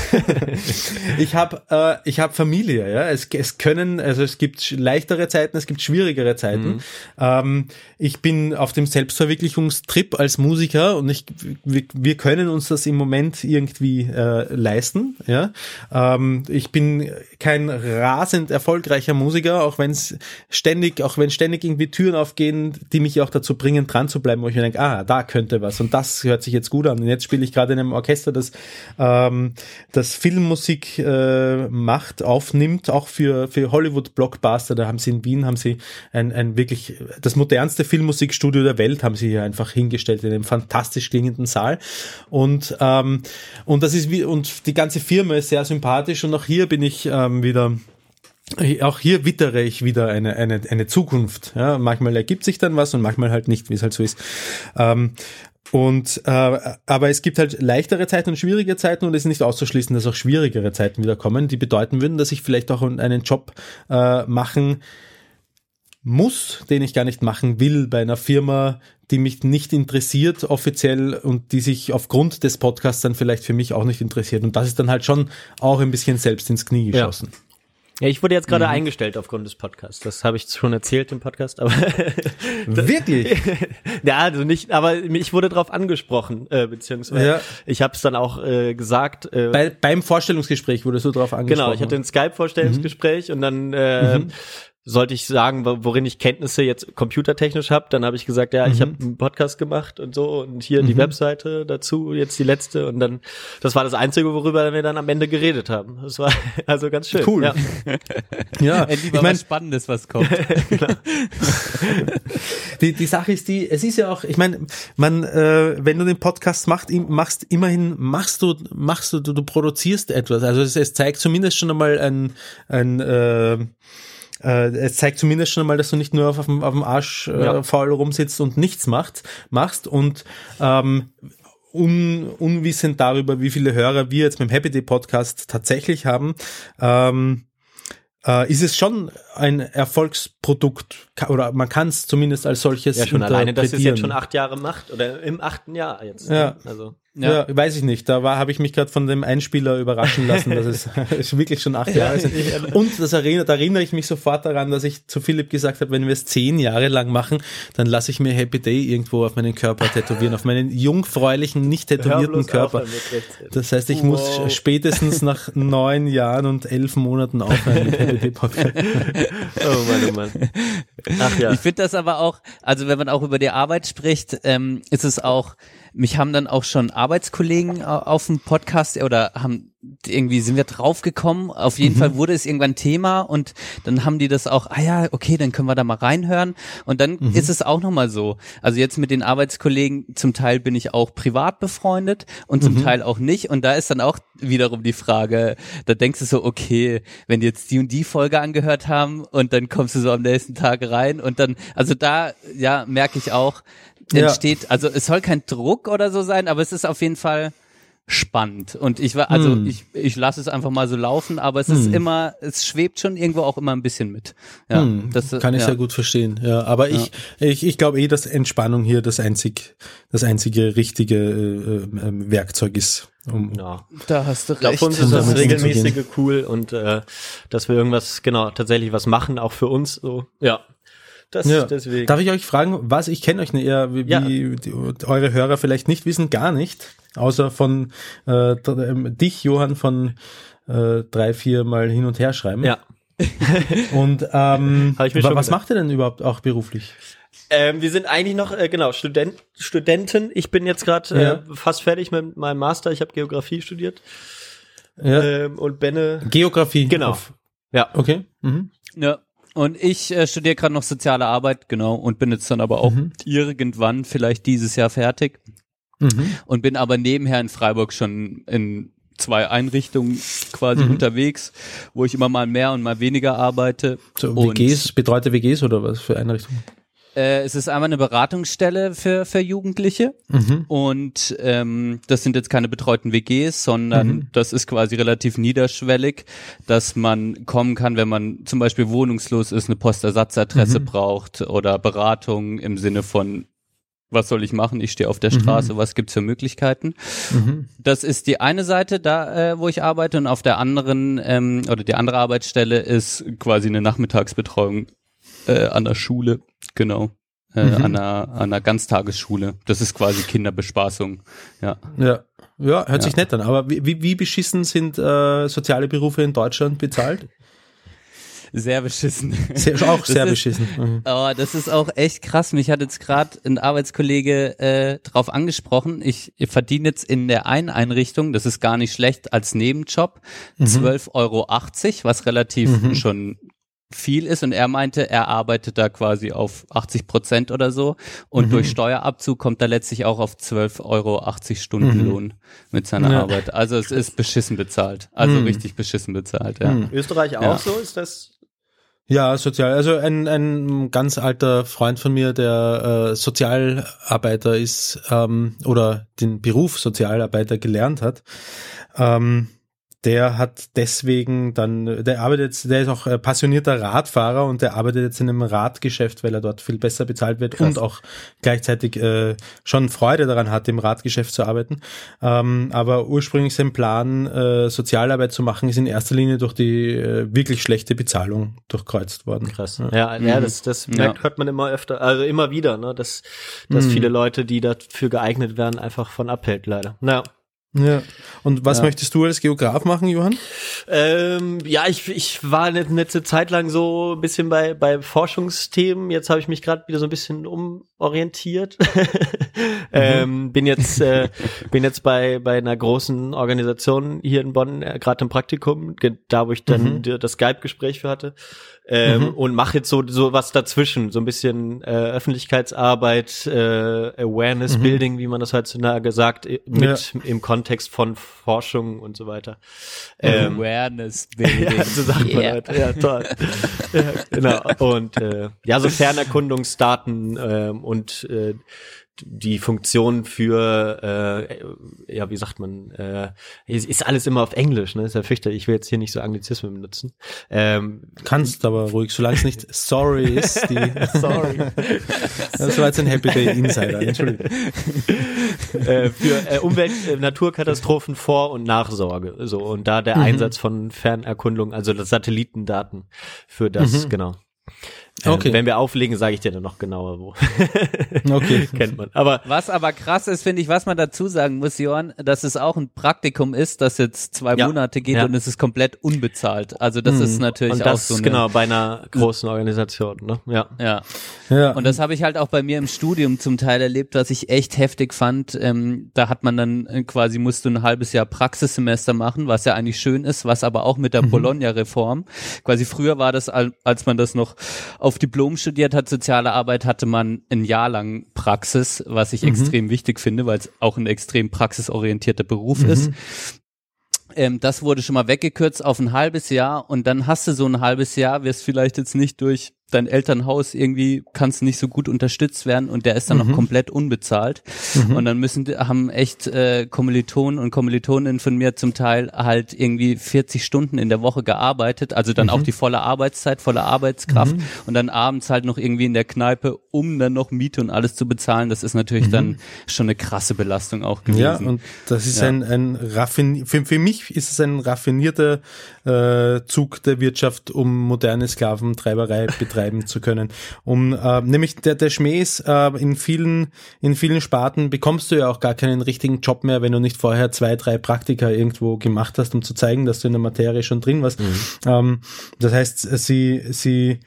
ich habe äh, ich habe Familie, ja. Es, es können, also es gibt leichtere Zeiten, es gibt schwierigere Zeiten. Ähm, ich bin auf dem Selbstverwirklichungstrip als Musiker und ich, wir, wir können uns das im Moment irgendwie äh, leisten, ja. Ähm, ich bin kein rasend erfolgreicher Musiker, auch wenn es ständig, auch wenn ständig irgendwie Türen aufgehen, die mich auch dazu bringen, dran zu bleiben, wo ich mir denke, ah, da könnte was und das hört sich jetzt gut an. Und jetzt spiele ich gerade in einem Orchester, das ähm, das Filmmusik äh, macht, aufnimmt, auch für für Hollywood Blockbuster. Da haben sie in Wien haben sie ein, ein wirklich das modernste Filmmusikstudio der Welt haben sie hier einfach hingestellt in einem fantastisch klingenden Saal und ähm, und das ist wie und die ganze Firma ist sehr sympathisch und auch hier bin ich ähm, wieder auch hier wittere ich wieder eine, eine, eine Zukunft. Ja, manchmal ergibt sich dann was und manchmal halt nicht, wie es halt so ist. Ähm, und äh, aber es gibt halt leichtere Zeiten und schwierige Zeiten und es ist nicht auszuschließen, dass auch schwierigere Zeiten wieder kommen, die bedeuten würden, dass ich vielleicht auch einen Job äh, machen muss, den ich gar nicht machen will bei einer Firma, die mich nicht interessiert offiziell und die sich aufgrund des Podcasts dann vielleicht für mich auch nicht interessiert. Und das ist dann halt schon auch ein bisschen selbst ins Knie Ja. geschossen. Ja, ich wurde jetzt gerade Mhm. eingestellt aufgrund des Podcasts. Das habe ich schon erzählt im Podcast, aber Wirklich? ja, also nicht, aber ich wurde darauf angesprochen, äh, beziehungsweise Ja. ich habe es dann auch äh, gesagt. Äh, Bei, beim Vorstellungsgespräch wurde so drauf angesprochen. genau, ich hatte ein Skype-Vorstellungsgespräch und dann äh, sollte ich sagen, wo- worin ich Kenntnisse jetzt computertechnisch habe. Dann habe ich gesagt, ja, ich habe einen Podcast gemacht und so und hier die Webseite dazu, jetzt die letzte und dann, das war das Einzige, worüber wir dann am Ende geredet haben. Das war also ganz schön. Cool. Ja. ja, Endlich ich mal meine, was Spannendes, was kommt. die, die Sache ist die, es ist ja auch, ich meine, man, äh, wenn du den Podcast macht, im- machst, immerhin machst du, machst du, du, du produzierst etwas. Also es, es zeigt zumindest schon einmal ein, ein äh, äh, es zeigt zumindest schon einmal, dass du nicht nur auf, auf, dem, auf dem Arsch äh, Ja. faul rumsitzt und nichts macht, machst und ähm, un, unwissend darüber, wie viele Hörer wir jetzt mit dem Happy Day Podcast tatsächlich haben, ähm, äh, ist es schon ein Erfolgsprodukt oder man kann es zumindest als solches Ja, schon alleine, dass ihr es jetzt schon acht Jahre macht oder im achten Jahr jetzt. Ja. ne? Also Ja. weiß ich nicht. Da war, habe ich mich gerade von dem Einspieler überraschen lassen, dass es, es wirklich schon acht Jahre sind. Und das erinnert, da erinnere ich mich sofort daran, dass ich zu Philipp gesagt habe, wenn wir es zehn Jahre lang machen, dann lasse ich mir Happy Day irgendwo auf meinen Körper tätowieren, auf meinen jungfräulichen, nicht tätowierten Körper. Das heißt, ich muss Wow. spätestens nach neun Jahren und elf Monaten aufhören mit Happy Day Podcast. Oh Mann, oh Mann. Ach ja. Ich finde das aber auch, also wenn man auch über die Arbeit spricht, ähm, ist es auch, mich haben dann auch schon Arbeitskollegen au- auf dem Podcast oder haben irgendwie sind wir draufgekommen. Auf jeden Fall wurde es irgendwann Thema und dann haben die das auch, ah ja, okay, dann können wir da mal reinhören. Und dann ist es auch nochmal so. Also jetzt mit den Arbeitskollegen, zum Teil bin ich auch privat befreundet und zum Teil auch nicht. Und da ist dann auch wiederum die Frage, da denkst du so, okay, wenn die jetzt die und die Folge angehört haben und dann kommst du so am nächsten Tag rein und dann, also da, ja, merke ich auch, Ja. entsteht, also es soll kein Druck oder so sein, aber es ist auf jeden Fall spannend. Und ich war, also Hm. ich, ich lasse es einfach mal so laufen, aber es ist immer, es schwebt schon irgendwo auch immer ein bisschen mit. Ja, Hm, das Kann ich ja. sehr gut verstehen. Ja, aber ich, ich, ich glaube eh, dass Entspannung hier das einzig, das einzige richtige äh, äh, Werkzeug ist. Um, Ja. Da hast du Ich glaube, recht. für uns ist das regelmäßige cool und äh, dass wir irgendwas, genau, tatsächlich was machen, auch für uns so. Ja. Das Ja. deswegen. Darf ich euch fragen, was ich kenne euch nicht eher, wie, Ja. wie die, eure Hörer vielleicht nicht wissen, gar nicht, außer von äh, ähm, dich, Johann, von äh, drei, vier Mal hin und her schreiben. ja. Und ähm, was gedacht. macht ihr denn überhaupt auch beruflich? Ähm, wir sind eigentlich noch, äh, genau, Student, Studenten. Ich bin jetzt gerade äh, Ja. fast fertig mit meinem Master. Ich habe Geografie studiert. Ja. Ähm, und Benne. Geografie. Genau. Auf- Ja. Okay. Mhm. Ja. Und ich äh, studiere gerade noch soziale Arbeit, genau, und bin jetzt dann aber auch irgendwann vielleicht dieses Jahr fertig Mhm. und bin aber nebenher in Freiburg schon in zwei Einrichtungen quasi unterwegs, wo ich immer mal mehr und mal weniger arbeite. So und WGs, betreute WGs oder was für Einrichtungen? Äh, es ist einmal eine Beratungsstelle für, für Jugendliche Mhm. und ähm, das sind jetzt keine betreuten WGs, sondern Mhm. das ist quasi relativ niederschwellig, dass man kommen kann, wenn man zum Beispiel wohnungslos ist, eine Postersatzadresse Mhm. braucht oder Beratung im Sinne von was soll ich machen? Ich stehe auf der Mhm. Straße, was gibt's für Möglichkeiten? Das ist die eine Seite, da äh, wo ich arbeite, und auf der anderen ähm, oder die andere Arbeitsstelle ist quasi eine Nachmittagsbetreuung äh, an der Schule, genau, äh, Mhm. an, einer, an einer Ganztagesschule. Das ist quasi Kinderbespaßung, ja. Ja. Ja, hört sich Ja. nett an. Aber wie, wie, beschissen sind äh, soziale Berufe in Deutschland bezahlt? Sehr beschissen. Sehr, auch Das sehr ist- beschissen. Mhm. Aber das ist auch echt krass. Mich hat jetzt gerade ein Arbeitskollege äh, drauf angesprochen. Ich, ich verdiene jetzt in der einen Einrichtung, das ist gar nicht schlecht, als Nebenjob 12,80 Euro, was relativ schon viel ist. Und er meinte, er arbeitet da quasi auf 80 Prozent oder so. Und durch Steuerabzug kommt er letztlich auch auf 12,80 Euro Stundenlohn mit seiner Ja. Arbeit. Also es ist beschissen bezahlt. Also richtig beschissen bezahlt, ja. Österreich auch Ja. so? Ist das? Ja, sozial. Also ein, ein ganz alter Freund von mir, der äh, Sozialarbeiter ist ähm, oder den Beruf Sozialarbeiter gelernt hat, ähm, der hat deswegen dann, der arbeitet jetzt, der ist auch äh, passionierter Radfahrer und der arbeitet jetzt in einem Radgeschäft, weil er dort viel besser bezahlt wird und auch gleichzeitig äh, schon Freude daran hat, im Radgeschäft zu arbeiten. Ähm, aber ursprünglich sein Plan, äh, Sozialarbeit zu machen, ist in erster Linie durch die äh, wirklich schlechte Bezahlung durchkreuzt worden. Krass. Ja, ja, das, das merkt, hört man immer öfter, also immer wieder, ne, dass, dass viele Leute, die dafür geeignet wären, einfach von abhält, leider. Ja. Ja. Und was möchtest du als Geograf machen, Johann? Ähm, ja, ich, ich war eine letzte Zeit lang so ein bisschen bei, bei Forschungsthemen. Jetzt habe ich mich gerade wieder so ein bisschen umorientiert. ähm, bin jetzt äh, bin jetzt bei bei einer großen Organisation hier in Bonn äh, gerade im Praktikum, da wo ich dann die- das Skype-Gespräch für hatte. Ähm, Und mache jetzt so so was dazwischen, so ein bisschen äh, Öffentlichkeitsarbeit, äh, Awareness Building, wie man das heutzutage sagt, i- mit im Kontext von Forschung und so weiter. Ähm, Awareness Building. ja, so sagt man Yeah. halt. Ja, toll. ja, genau. Und äh, ja, so Fernerkundungsdaten ähm, und äh, die Funktion für, äh, ja, wie sagt man, äh, ist, alles immer auf Englisch, ne? Ist ja fürchterlich. Ich will jetzt hier nicht so Anglizismen benutzen. Ähm, Kannst aber ruhig, solange es nicht sorry ist. Die, sorry. das war jetzt ein Happy Day Insider, Entschuldigung. äh, für äh, Umwelt, äh, Naturkatastrophen Vor- und Nachsorge. So und da der Einsatz von Fernerkundung, also das Satellitendaten für das, genau. Äh, Okay. Wenn wir auflegen, sage ich dir dann noch genauer, wo. Okay. Kennt man. Aber Was aber krass ist, finde ich, was man dazu sagen muss, Johann, dass es auch ein Praktikum ist, das jetzt zwei Ja. Monate geht Ja. und es ist komplett unbezahlt. Also das ist natürlich und auch das so eine, genau bei einer großen Organisation, ne? Ja. Ja. Ja. Und das habe ich halt auch bei mir im Studium zum Teil erlebt, was ich echt heftig fand. Ähm, da hat man dann äh, quasi, musst du ein halbes Jahr Praxissemester machen, was ja eigentlich schön ist, was aber auch mit der Bologna-Reform. Quasi früher war das, al- als man das noch auf Diplom studiert hat, soziale Arbeit, hatte man ein Jahr lang Praxis, was ich extrem wichtig finde, weil es auch ein extrem praxisorientierter Beruf ist. Ähm, das wurde schon mal weggekürzt auf ein halbes Jahr und dann hast du so ein halbes Jahr, wirst vielleicht jetzt nicht durch dein Elternhaus irgendwie kannst nicht so gut unterstützt werden und der ist dann noch komplett unbezahlt und dann müssen haben echt äh, Kommilitonen und Kommilitoninnen von mir zum Teil halt irgendwie 40 Stunden in der Woche gearbeitet, also dann auch die volle Arbeitszeit, volle Arbeitskraft und dann abends halt noch irgendwie in der Kneipe, um dann noch Miete und alles zu bezahlen. Das ist natürlich dann schon eine krasse Belastung auch gewesen. Ja, und das ist Ja. ein, ein raffin für, für mich ist es ein raffinierter äh, Zug der Wirtschaft, um moderne Sklaventreiberei betreiben zu können. Um äh, nämlich der, der Schmäh ist, äh, in vielen, in vielen Sparten bekommst du ja auch gar keinen richtigen Job mehr, wenn du nicht vorher zwei, drei Praktika irgendwo gemacht hast, um zu zeigen, dass du in der Materie schon drin warst. Ähm, das heißt, sie, sie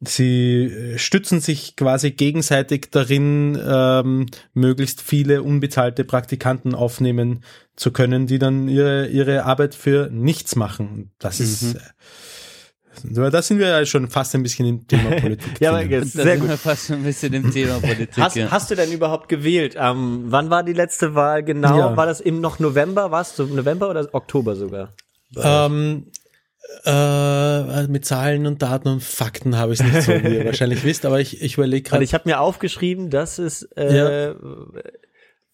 Sie stützen sich quasi gegenseitig darin, ähm, möglichst viele unbezahlte Praktikanten aufnehmen zu können, die dann ihre, ihre Arbeit für nichts machen. Das ist, äh, da sind wir ja schon fast ein bisschen im Thema Politik. Ja, aber jetzt da sehr sind gut. wir fast schon ein bisschen im Thema Politik. Hast, ja. hast du denn überhaupt gewählt? Ähm, wann war die letzte Wahl genau? Ja. War das im noch November? War es so November oder Oktober sogar? ähm, Äh, mit Zahlen und Daten und Fakten habe ich es nicht so, wie ihr wahrscheinlich wisst, aber ich, ich überlege gerade. ich habe mir aufgeschrieben, dass es äh, ich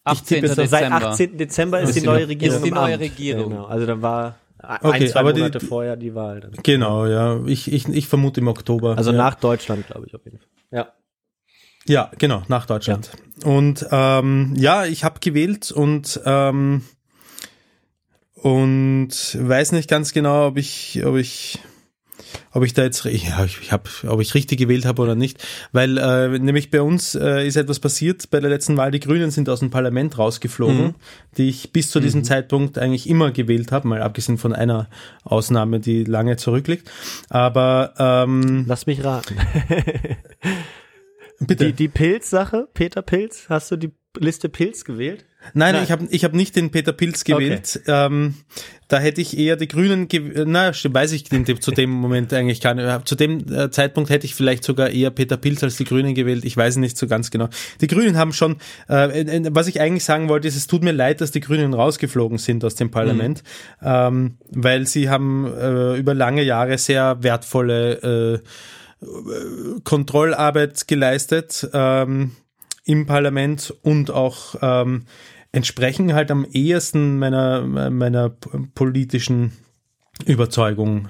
18. tippe noch, seit Dezember. 18. Dezember ist, Ist die die neue Regierung. ist die neue. Regierung. Genau. Also dann war ein, Okay, zwei aber Monate die- vorher die Wahl. Dann. Genau, ja. Ich, ich, ich vermute im Oktober. Also ja. nach Deutschland, glaube ich, auf jeden Fall. Ja. Ja, genau, nach Deutschland. Und ähm, ja, ich habe gewählt und ähm, und weiß nicht ganz genau, ob ich, ob ich, ob ich da jetzt, ja, ich, habe, ob ich richtig gewählt habe oder nicht, weil äh, nämlich bei uns äh, ist etwas passiert bei der letzten Wahl. Die Grünen sind aus dem Parlament rausgeflogen, die ich bis zu diesem Zeitpunkt eigentlich immer gewählt habe, mal abgesehen von einer Ausnahme, die lange zurückliegt. Aber ähm, Lass mich raten. bitte. Die, die Pilz-Sache, Peter Pilz, hast du die Liste Pilz gewählt? Nein, Nein. ich habe ich hab nicht den Peter Pilz gewählt. Ähm, da hätte ich eher die Grünen, gew- na, stimmt, weiß ich dem, zu dem Moment eigentlich gar nicht. Zu dem äh, Zeitpunkt hätte ich vielleicht sogar eher Peter Pilz als die Grünen gewählt. Ich weiß nicht so ganz genau. Die Grünen haben schon, äh, was ich eigentlich sagen wollte, ist, es tut mir leid, dass die Grünen rausgeflogen sind aus dem Parlament, ähm, weil sie haben äh, über lange Jahre sehr wertvolle äh, Kontrollarbeit geleistet ähm, im Parlament und auch ähm, entsprechen halt am ehesten meiner, meiner politischen Überzeugung.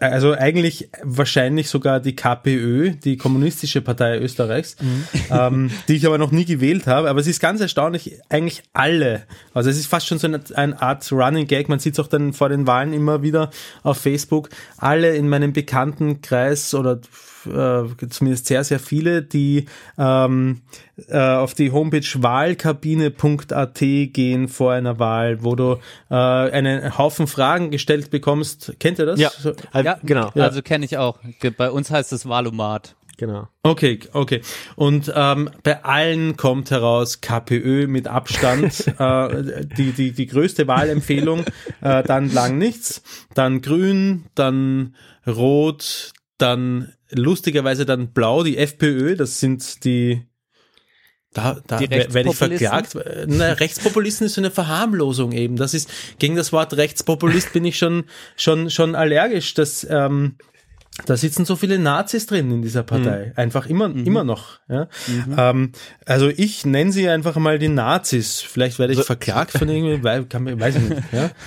Also eigentlich wahrscheinlich sogar die KPÖ, die Kommunistische Partei Österreichs, ähm, die ich aber noch nie gewählt habe. Aber es ist ganz erstaunlich, eigentlich alle. Also es ist fast schon so eine, eine Art Running Gag. Man sieht es auch dann vor den Wahlen immer wieder auf Facebook. Alle in meinem Bekanntenkreis oder äh, zumindest sehr, sehr viele, die ähm, äh, auf die Homepage wahlkabine.at gehen vor einer Wahl, wo du äh, einen Haufen Fragen gestellt bekommst. Kennt ihr das? Ja. So, Ja, genau. Also kenne ich auch. Bei uns heißt es Valomat. Genau. Okay, okay. Und ähm, bei allen kommt heraus KPÖ mit Abstand äh, die, die, die größte Wahlempfehlung, äh, dann lang nichts, dann grün, dann rot, dann lustigerweise dann blau, die FPÖ, das sind die da, da werde ich verklagt. Na, Rechtspopulisten ist so eine Verharmlosung eben. Das ist gegen das Wort Rechtspopulist bin ich schon schon schon allergisch. Das ähm, da sitzen so viele Nazis drin in dieser Partei. Einfach immer, immer noch. Ja? Ähm, also ich nenne sie einfach mal die Nazis. Vielleicht werde ich verklagt von irgendwie, weil, kann, man- weiß ich nicht. Ja?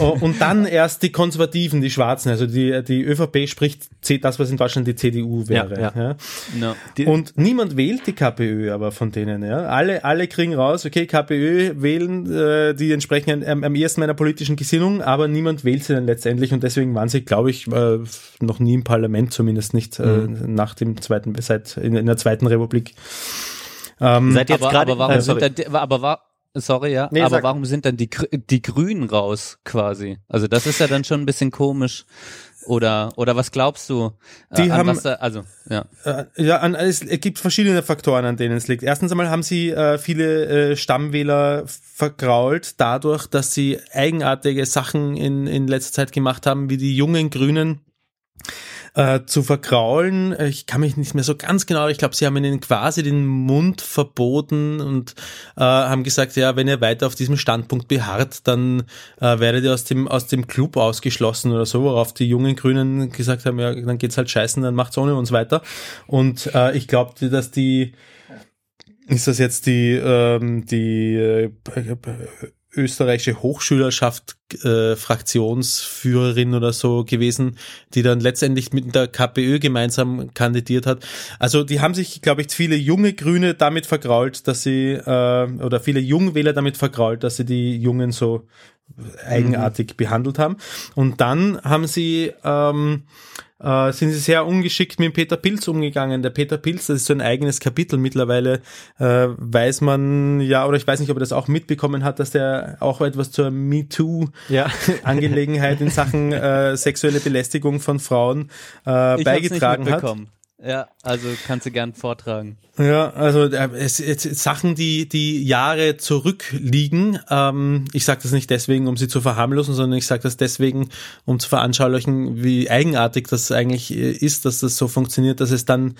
Oh, Und dann erst die Konservativen, die Schwarzen. Also die, die ÖVP spricht das, was in Deutschland die CDU wäre. Ja, Ja, No. Und niemand wählt die KPÖ aber von denen. Ja? Alle, alle kriegen raus, okay, KPÖ wählen, äh, die entsprechen am, am ersten meiner politischen Gesinnung, aber niemand wählt sie dann letztendlich und deswegen waren sie, glaube ich, äh, noch nie im Parlament, zumindest nicht äh, nach dem zweiten, seit in, in der zweiten Republik. Ähm, Seid ihr jetzt aber, gerade, aber warum äh, sind sorry. dann, die- aber war, sorry, ja, Nee, aber sag. warum sind dann die, die Grünen raus quasi? Also das ist ja dann schon ein bisschen komisch. Oder, oder was glaubst du? äh, Die an haben- was da, also, ja. Äh, Ja, an, es gibt verschiedene Faktoren, an denen es liegt. Erstens einmal haben sie äh, viele äh, Stammwähler vergrault, dadurch, dass sie eigenartige Sachen in, in letzter Zeit gemacht haben, wie die jungen Grünen äh, zu vergraulen. Ich kann mich nicht mehr so ganz genau, ich glaube, sie haben ihnen quasi den Mund verboten und äh, haben gesagt, ja, wenn ihr weiter auf diesem Standpunkt beharrt, dann äh, werdet ihr aus dem, aus dem Club ausgeschlossen oder so, worauf die jungen Grünen gesagt haben, ja, dann geht's halt scheißen, dann macht's ohne uns weiter. Und äh, ich glaube, dass die ist das jetzt die, ähm, die äh, österreichische Hochschülerschaft äh, Fraktionsführerin oder so gewesen, die dann letztendlich mit der KPÖ gemeinsam kandidiert hat. Also die haben sich, glaube ich, viele junge Grüne damit vergrault, dass sie äh, oder viele Jungwähler damit vergrault, dass sie die Jungen so eigenartig behandelt haben. Und dann haben sie ähm, äh, sind sie sehr ungeschickt mit Peter Pilz umgegangen. Der Peter Pilz, das ist so ein eigenes Kapitel mittlerweile, äh, weiß man ja, oder ich weiß nicht, ob er das auch mitbekommen hat, dass der auch etwas zur Ja. MeToo-Angelegenheit in Sachen äh, sexuelle Belästigung von Frauen äh, Ich beigetragen hat. Ja, also kannst du gern vortragen. Ja, also äh, es, es, Sachen, die die Jahre zurückliegen. Ähm, ich sage das nicht deswegen, um sie zu verharmlosen, sondern ich sage das deswegen, um zu veranschaulichen, wie eigenartig das eigentlich äh, ist, dass das so funktioniert, dass es dann da-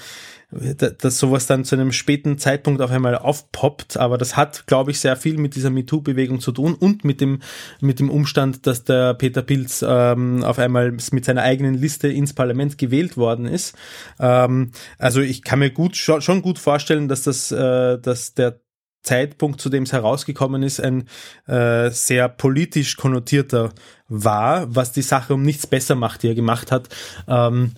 dass sowas dann zu einem späten Zeitpunkt auf einmal aufpoppt, aber das hat, glaube ich, sehr viel mit dieser MeToo-Bewegung zu tun und mit dem, mit dem Umstand, dass der Peter Pilz ähm, auf einmal mit seiner eigenen Liste ins Parlament gewählt worden ist. Ähm, also ich kann mir gut, schon, gut vorstellen, dass das, äh, dass der Zeitpunkt, zu dem es herausgekommen ist, ein äh, sehr politisch konnotierter war, was die Sache um nichts besser macht, die er gemacht hat. Ähm,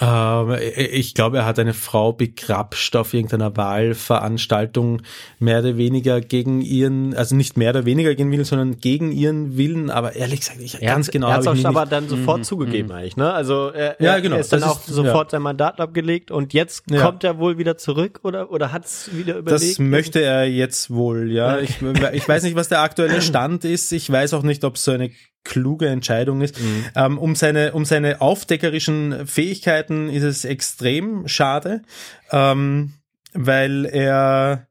ich glaube, er hat eine Frau begrapscht auf irgendeiner Wahlveranstaltung, mehr oder weniger gegen ihren, also nicht mehr oder weniger gegen Willen, sondern gegen ihren Willen, aber ehrlich gesagt, ich ganz genau Er hat es aber nicht, dann sofort zugegeben eigentlich, ne? Also er, Ja, er, genau, er ist dann auch ist- sofort ja. sein Mandat abgelegt und jetzt Ja. kommt er wohl wieder zurück oder oder hat es wieder überlegt? Das möchte er jetzt wohl, ja. Ich, ich weiß nicht, was der aktuelle Stand ist. Ich weiß auch nicht, ob es so eine kluge Entscheidung ist. Ähm, um seine, um seine aufdeckerischen Fähigkeiten ist es extrem schade, ähm, weil er,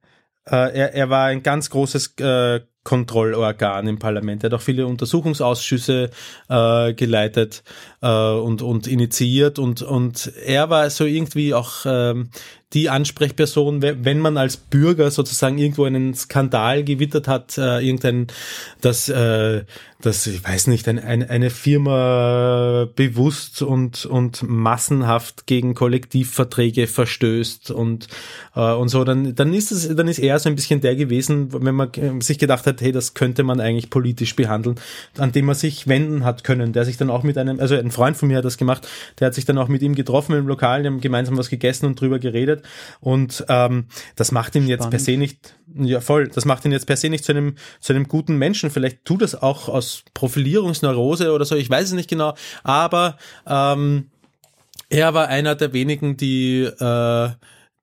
äh, er, er war ein ganz großes äh, Kontrollorgan im Parlament. Er hat auch viele Untersuchungsausschüsse äh, geleitet äh, und, und initiiert und, und er war so irgendwie auch ähm, die Ansprechperson, we- wenn man als Bürger sozusagen irgendwo einen Skandal gewittert hat, äh, irgendein, dass, äh, dass ich weiß nicht, ein, ein, eine Firma bewusst und, und massenhaft gegen Kollektivverträge verstößt und, äh, und so, dann, dann ist es, dann ist er so ein bisschen der gewesen, wenn man äh, sich gedacht hat, hey, das könnte man eigentlich politisch behandeln, an dem man sich wenden hat können, der sich dann auch mit einem, also ein Freund von mir hat das gemacht, der hat sich dann auch mit ihm getroffen im Lokal, die haben gemeinsam was gegessen und drüber geredet und ähm, das macht ihn jetzt per se nicht, ja voll, das macht ihn jetzt per se nicht zu einem, zu einem guten Menschen, vielleicht tut das auch aus Profilierungsneurose oder so, ich weiß es nicht genau, aber ähm, er war einer der wenigen, die äh,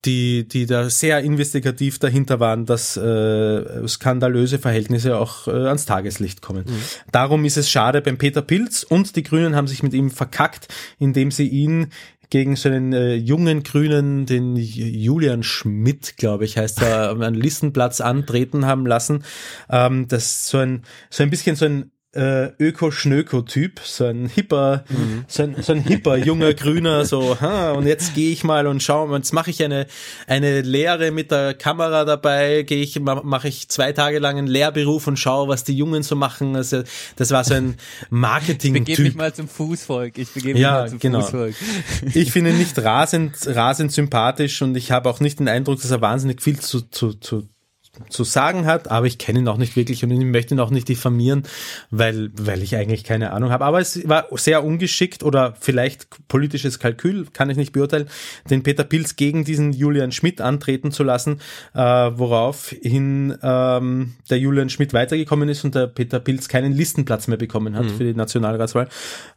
die, die da sehr investigativ dahinter waren, dass äh, skandalöse Verhältnisse auch äh, ans Tageslicht kommen. Darum ist es schade beim Peter Pilz und die Grünen haben sich mit ihm verkackt, indem sie ihn gegen so einen äh, jungen Grünen, den Julian Schmidt, glaube ich, heißt er, einen Listenplatz antreten haben lassen. Ähm, das so ein, so ein bisschen so ein äh, Öko-Schnöko-Typ, so ein hipper, so, ein, so ein hipper junger Grüner, so, ha, und jetzt gehe ich mal und schau, jetzt mache ich eine, eine Lehre mit der Kamera dabei, gehe ich, ma- mache ich zwei Tage lang einen Lehrberuf und schaue, was die Jungen so machen. Also, das war so ein Ich begebe mich Marketing-Typ. mal zum Fußvolk. Ich begebe Ja, mich mal zum genau. Fußvolk. Ich finde ihn nicht rasend, rasend sympathisch und ich habe auch nicht den Eindruck, dass er wahnsinnig viel zu, zu, zu, zu sagen hat, aber ich kenne ihn auch nicht wirklich und ich möchte ihn auch nicht diffamieren, weil, weil ich eigentlich keine Ahnung habe. Aber es war sehr ungeschickt oder vielleicht politisches Kalkül, kann ich nicht beurteilen, den Peter Pilz gegen diesen Julian Schmidt antreten zu lassen, äh, woraufhin ähm, der Julian Schmidt weitergekommen ist und der Peter Pilz keinen Listenplatz mehr bekommen hat für die Nationalratswahl.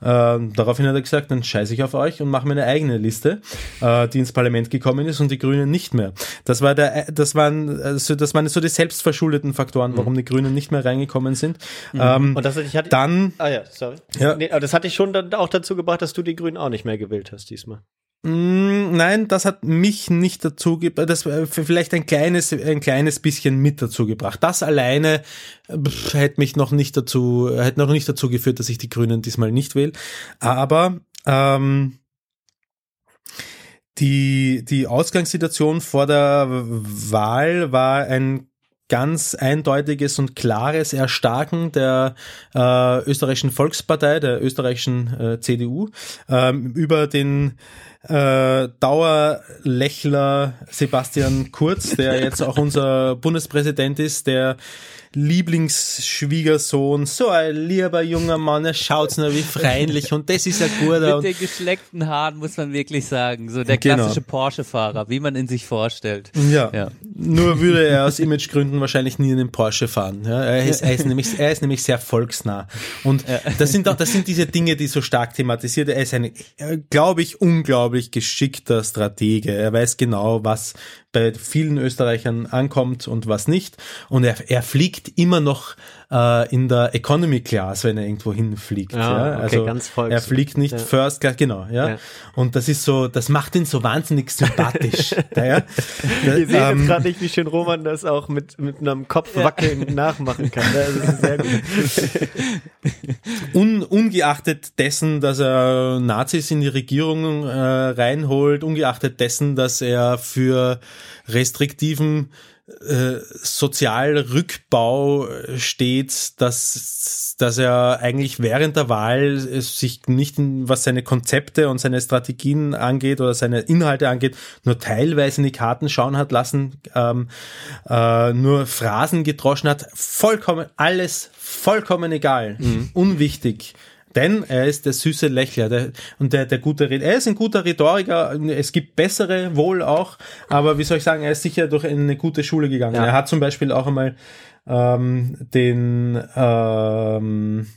Ähm, daraufhin hat er gesagt, dann scheiße ich auf euch und mache mir eine eigene Liste, äh, die ins Parlament gekommen ist und die Grünen nicht mehr. Das war der, das waren, also das waren so die selbstverschuldeten Faktoren, warum die Grünen nicht mehr reingekommen sind. Ähm, Und das ich hatte dann Ah ja, sorry. Ja. Nee, aber das hatte ich schon dann auch dazu gebracht, dass du die Grünen auch nicht mehr gewählt hast diesmal. Mm, Nein, das hat mich nicht dazu gebracht, das war vielleicht ein kleines, ein kleines bisschen mit dazu gebracht. Das alleine äh, pff, hätte mich noch nicht dazu, hätte noch nicht dazu geführt, dass ich die Grünen diesmal nicht wähle. Aber ähm, die, die Ausgangssituation vor der Wahl war ein ganz eindeutiges und klares Erstarken der äh, österreichischen Volkspartei, der österreichischen äh, CDU, ähm, über den äh, Dauerlächler Sebastian Kurz, der jetzt auch unser Bundespräsident ist, der Lieblingsschwiegersohn, so ein lieber junger Mann, er schaut's nur wie freundlich und das ist ja gut. Mit den geschleckten Haaren muss man wirklich sagen. So der Genau. klassische Porsche-Fahrer, wie man ihn sich vorstellt. Ja. Ja. Nur würde er aus Imagegründen wahrscheinlich nie in den Porsche fahren. Ja, er, ist, er, ist nämlich, er ist nämlich sehr volksnah. Und das sind auch, das sind diese Dinge, die so stark thematisiert. Er ist ein, äh, glaube ich, unglaublich geschickter Stratege. Er weiß genau, was bei vielen Österreichern ankommt und was nicht. Und er, er fliegt immer noch äh, in der Economy Class, wenn er irgendwo hinfliegt. Ah, ja, okay, also ganz volks- er fliegt nicht ja. First Class, genau, ja. Ja. Und das ist so, das macht ihn so wahnsinnig sympathisch. ja. Ihr seht Ähm, jetzt gerade nicht, wie schön Roman das auch mit, mit einem Kopf wackeln nachmachen kann. Das ist sehr gut. Un, ungeachtet dessen, dass er Nazis in die Regierung äh, reinholt, ungeachtet dessen, dass er für restriktiven äh, Sozialrückbau steht, dass, dass er eigentlich während der Wahl es sich nicht, in, was seine Konzepte und seine Strategien angeht oder seine Inhalte angeht, nur teilweise in die Karten schauen hat lassen, ähm, äh, nur Phrasen gedroschen hat, vollkommen alles vollkommen egal, unwichtig. Denn er ist der süße Lächler der, und der, der gute Red- Er ist ein guter Rhetoriker. Es gibt bessere wohl auch, aber wie soll ich sagen, er ist sicher durch eine gute Schule gegangen. Ja. Er hat zum Beispiel auch einmal ähm, den ähm,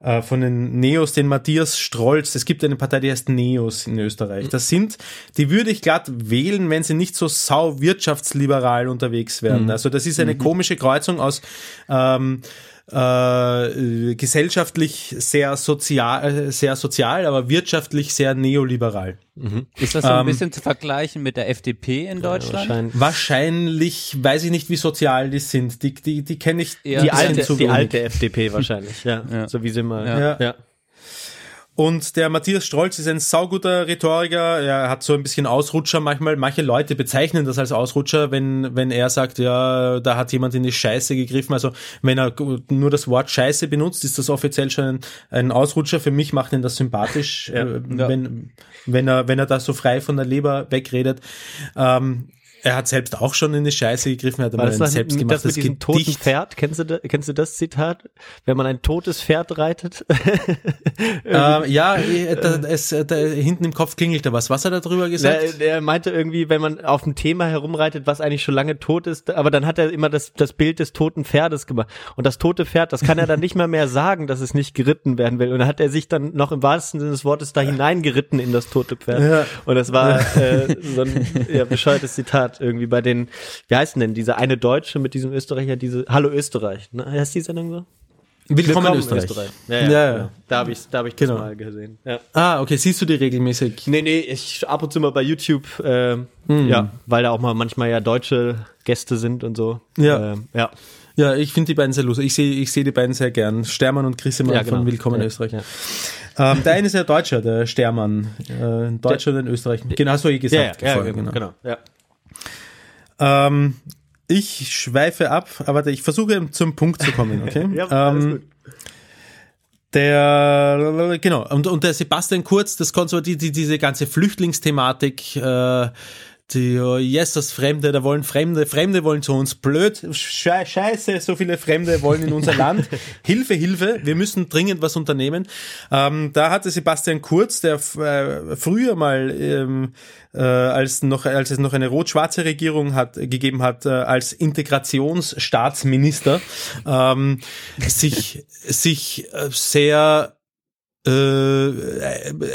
äh, von den Neos, den Matthias Strolz. Es gibt eine Partei, die heißt Neos in Österreich. Das sind, die würde ich glatt wählen, wenn sie nicht so sau wirtschaftsliberal unterwegs wären. Also das ist eine komische Kreuzung aus ähm, äh, gesellschaftlich sehr sozial, äh, sehr sozial, aber wirtschaftlich sehr neoliberal. Ist das so ein Ähm, bisschen zu vergleichen mit der FDP in Deutschland? Wahrscheinlich. Wahrscheinlich, weiß ich nicht, wie sozial die sind. Die, die, die kenne ich Ja, Die alte, zu die alte FDP wahrscheinlich, ja. Ja. So wie sie mal. Ja. Ja. Und der Matthias Strolz ist ein sauguter Rhetoriker. Er hat so ein bisschen Ausrutscher manchmal. Manche Leute bezeichnen das als Ausrutscher, wenn, wenn er sagt, ja, da hat jemand in die Scheiße gegriffen. Also wenn er nur das Wort Scheiße benutzt, ist das offiziell schon ein, ein Ausrutscher. Für mich macht ihn das sympathisch, Ja. äh, wenn, wenn er, wenn er da so frei von der Leber wegredet. Ähm, er hat selbst auch schon in die Scheiße gegriffen, er hat das ein das, das selbstgemachtes mit diesem toten Gedicht. Pferd? Kennst du, da, kennst du das Zitat? Wenn man ein totes Pferd reitet? Ähm, ja, äh, da, es, äh, da, hinten im Kopf klingelt da was. Was hat er darüber gesagt? Der, der meinte irgendwie, wenn man auf ein Thema herumreitet, was eigentlich schon lange tot ist, aber dann hat er immer das, das Bild des toten Pferdes gemacht. Und das tote Pferd, das kann er dann nicht mal mehr sagen, dass es nicht geritten werden will. Und dann hat er sich dann noch im wahrsten Sinne des Wortes da hineingeritten in das tote Pferd. Ja. Und das war äh, so ein ja, bescheuertes Zitat irgendwie bei den, wie heißt denn diese eine Deutsche mit diesem Österreicher, diese Hallo Österreich, ne? Heißt die Sendung so? Willkommen, in Österreich. Ja, ja, Ja, ja. Genau. Da habe ich, da hab ich Genau. das mal gesehen. Ja. Ah, okay, siehst du die regelmäßig? Nee, nee, ich ab und zu mal bei YouTube, ähm, ja, weil da auch mal manchmal ja deutsche Gäste sind und so. Ja. Ähm, ja. Ja, ich finde die beiden sehr lustig. Ich sehe ich sehe die beiden sehr gern. Stermann und Grissemann Ja, genau. von Willkommen in Österreich. Ähm, der eine ist ja Deutscher, der Stermann. Äh, Deutscher oder in Österreich. Genau, hast du eh gesagt. Ja, ja, vorher, genau. genau. Ja. Ähm, ich schweife ab, aber ich versuche zum Punkt zu kommen, okay? Ja, alles ähm, gut. Der, genau, und, und der Sebastian Kurz, das konservativ, die, diese ganze Flüchtlingsthematik, äh, die, yes, das Fremde, da wollen Fremde, Fremde wollen zu uns, blöd, Sche scheiße, so viele Fremde wollen in unser Land, Hilfe, Hilfe, wir müssen dringend was unternehmen. Ähm, da hatte Sebastian Kurz, der äh, früher mal, ähm, äh, als noch, als es noch eine rot-schwarze Regierung hat, gegeben hat, äh, als Integrationsstaatsminister, ähm, sich, sich äh, sehr äh,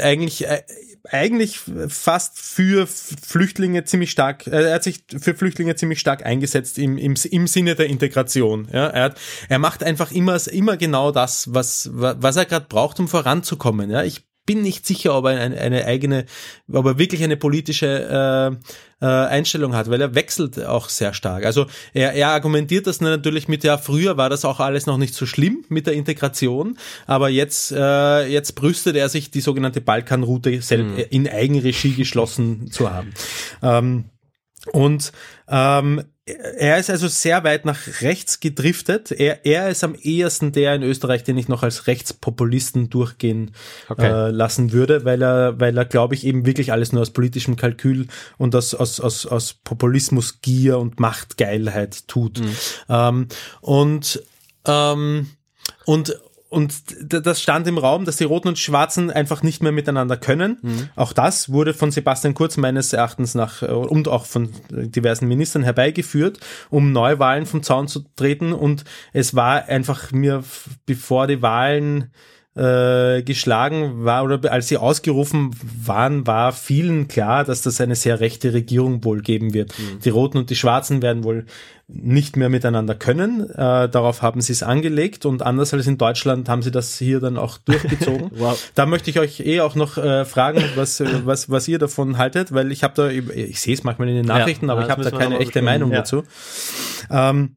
eigentlich äh, eigentlich fast für Flüchtlinge ziemlich stark, äh, er hat sich für Flüchtlinge ziemlich stark eingesetzt im, im, im Sinne der Integration. Ja, er, hat, er macht einfach immer, immer genau das, was, was er gerade braucht, um voranzukommen. Ja, ich bin nicht sicher, ob er eine, eine eigene, ob er wirklich eine politische äh, äh, Einstellung hat, weil er wechselt auch sehr stark. Also er, er argumentiert das natürlich mit, ja, früher war das auch alles noch nicht so schlimm mit der Integration, aber jetzt, äh, jetzt brüstet er sich, die sogenannte Balkanroute selbst in Eigenregie geschlossen zu haben. Ähm, und ähm, er ist also sehr weit nach rechts gedriftet. Er, er ist am ehesten der in Österreich, den ich noch als Rechtspopulisten durchgehen Okay. äh, lassen würde, weil er, weil er, glaube ich, eben wirklich alles nur aus politischem Kalkül und aus, aus, aus, aus Populismus, Gier und Machtgeilheit tut. Ähm, und ähm, und und das stand im Raum, dass die Roten und Schwarzen einfach nicht mehr miteinander können. Auch das wurde von Sebastian Kurz meines Erachtens nach äh, und auch von diversen Ministern herbeigeführt, um Neuwahlen vom Zaun zu treten. Und es war einfach mir, bevor die Wahlen äh, geschlagen war oder als sie ausgerufen waren, war vielen klar, dass das eine sehr rechte Regierung wohl geben wird. Die Roten und die Schwarzen werden wohl nicht mehr miteinander können. Äh, darauf haben sie es angelegt und anders als in Deutschland haben sie das hier dann auch durchgezogen. Wow. Da möchte ich euch eh auch noch äh, fragen, was, äh, was, was ihr davon haltet, weil ich habe da, ich sehe es manchmal in den Nachrichten, Ja, aber ich habe da keine echte. Meinung Ja. dazu. Ähm,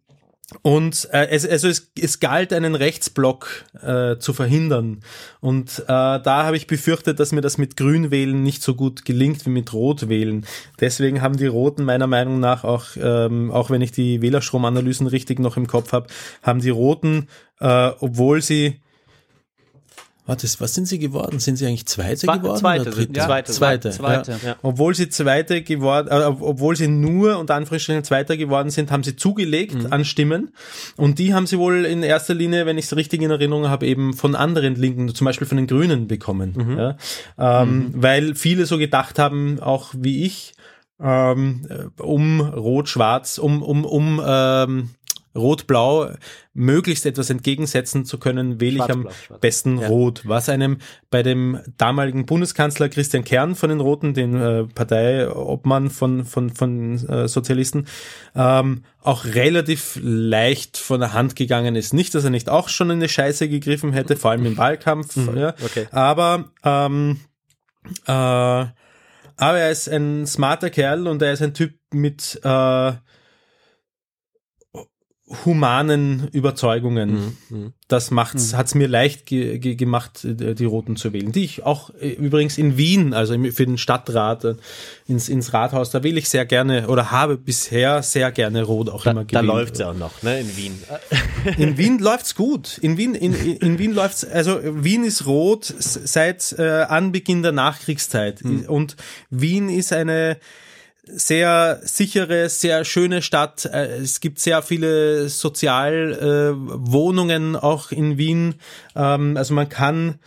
Und äh, es, also es, es galt, einen Rechtsblock äh, zu verhindern. Und äh, da habe ich befürchtet, dass mir das mit Grünwählen nicht so gut gelingt wie mit Rotwählen. Deswegen haben die Roten meiner Meinung nach auch, ähm, auch wenn ich die Wählerstromanalysen richtig noch im Kopf habe, haben die Roten, äh, obwohl sie Warte, was sind sie geworden? Sind sie eigentlich Zweite Zwe- geworden? Zweite oder Dritte? ja, Zweite. Zweite. Zweite. Ja. Ja. Obwohl sie Zweite geworden, äh, obwohl sie nur unter Anführungsstrichen Zweiter geworden sind, haben sie zugelegt Mhm. an Stimmen. Und die haben sie wohl in erster Linie, wenn ich es richtig in Erinnerung habe, eben von anderen Linken, zum Beispiel von den Grünen bekommen. Mhm. Ja? Ähm, Weil viele so gedacht haben, auch wie ich, ähm, äh, um Rot-Schwarz, um, um, um ähm, Rot-Blau möglichst etwas entgegensetzen zu können, wähle ich am schwarz. besten Ja. Rot, was einem bei dem damaligen Bundeskanzler Christian Kern von den Roten, den äh, Parteiobmann von, von, von äh, Sozialisten, ähm, auch relativ leicht von der Hand gegangen ist. Nicht, dass er nicht auch schon in eine Scheiße gegriffen hätte, vor allem im Wahlkampf, ja, okay. aber ähm, äh, aber er ist ein smarter Kerl und er ist ein Typ mit äh, humanen Überzeugungen. Mhm. Das macht's, hat's mir leicht ge ge gemacht, äh, die Roten zu wählen. Die ich auch äh, übrigens in Wien, also für den Stadtrat, äh, ins, ins Rathaus, da wähle ich sehr gerne oder habe bisher sehr gerne Rot auch Da, immer da gewählt. läuft's ja auch noch, ne, in Wien. In Wien läuft's gut. In Wien, in, in in Wien läuft's, also Wien ist rot seit äh, Anbeginn der Nachkriegszeit. Und Wien ist eine sehr sichere, sehr schöne Stadt. Äh, Es gibt sehr viele Sozialwohnungen äh, auch in Wien. Ähm, also man kann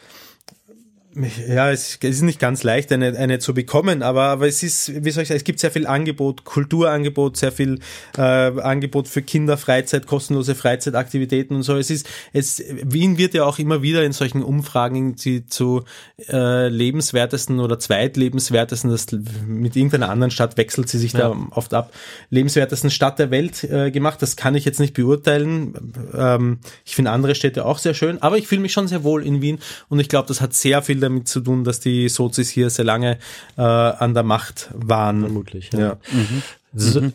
ja, es ist nicht ganz leicht, eine, eine zu bekommen, aber, aber es ist, wie soll ich sagen, es gibt sehr viel Angebot, Kulturangebot, sehr viel äh, Angebot für Kinder, Freizeit, kostenlose Freizeitaktivitäten und so. Es ist, es, Wien wird ja auch immer wieder in solchen Umfragen die zu äh, lebenswertesten oder zweitlebenswertesten, das mit irgendeiner anderen Stadt wechselt sie sich da oft ab, lebenswertesten Stadt der Welt äh, gemacht. Das kann ich jetzt nicht beurteilen. Ähm, ich finde andere Städte auch sehr schön, aber ich fühle mich schon sehr wohl in Wien und ich glaube, das hat sehr viel damit zu tun, dass die Sozis hier sehr lange äh, an der Macht waren. Vermutlich, ja. Ja. So,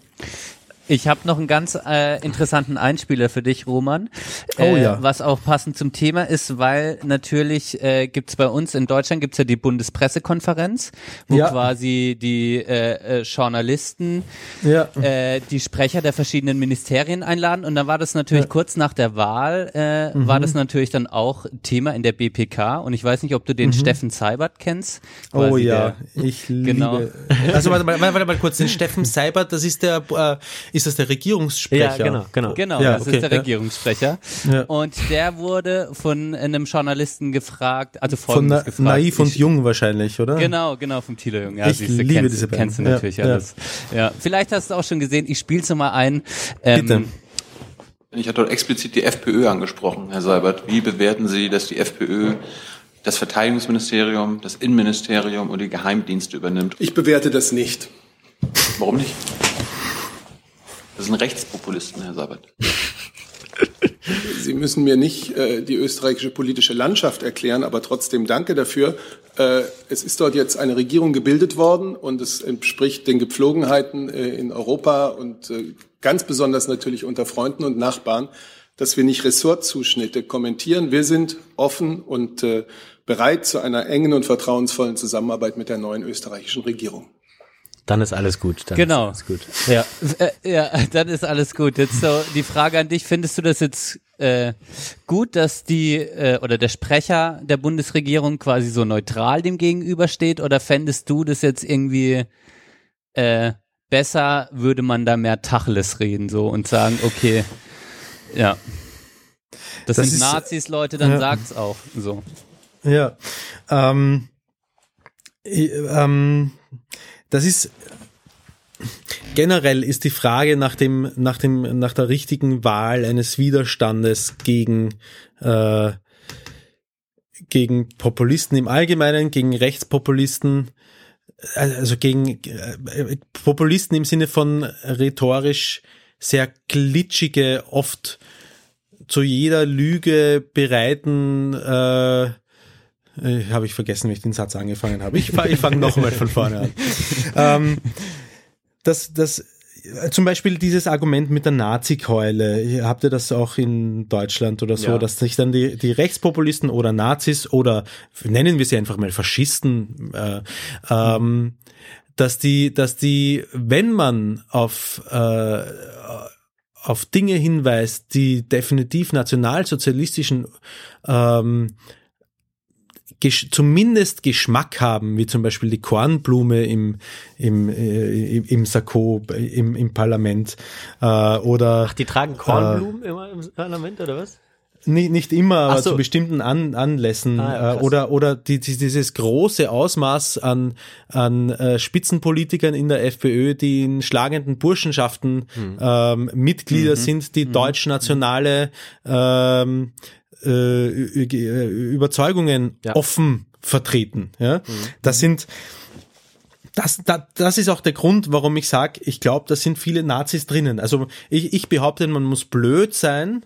Ich habe noch einen ganz äh, interessanten Einspieler für dich, Roman. Oh äh, ja. Was auch passend zum Thema ist, weil natürlich äh, gibt's bei uns in Deutschland gibt's ja die Bundespressekonferenz, wo Ja. quasi die äh, äh, Journalisten Ja. äh, die Sprecher der verschiedenen Ministerien einladen. Und dann war das natürlich kurz nach der Wahl, äh, war das natürlich dann auch Thema in der BPK. Und ich weiß nicht, ob du den Steffen Seibert kennst. Oh ja, der- ich Genau. liebe. Also warte mal, warte mal kurz, den Steffen Seibert, das ist der, äh, ist das der Regierungssprecher? ja, genau, genau. Genau, Ja, das okay, ist der ja. Regierungssprecher. Ja. Und der wurde von einem Journalisten gefragt, also Von folgendes Na gefragt. Naiv und Ich- Jung wahrscheinlich, oder? Genau, genau, vom Thilo Jung. Ja, Ich siehst du, liebe kennst, diese Band. kennst du natürlich ja. alles. Ja. Vielleicht hast du auch schon gesehen, ich spiel's nochmal ein. Ähm, Bitte. Ich hatte dort explizit die FPÖ angesprochen, Herr Seibert. Wie bewerten Sie, dass die FPÖ das Verteidigungsministerium, das Innenministerium und die Geheimdienste übernimmt? Ich bewerte das nicht. Warum nicht? Das sind Rechtspopulisten, Herr Seibert. Sie müssen mir nicht äh, die österreichische politische Landschaft erklären, aber trotzdem danke dafür. Äh, es ist dort jetzt eine Regierung gebildet worden und es entspricht den Gepflogenheiten äh, in Europa und äh, ganz besonders natürlich unter Freunden und Nachbarn, dass wir nicht Ressortzuschnitte kommentieren. Wir sind offen und äh, bereit zu einer engen und vertrauensvollen Zusammenarbeit mit der neuen österreichischen Regierung. Dann ist alles gut. Dann Genau. Ist alles gut. Ja. Äh, ja, dann ist alles gut. Jetzt so die Frage an dich, findest du das jetzt äh, gut, dass die äh, oder der Sprecher der Bundesregierung quasi so neutral dem gegenübersteht oder fändest du das jetzt irgendwie äh, besser, würde man da mehr Tacheles reden so und sagen, okay, ja. Das, Das sind ist- Nazis, Leute, dann ja. sagt's auch so. Ja. Ähm, ähm, das ist generell ist die Frage nach dem, nach dem, nach der richtigen Wahl eines Widerstandes gegen, äh, gegen Populisten im Allgemeinen, gegen Rechtspopulisten, also gegen äh, Populisten im Sinne von rhetorisch sehr glitschige, oft zu jeder Lüge bereiten, äh, äh, habe ich vergessen, wie ich den Satz angefangen habe. Ich, ich fange nochmal von vorne an. ähm, das, das, zum Beispiel dieses Argument mit der Nazi-Keule. Habt ihr das auch in Deutschland oder so, Ja. dass sich dann die, die Rechtspopulisten oder Nazis oder nennen wir sie einfach mal Faschisten, äh, ähm, dass die, dass die, wenn man auf äh, auf Dinge hinweist, die definitiv nationalsozialistischen ähm, gesch zumindest Geschmack haben, wie zum Beispiel die Kornblume im, im, äh, im, im Sakko, im, im Parlament äh, oder Ach, die tragen Kornblumen immer im Parlament, oder was? nicht, nicht immer, aber so. zu bestimmten An Anlässen Ah, ja, äh, oder oder die, die, dieses große Ausmaß an an äh, Spitzenpolitikern in der FPÖ, die in schlagenden Burschenschaften Hm. ähm, Mitglieder Mhm. sind, die deutsch-nationale ähm, äh, Ü- Überzeugungen Ja. offen vertreten. Ja, Mhm. das sind das, das, das ist auch der Grund, warum ich sage, ich glaube, da sind viele Nazis drinnen. Also ich, ich behaupte, man muss blöd sein,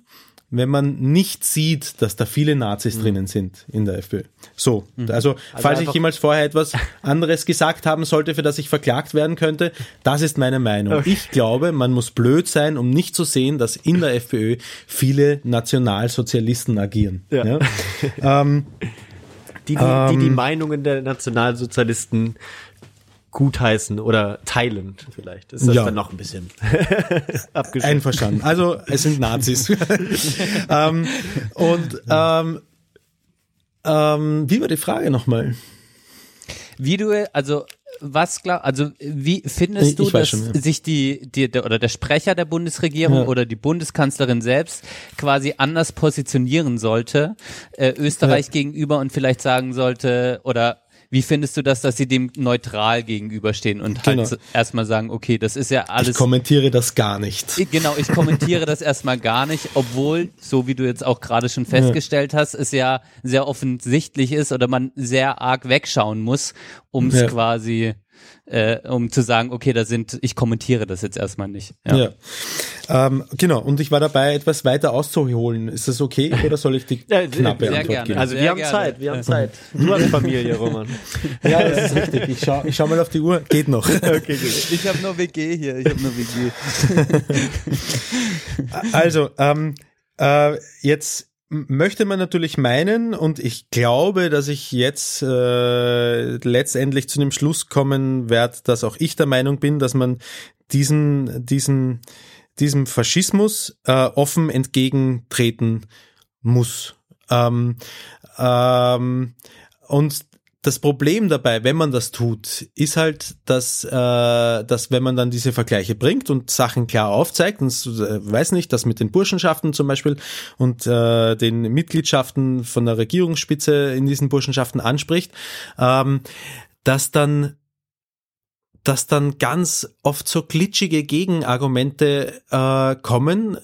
wenn man nicht sieht, dass da viele Nazis drinnen sind in der FPÖ. So, also, falls ich jemals vorher etwas anderes gesagt haben sollte, für das ich verklagt werden könnte, das ist meine Meinung. Ich glaube, man muss blöd sein, um nicht zu sehen, dass in der FPÖ viele Nationalsozialisten agieren. Ja. Ja? ähm, Die, die, die die Ähm. Meinungen der Nationalsozialisten gutheißen oder teilen vielleicht. Ist das Ja. dann noch ein bisschen abgeschlossen? Einverstanden. Also es sind Nazis. ähm, und ähm, ähm, wie war die Frage nochmal? Wie du, also was glaub, also wie findest Ich- du, ich dass schon, ja. sich die, die der, oder der Sprecher der Bundesregierung Ja. oder die Bundeskanzlerin selbst quasi anders positionieren sollte äh, Österreich gegenüber und vielleicht sagen sollte oder wie findest du das, dass sie dem neutral gegenüberstehen und halt Genau. so erstmal sagen, okay, das ist ja Ich alles kommentiere das gar nicht. ich- Genau, ich kommentiere das erstmal gar nicht, obwohl, so wie du jetzt auch gerade schon festgestellt hast, es ja sehr offensichtlich ist oder man sehr arg wegschauen muss, um es Ja. quasi, äh, um zu sagen, okay, da sind, ich kommentiere das jetzt erstmal nicht. Ja. Ja. Ähm, genau, und ich war dabei, etwas weiter auszuholen. Ist das okay oder soll ich die Ja, knappe sehr Antwort gerne. geben? Also Sehr wir haben gerne. Zeit, wir haben Zeit. Du hast Familie, Roman. Ja, das ist richtig. Ich schau, ich schau mal auf die Uhr. Geht noch. Okay, gut. Ich habe nur WG hier, ich habe nur WG. Also, ähm, äh, jetzt möchte man natürlich meinen, und ich glaube, dass ich jetzt äh, letztendlich zu dem Schluss kommen werde, dass auch ich der Meinung bin, dass man diesen, diesen, diesem Faschismus äh, offen entgegentreten muss. Ähm, ähm, und das Problem dabei, wenn man das tut, ist halt, dass, äh, dass wenn man dann diese Vergleiche bringt und Sachen klar aufzeigt, und äh, weiß nicht, das mit den Burschenschaften zum Beispiel und äh, den Mitgliedschaften von der Regierungsspitze in diesen Burschenschaften anspricht, ähm, dass dann dass dann ganz oft so glitschige Gegenargumente äh, kommen,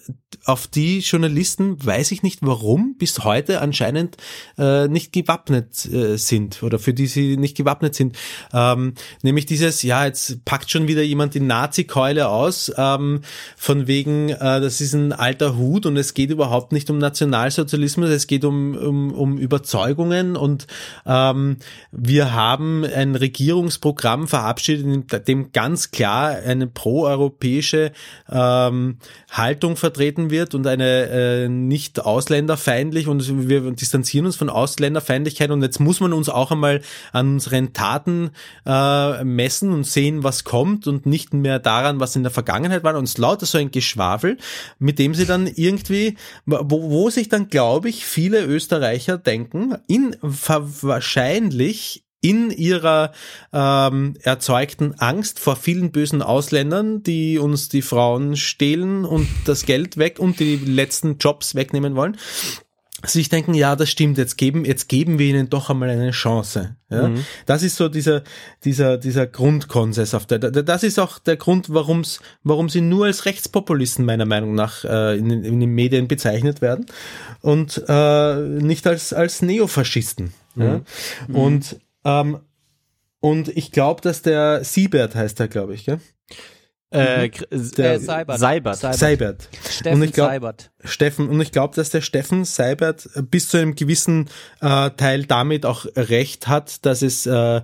auf die Journalisten, weiß ich nicht warum, bis heute anscheinend äh, nicht gewappnet äh, sind oder für die sie nicht gewappnet sind. Ähm, nämlich dieses, ja, jetzt packt schon wieder jemand die Nazi-Keule aus, ähm, von wegen, äh, das ist ein alter Hut und es geht überhaupt nicht um Nationalsozialismus, es geht um, um, um Überzeugungen und ähm, wir haben ein Regierungsprogramm verabschiedet, dem ganz klar eine proeuropäische ähm, Haltung vertreten wird und eine äh, nicht ausländerfeindlich und wir distanzieren uns von Ausländerfeindlichkeit und jetzt muss man uns auch einmal an unseren Taten äh, messen und sehen, was kommt und nicht mehr daran, was in der Vergangenheit war. Und es lauter so ein Geschwafel, mit dem sie dann irgendwie, wo, wo sich dann, glaube ich, viele Österreicher denken, in wahrscheinlich in ihrer ähm, erzeugten Angst vor vielen bösen Ausländern, die uns die Frauen stehlen und das Geld weg und die letzten Jobs wegnehmen wollen, sich denken, ja, das stimmt, jetzt geben, jetzt geben wir ihnen doch einmal eine Chance. Ja? Das ist so dieser, dieser, dieser Grundkonsens auf der, das ist auch der Grund, warum's, warum sie nur als Rechtspopulisten meiner Meinung nach äh, in, den- in den Medien bezeichnet werden und äh, nicht als, als Neofaschisten. Ja? Und, ähm, und ich glaube, dass der Siebert heißt er, glaube ich, gell? Äh, der Äh, Seibert. Seibert. Seibert. Seibert. Steffen Und ich glaub- Seibert. Steffen, und ich glaube, dass der Steffen Seibert bis zu einem gewissen äh, Teil damit auch recht hat, dass es äh,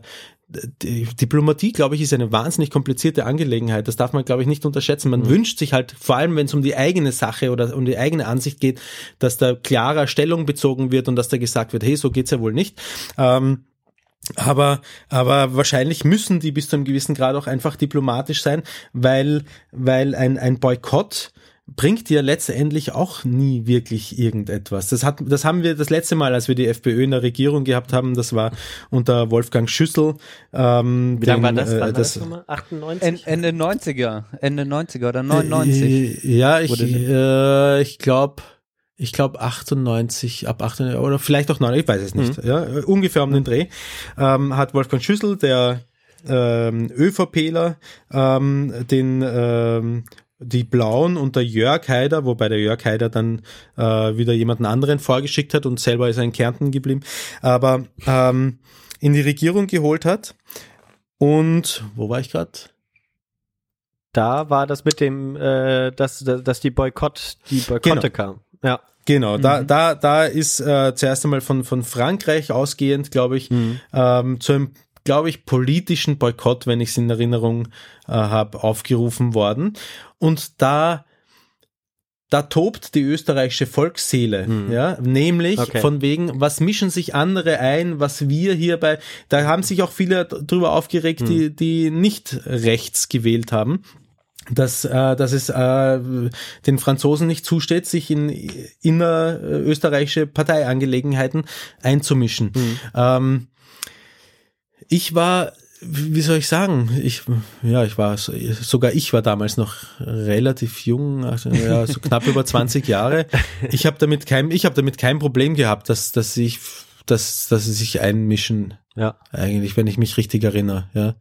die Diplomatie, glaube ich, ist eine wahnsinnig komplizierte Angelegenheit. Das darf man, glaube ich, nicht unterschätzen. Man wünscht sich halt, vor allem wenn es um die eigene Sache oder um die eigene Ansicht geht, dass da klarer Stellung bezogen wird und dass da gesagt wird, hey, so geht's ja wohl nicht. Ähm, aber, aber wahrscheinlich müssen die bis zu einem gewissen Grad auch einfach diplomatisch sein, weil, weil ein, ein Boykott bringt dir letztendlich auch nie wirklich irgendetwas. Das hat, das haben wir das letzte Mal, als wir die FPÖ in der Regierung gehabt haben, das war unter Wolfgang Schüssel. Ähm, Wie lange war das? äh, war das das nochmal? 98? En- Ende 90er, Ende 90er oder 99. Äh, Ja, ich, äh, ich glaube, ich glaube 98, ab 98, oder vielleicht auch 9, ich weiß es nicht. Ja, äh, ungefähr um den Dreh. Ähm, hat Wolfgang Schüssel, der ähm, ÖVPler, ähm, den ähm, die Blauen und der Jörg Haider, wobei der Jörg Haider dann äh, wieder jemanden anderen vorgeschickt hat und selber ist er in Kärnten geblieben, aber ähm, in die Regierung geholt hat. Und wo war ich gerade? Da war das mit dem, äh, dass, dass die Boykott, die Boykotte Genau. kam. Ja. Genau, da, da, da ist äh, zuerst einmal von, von Frankreich ausgehend, glaube ich, ähm, zu einem, glaube ich, politischen Boykott, wenn ich es in Erinnerung äh, habe, aufgerufen worden. Und da, da tobt die österreichische Volksseele, ja, nämlich Okay. von wegen, was mischen sich andere ein, was wir hierbei, da haben sich auch viele drüber aufgeregt, die, die nicht rechts gewählt haben dass, äh, dass es äh, den Franzosen nicht zusteht, sich in innerösterreichische Parteiangelegenheiten einzumischen. Ähm, ich war, wie soll ich sagen, ich, ja, ich war, so- sogar ich war damals noch relativ jung, also ja, so knapp über 20 Jahre. Ich habe damit kein, ich habe damit kein Problem gehabt, dass, dass ich, dass, dass sie sich einmischen Ja. eigentlich, wenn ich mich richtig erinnere, ja.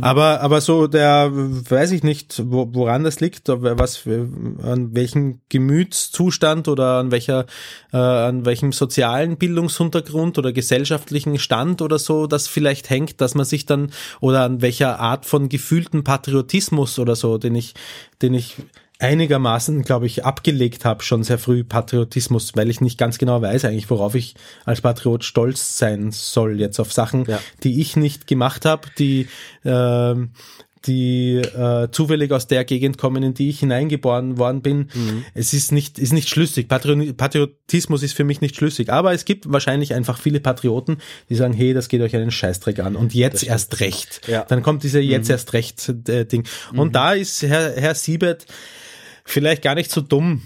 Aber, aber so der, weiß ich nicht, wo, woran das liegt, was, an welchem Gemütszustand oder an welcher, äh, an welchem sozialen Bildungshintergrund oder gesellschaftlichen Stand oder so, das vielleicht hängt, dass man sich dann, oder an welcher Art von gefühlten Patriotismus oder so, den ich, den ich einigermaßen, glaube ich, abgelegt habe, schon sehr früh Patriotismus, weil ich nicht ganz genau weiß eigentlich, worauf ich als Patriot stolz sein soll, jetzt auf Sachen, Ja. die ich nicht gemacht habe, die ähm, die äh, zufällig aus der Gegend kommen, in die ich hineingeboren worden bin. Es ist nicht, ist nicht schlüssig. Patri Patriotismus ist für mich nicht schlüssig. Aber es gibt wahrscheinlich einfach viele Patrioten, die sagen, hey, das geht euch einen Scheißdreck an. Und jetzt erst recht. Ja. Dann kommt dieser jetzt erst recht äh, Ding. Und da ist Herr, Herr Siebert vielleicht gar nicht so dumm,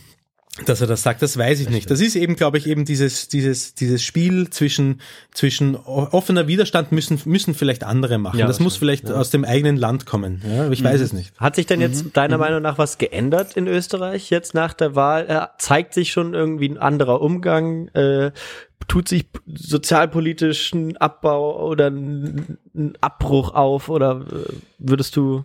dass er das sagt, das weiß ich nicht. Das ist eben, glaube ich, eben dieses, dieses, dieses Spiel zwischen, zwischen offener Widerstand müssen, müssen vielleicht andere machen. Ja, das muss vielleicht aus dem eigenen Land kommen. Ja, ich weiß es nicht. Hat sich denn jetzt deiner Meinung nach was geändert in Österreich jetzt nach der Wahl? Äh, zeigt sich schon irgendwie ein anderer Umgang? Äh, tut sich sozialpolitisch ein Abbau oder ein, ein Abbruch auf? Oder äh, würdest du,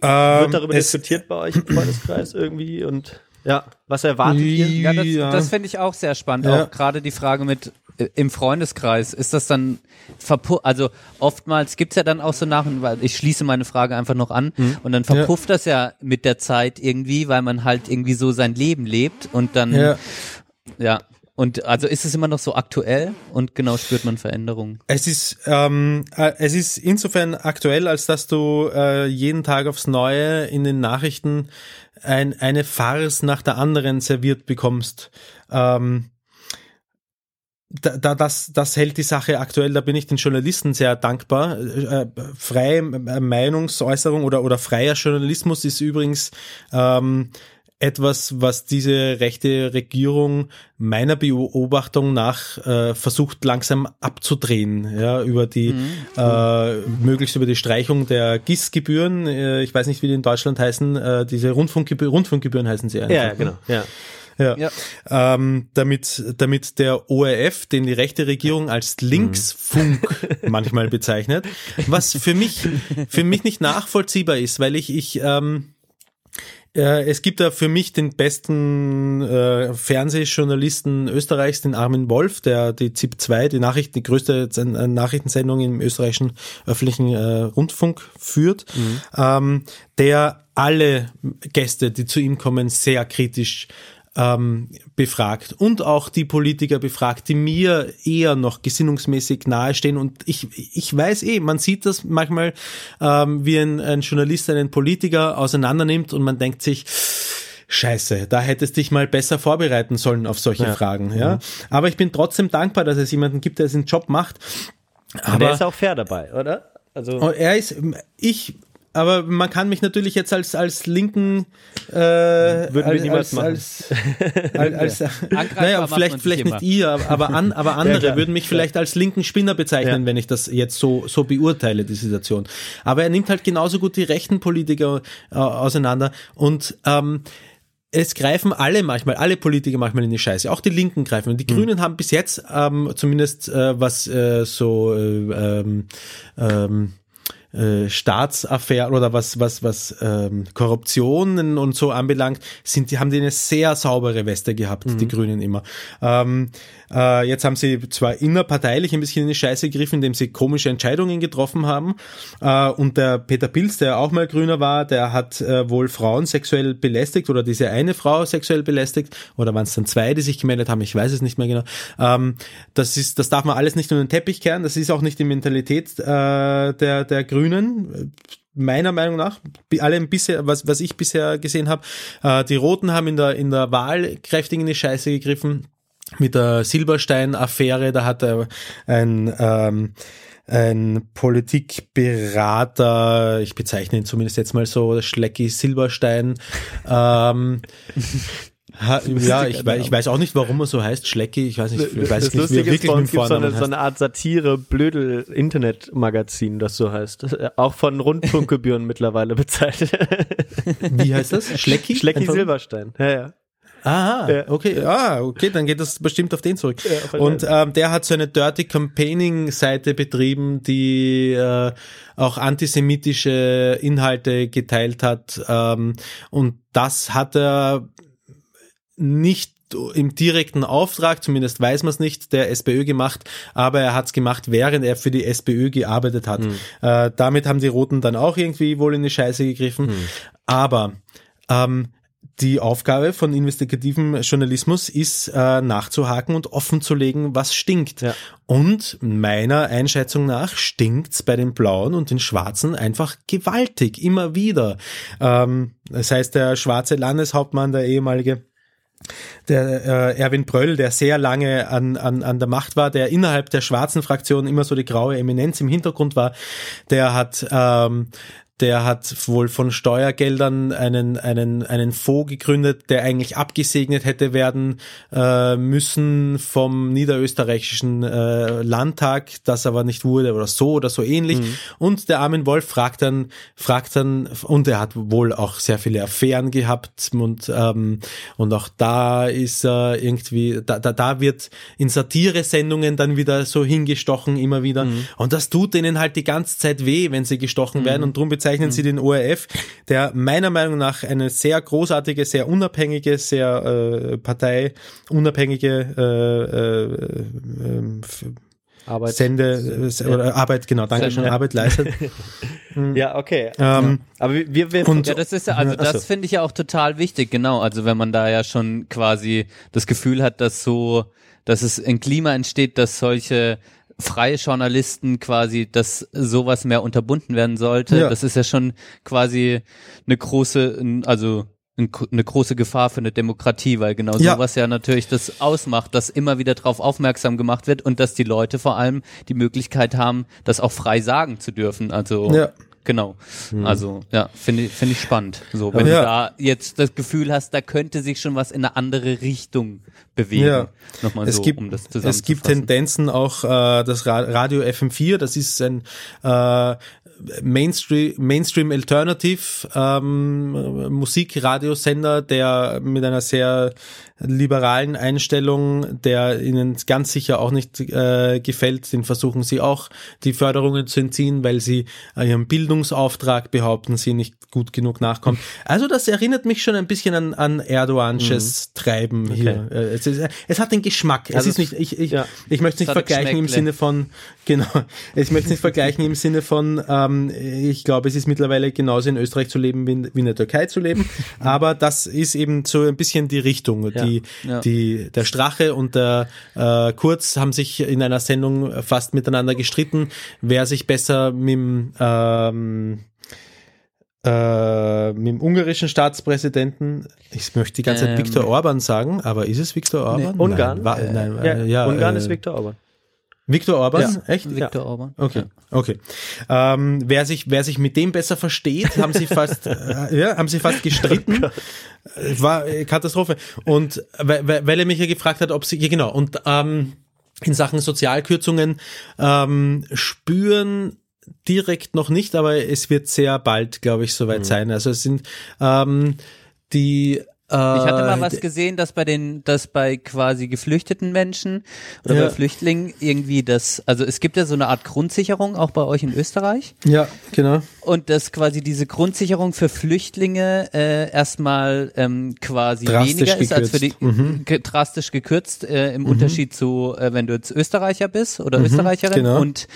wird darüber Ähm, es- diskutiert bei euch im Freundeskreis irgendwie? Und ja, was erwartet ihr? Ja, das, Ja. das finde ich auch sehr spannend. Ja. Auch gerade die Frage mit äh, im Freundeskreis, ist das dann verpu also oftmals gibt's ja dann auch so nach, weil ich schließe meine Frage einfach noch an Mhm. und dann verpufft das ja mit der Zeit irgendwie, weil man halt irgendwie so sein Leben lebt und dann Ja. Und also ist es immer noch so aktuell und genau spürt man Veränderungen. Es ist, ähm, äh, es ist insofern aktuell, als dass du äh, jeden Tag aufs Neue in den Nachrichten ein, eine Farce nach der anderen serviert bekommst. Ähm, da, da, das, das hält die Sache aktuell, da bin ich den Journalisten sehr dankbar. Äh, freie Meinungsäußerung oder, oder freier Journalismus ist übrigens ähm, etwas, was diese rechte Regierung meiner Beobachtung nach äh, versucht langsam abzudrehen, ja, über die äh, möglichst über die Streichung der GIS-Gebühren. Äh, ich weiß nicht, wie die in Deutschland heißen. Äh, diese Rundfunkgebühren, Rundfunkgebühren heißen sie einfach. Ja, ja, genau. Ja. Ja. Ja. Ähm, damit, damit der ORF, den die rechte Regierung als Linksfunk manchmal bezeichnet, was für mich, für mich nicht nachvollziehbar ist, weil ich, ich, ähm, äh, es gibt da für mich den besten äh, Fernsehjournalisten Österreichs, den Armin Wolf, der die ZIP 2, die Nachricht, die größte äh, Nachrichtensendung im österreichischen öffentlichen äh, Rundfunk führt, ähm, der alle Gäste, die zu ihm kommen, sehr kritisch ähm, befragt und auch die Politiker befragt, die mir eher noch gesinnungsmäßig nahestehen. Und ich, ich weiß eh, man sieht das manchmal, ähm, wie ein, ein Journalist einen Politiker auseinandernimmt und man denkt sich, Scheiße, da hättest dich mal besser vorbereiten sollen auf solche Ja. Fragen, ja. Aber ich bin trotzdem dankbar, dass es jemanden gibt, der seinen Job macht. Aber Aber der ist auch fair dabei, oder? Also Oh, er ist, ich, aber man kann mich natürlich jetzt als, als linken, äh, Würden wir als, niemals machen. als, als, als, Angreifbar naja, vielleicht, vielleicht immer. nicht ihr, aber, aber, an, aber andere klar, würden mich vielleicht als linken Spinner bezeichnen, Ja. wenn ich das jetzt so, so beurteile, die Situation. Aber er nimmt halt genauso gut die rechten Politiker äh, auseinander und, ähm, es greifen alle manchmal, alle Politiker manchmal in die Scheiße. Auch die Linken greifen. Und die Grünen haben bis jetzt, ähm, zumindest äh, was äh, so äh, ähm, ähm, äh, Staatsaffären oder was was was ähm, Korruptionen und so anbelangt, sind die haben die eine sehr saubere Weste gehabt, die Grünen immer. Ähm, äh, jetzt haben sie zwar innerparteilich ein bisschen in die Scheiße gegriffen, indem sie komische Entscheidungen getroffen haben. Äh, und der Peter Pilz, der auch mal Grüner war, der hat äh, wohl Frauen sexuell belästigt oder diese eine Frau sexuell belästigt oder waren es dann zwei, die sich gemeldet haben, ich weiß es nicht mehr genau. Ähm, das ist, das darf man alles nicht unter den Teppich kehren. Das ist auch nicht die Mentalität äh, der der Grünen meiner Meinung nach, alle bisher, was, was ich bisher gesehen habe, äh, die Roten haben in der, in der Wahl kräftig in die Scheiße gegriffen. Mit der Silberstein-Affäre, da hat ein, ähm, ein Politikberater, ich bezeichne ihn zumindest jetzt mal so, Schlecki Silberstein, ähm, ha, ja, ich, wei- ich weiß auch nicht, warum er so heißt, Schlecki, ich weiß nicht, ich weiß das nicht, wie er Lustige ist, wirklich bei mit gibt so eine, so eine Art Satire, blödel Internetmagazin, das so heißt. Das, äh, auch von Rundfunkgebühren mittlerweile bezahlt. Wie heißt das? Schlecki? Schlecki Einfach? Silberstein. Ja, ja. Aha, okay, ah, okay, dann geht das bestimmt auf den zurück. Ja, und ähm, der hat so eine Dirty Campaigning Seite betrieben, die äh, auch antisemitische Inhalte geteilt hat. Ähm, und das hat er nicht im direkten Auftrag, zumindest weiß man es nicht, der SPÖ gemacht, aber er hat es gemacht, während er für die SPÖ gearbeitet hat. Äh, damit haben die Roten dann auch irgendwie wohl in die Scheiße gegriffen. Aber ähm, die Aufgabe von investigativem Journalismus ist, äh, nachzuhaken und offenzulegen, was stinkt. Ja. Und meiner Einschätzung nach stinkt's bei den Blauen und den Schwarzen einfach gewaltig, immer wieder. Ähm, das heißt, der schwarze Landeshauptmann, der ehemalige, der äh, Erwin Bröll, der sehr lange an, an, an der Macht war, der innerhalb der schwarzen Fraktion immer so die graue Eminenz im Hintergrund war, der hat ähm, der hat wohl von Steuergeldern einen, einen, einen Fonds gegründet, der eigentlich abgesegnet hätte werden äh, müssen vom niederösterreichischen äh, Landtag, das aber nicht wurde oder so oder so ähnlich. Und der Armin Wolf fragt dann, fragt dann, und er hat wohl auch sehr viele Affären gehabt und, ähm, und auch da ist er irgendwie, da, da, da wird in Satire-Sendungen dann wieder so hingestochen, immer wieder. Und das tut denen halt die ganze Zeit weh, wenn sie gestochen werden und darum bezeichnen sie den ORF, der meiner Meinung nach eine sehr großartige, sehr unabhängige, sehr äh, parteiunabhängige äh, äh, ähm, Arbeit. Sende äh, oder Arbeit, genau, danke schön. Arbeit leistet. Ja, okay. Ähm, Aber wir, wir, und- Ja, das ist ja, also Ja, ach so. das finde ich ja auch total wichtig, genau. Also wenn man da ja schon quasi das Gefühl hat, dass so, dass es ein Klima entsteht, dass solche freie Journalisten quasi, dass sowas mehr unterbunden werden sollte. Ja. Das ist ja schon quasi eine große, also ein- eine große Gefahr für eine Demokratie, weil genau Ja. sowas ja natürlich das ausmacht, dass immer wieder darauf aufmerksam gemacht wird und dass die Leute vor allem die Möglichkeit haben, das auch frei sagen zu dürfen. Also Ja. Genau. Also, ja, finde ich, finde ich spannend. So, wenn Ja. du da jetzt das Gefühl hast, da könnte sich schon was in eine andere Richtung bewegen. Ja. Nochmal es so, gibt, um das es gibt. Tendenzen auch äh, das Ra Radio FM4, das ist ein äh, Mainstream, Mainstream Alternative ähm, Musikradiosender, der mit einer sehr liberalen Einstellung, der ihnen ganz sicher auch nicht äh, gefällt, den versuchen sie auch die Förderungen zu entziehen, weil sie äh, ihrem Bildungsauftrag behaupten, sie nicht gut genug nachkommen. Also das erinnert mich schon ein bisschen an, an Erdogansches Treiben hier. Äh, Es, ist, es hat den Geschmack. Es Also ist nicht, ich, ich, ja. ich möchte es nicht Es vergleichen im. Sinne von, genau, ich möchte es nicht vergleichen im Sinne von, ähm, ich glaube, es ist mittlerweile genauso in Österreich zu leben wie in, wie in der Türkei zu leben, aber das ist eben so ein bisschen die Richtung, die die, Ja. die, der Strache und der äh, Kurz haben sich in einer Sendung fast miteinander gestritten, wer sich besser mit dem, ähm, äh, mit dem ungarischen Staatspräsidenten, ich möchte die ganze Zeit Ähm. Viktor Orban sagen, aber ist es Viktor Orban? Ungarn? Nein, war, nein, ja, äh, Ungarn äh, ist Viktor Orban. Viktor Orban? Ja. Echt? Viktor Orban. Okay, okay. Ähm, wer sich, wer sich mit dem besser versteht, haben sie fast, äh, ja, haben sie fast gestritten. Äh, War äh, Katastrophe. Und weil, weil er mich ja gefragt hat, ob sie, ja genau, und ähm, in Sachen Sozialkürzungen ähm, spüren direkt noch nicht, aber es wird sehr bald, glaube ich, soweit sein. Also es sind ähm, die Ich hatte mal äh, was gesehen, dass bei den, dass bei quasi geflüchteten Menschen oder Ja. bei Flüchtlingen irgendwie das, also es gibt ja so eine Art Grundsicherung auch bei euch in Österreich Ja, genau. und dass quasi diese Grundsicherung für Flüchtlinge äh, erstmal ähm, quasi Drastisch weniger ist als für die. Mhm. drastisch gekürzt äh, im Unterschied zu, äh, wenn du jetzt Österreicher bist oder Österreicherin genau. und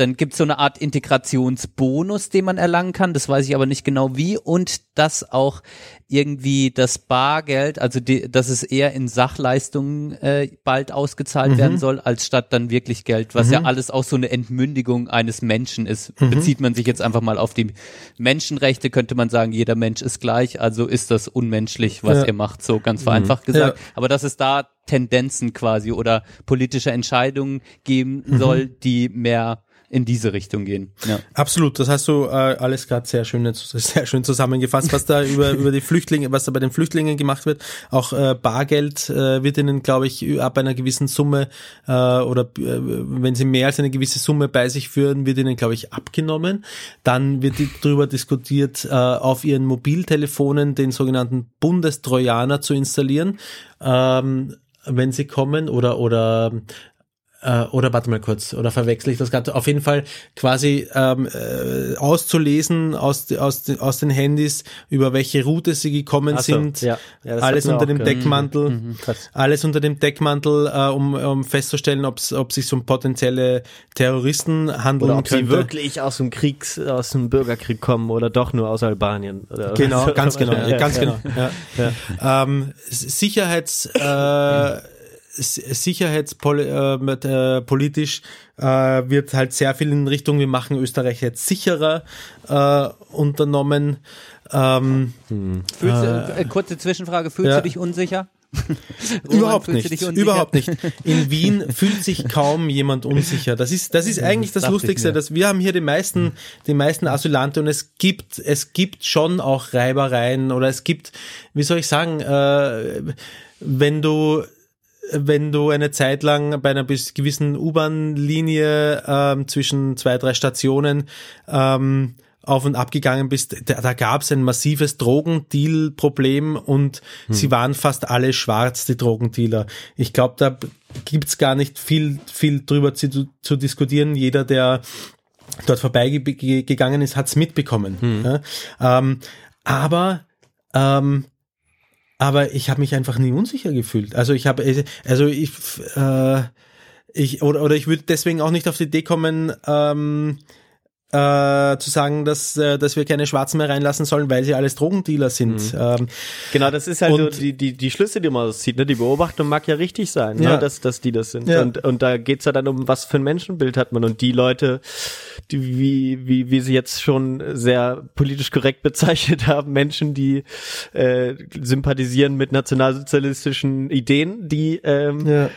dann gibt's so eine Art Integrationsbonus, den man erlangen kann. Das weiß ich aber nicht genau wie. Und dass auch irgendwie das Bargeld, also die, dass es eher in Sachleistungen äh, bald ausgezahlt werden soll, als statt dann wirklich Geld, was ja alles auch so eine Entmündigung eines Menschen ist. Bezieht man sich jetzt einfach mal auf die Menschenrechte, könnte man sagen, jeder Mensch ist gleich, also ist das unmenschlich, was Ja. ihr macht, so ganz vereinfacht gesagt. Ja. Aber dass es da Tendenzen quasi oder politische Entscheidungen geben soll, die mehr in diese Richtung gehen. Ja. Absolut, das hast du äh, alles gerade sehr schön, sehr schön zusammengefasst, was da über, über die Flüchtlinge, was da bei den Flüchtlingen gemacht wird. Auch äh, Bargeld äh, wird ihnen, glaube ich, ab einer gewissen Summe äh, oder äh, wenn sie mehr als eine gewisse Summe bei sich führen, wird ihnen, glaube ich, abgenommen. Dann wird darüber diskutiert, äh, auf ihren Mobiltelefonen den sogenannten Bundestrojaner zu installieren, ähm, wenn sie kommen oder oder äh, oder warte mal kurz, oder verwechsel ich das gerade? Auf jeden Fall quasi ähm, äh, auszulesen aus, aus, den- aus den Handys, über welche Route sie gekommen so, sind. ja. Ja, alles unter auch dem gehört. Deckmantel. Mhm, krass. Alles unter dem Deckmantel, äh, um, um festzustellen, ob's, ob sich um potenzielle Terroristen handeln Oder ob könnte. sie wirklich aus dem Kriegs, aus dem Bürgerkrieg kommen oder doch nur aus Albanien. Oder Genau, ganz genau, ganz genau. Ja. Ähm, Sicherheits, äh, sicherheitspolitisch äh, äh, äh, wird halt sehr viel in Richtung, wir machen Österreich jetzt sicherer äh, unternommen. Ähm, Fühlst du, äh, kurze Zwischenfrage, fühlst ja. du dich unsicher? Überhaupt nicht, überhaupt nicht. In Wien fühlt sich kaum jemand unsicher. Das ist, das ist eigentlich das ich Lustigste, dass wir haben hier die meisten, die meisten Asylante und es gibt, es gibt schon auch Reibereien oder es gibt, wie soll ich sagen, äh, wenn du wenn du eine Zeit lang bei einer gewissen U-Bahn-Linie ähm, zwischen zwei, drei Stationen ähm, auf und ab gegangen bist, da, da gab es ein massives Drogendeal-Problem und sie waren fast alle schwarz, die Drogendealer. Ich glaube, da gibt's gar nicht viel, viel drüber zu, zu diskutieren. Jeder, der dort vorbeigegangen ist, hat's mitbekommen. Ja? Ähm, aber ähm, aber ich habe mich einfach nie unsicher gefühlt. Also ich habe, also ich, äh, ich oder oder ich würde deswegen auch nicht auf die Idee kommen, ähm, äh, zu sagen, dass äh, dass wir keine Schwarzen mehr reinlassen sollen, weil sie alles Drogendealer sind. Ähm, Genau, das ist halt so die, die, die Schlüsse, die man auszieht. Ne? Die Beobachtung mag ja richtig sein, Ja. ne? dass, dass die das sind. Ja. Und, und da geht's ja dann um, was für ein Menschenbild hat man. Und die Leute, die, wie, wie, wie sie jetzt schon sehr politisch korrekt bezeichnet haben, Menschen, die äh, sympathisieren mit nationalsozialistischen Ideen, die ähm, ja.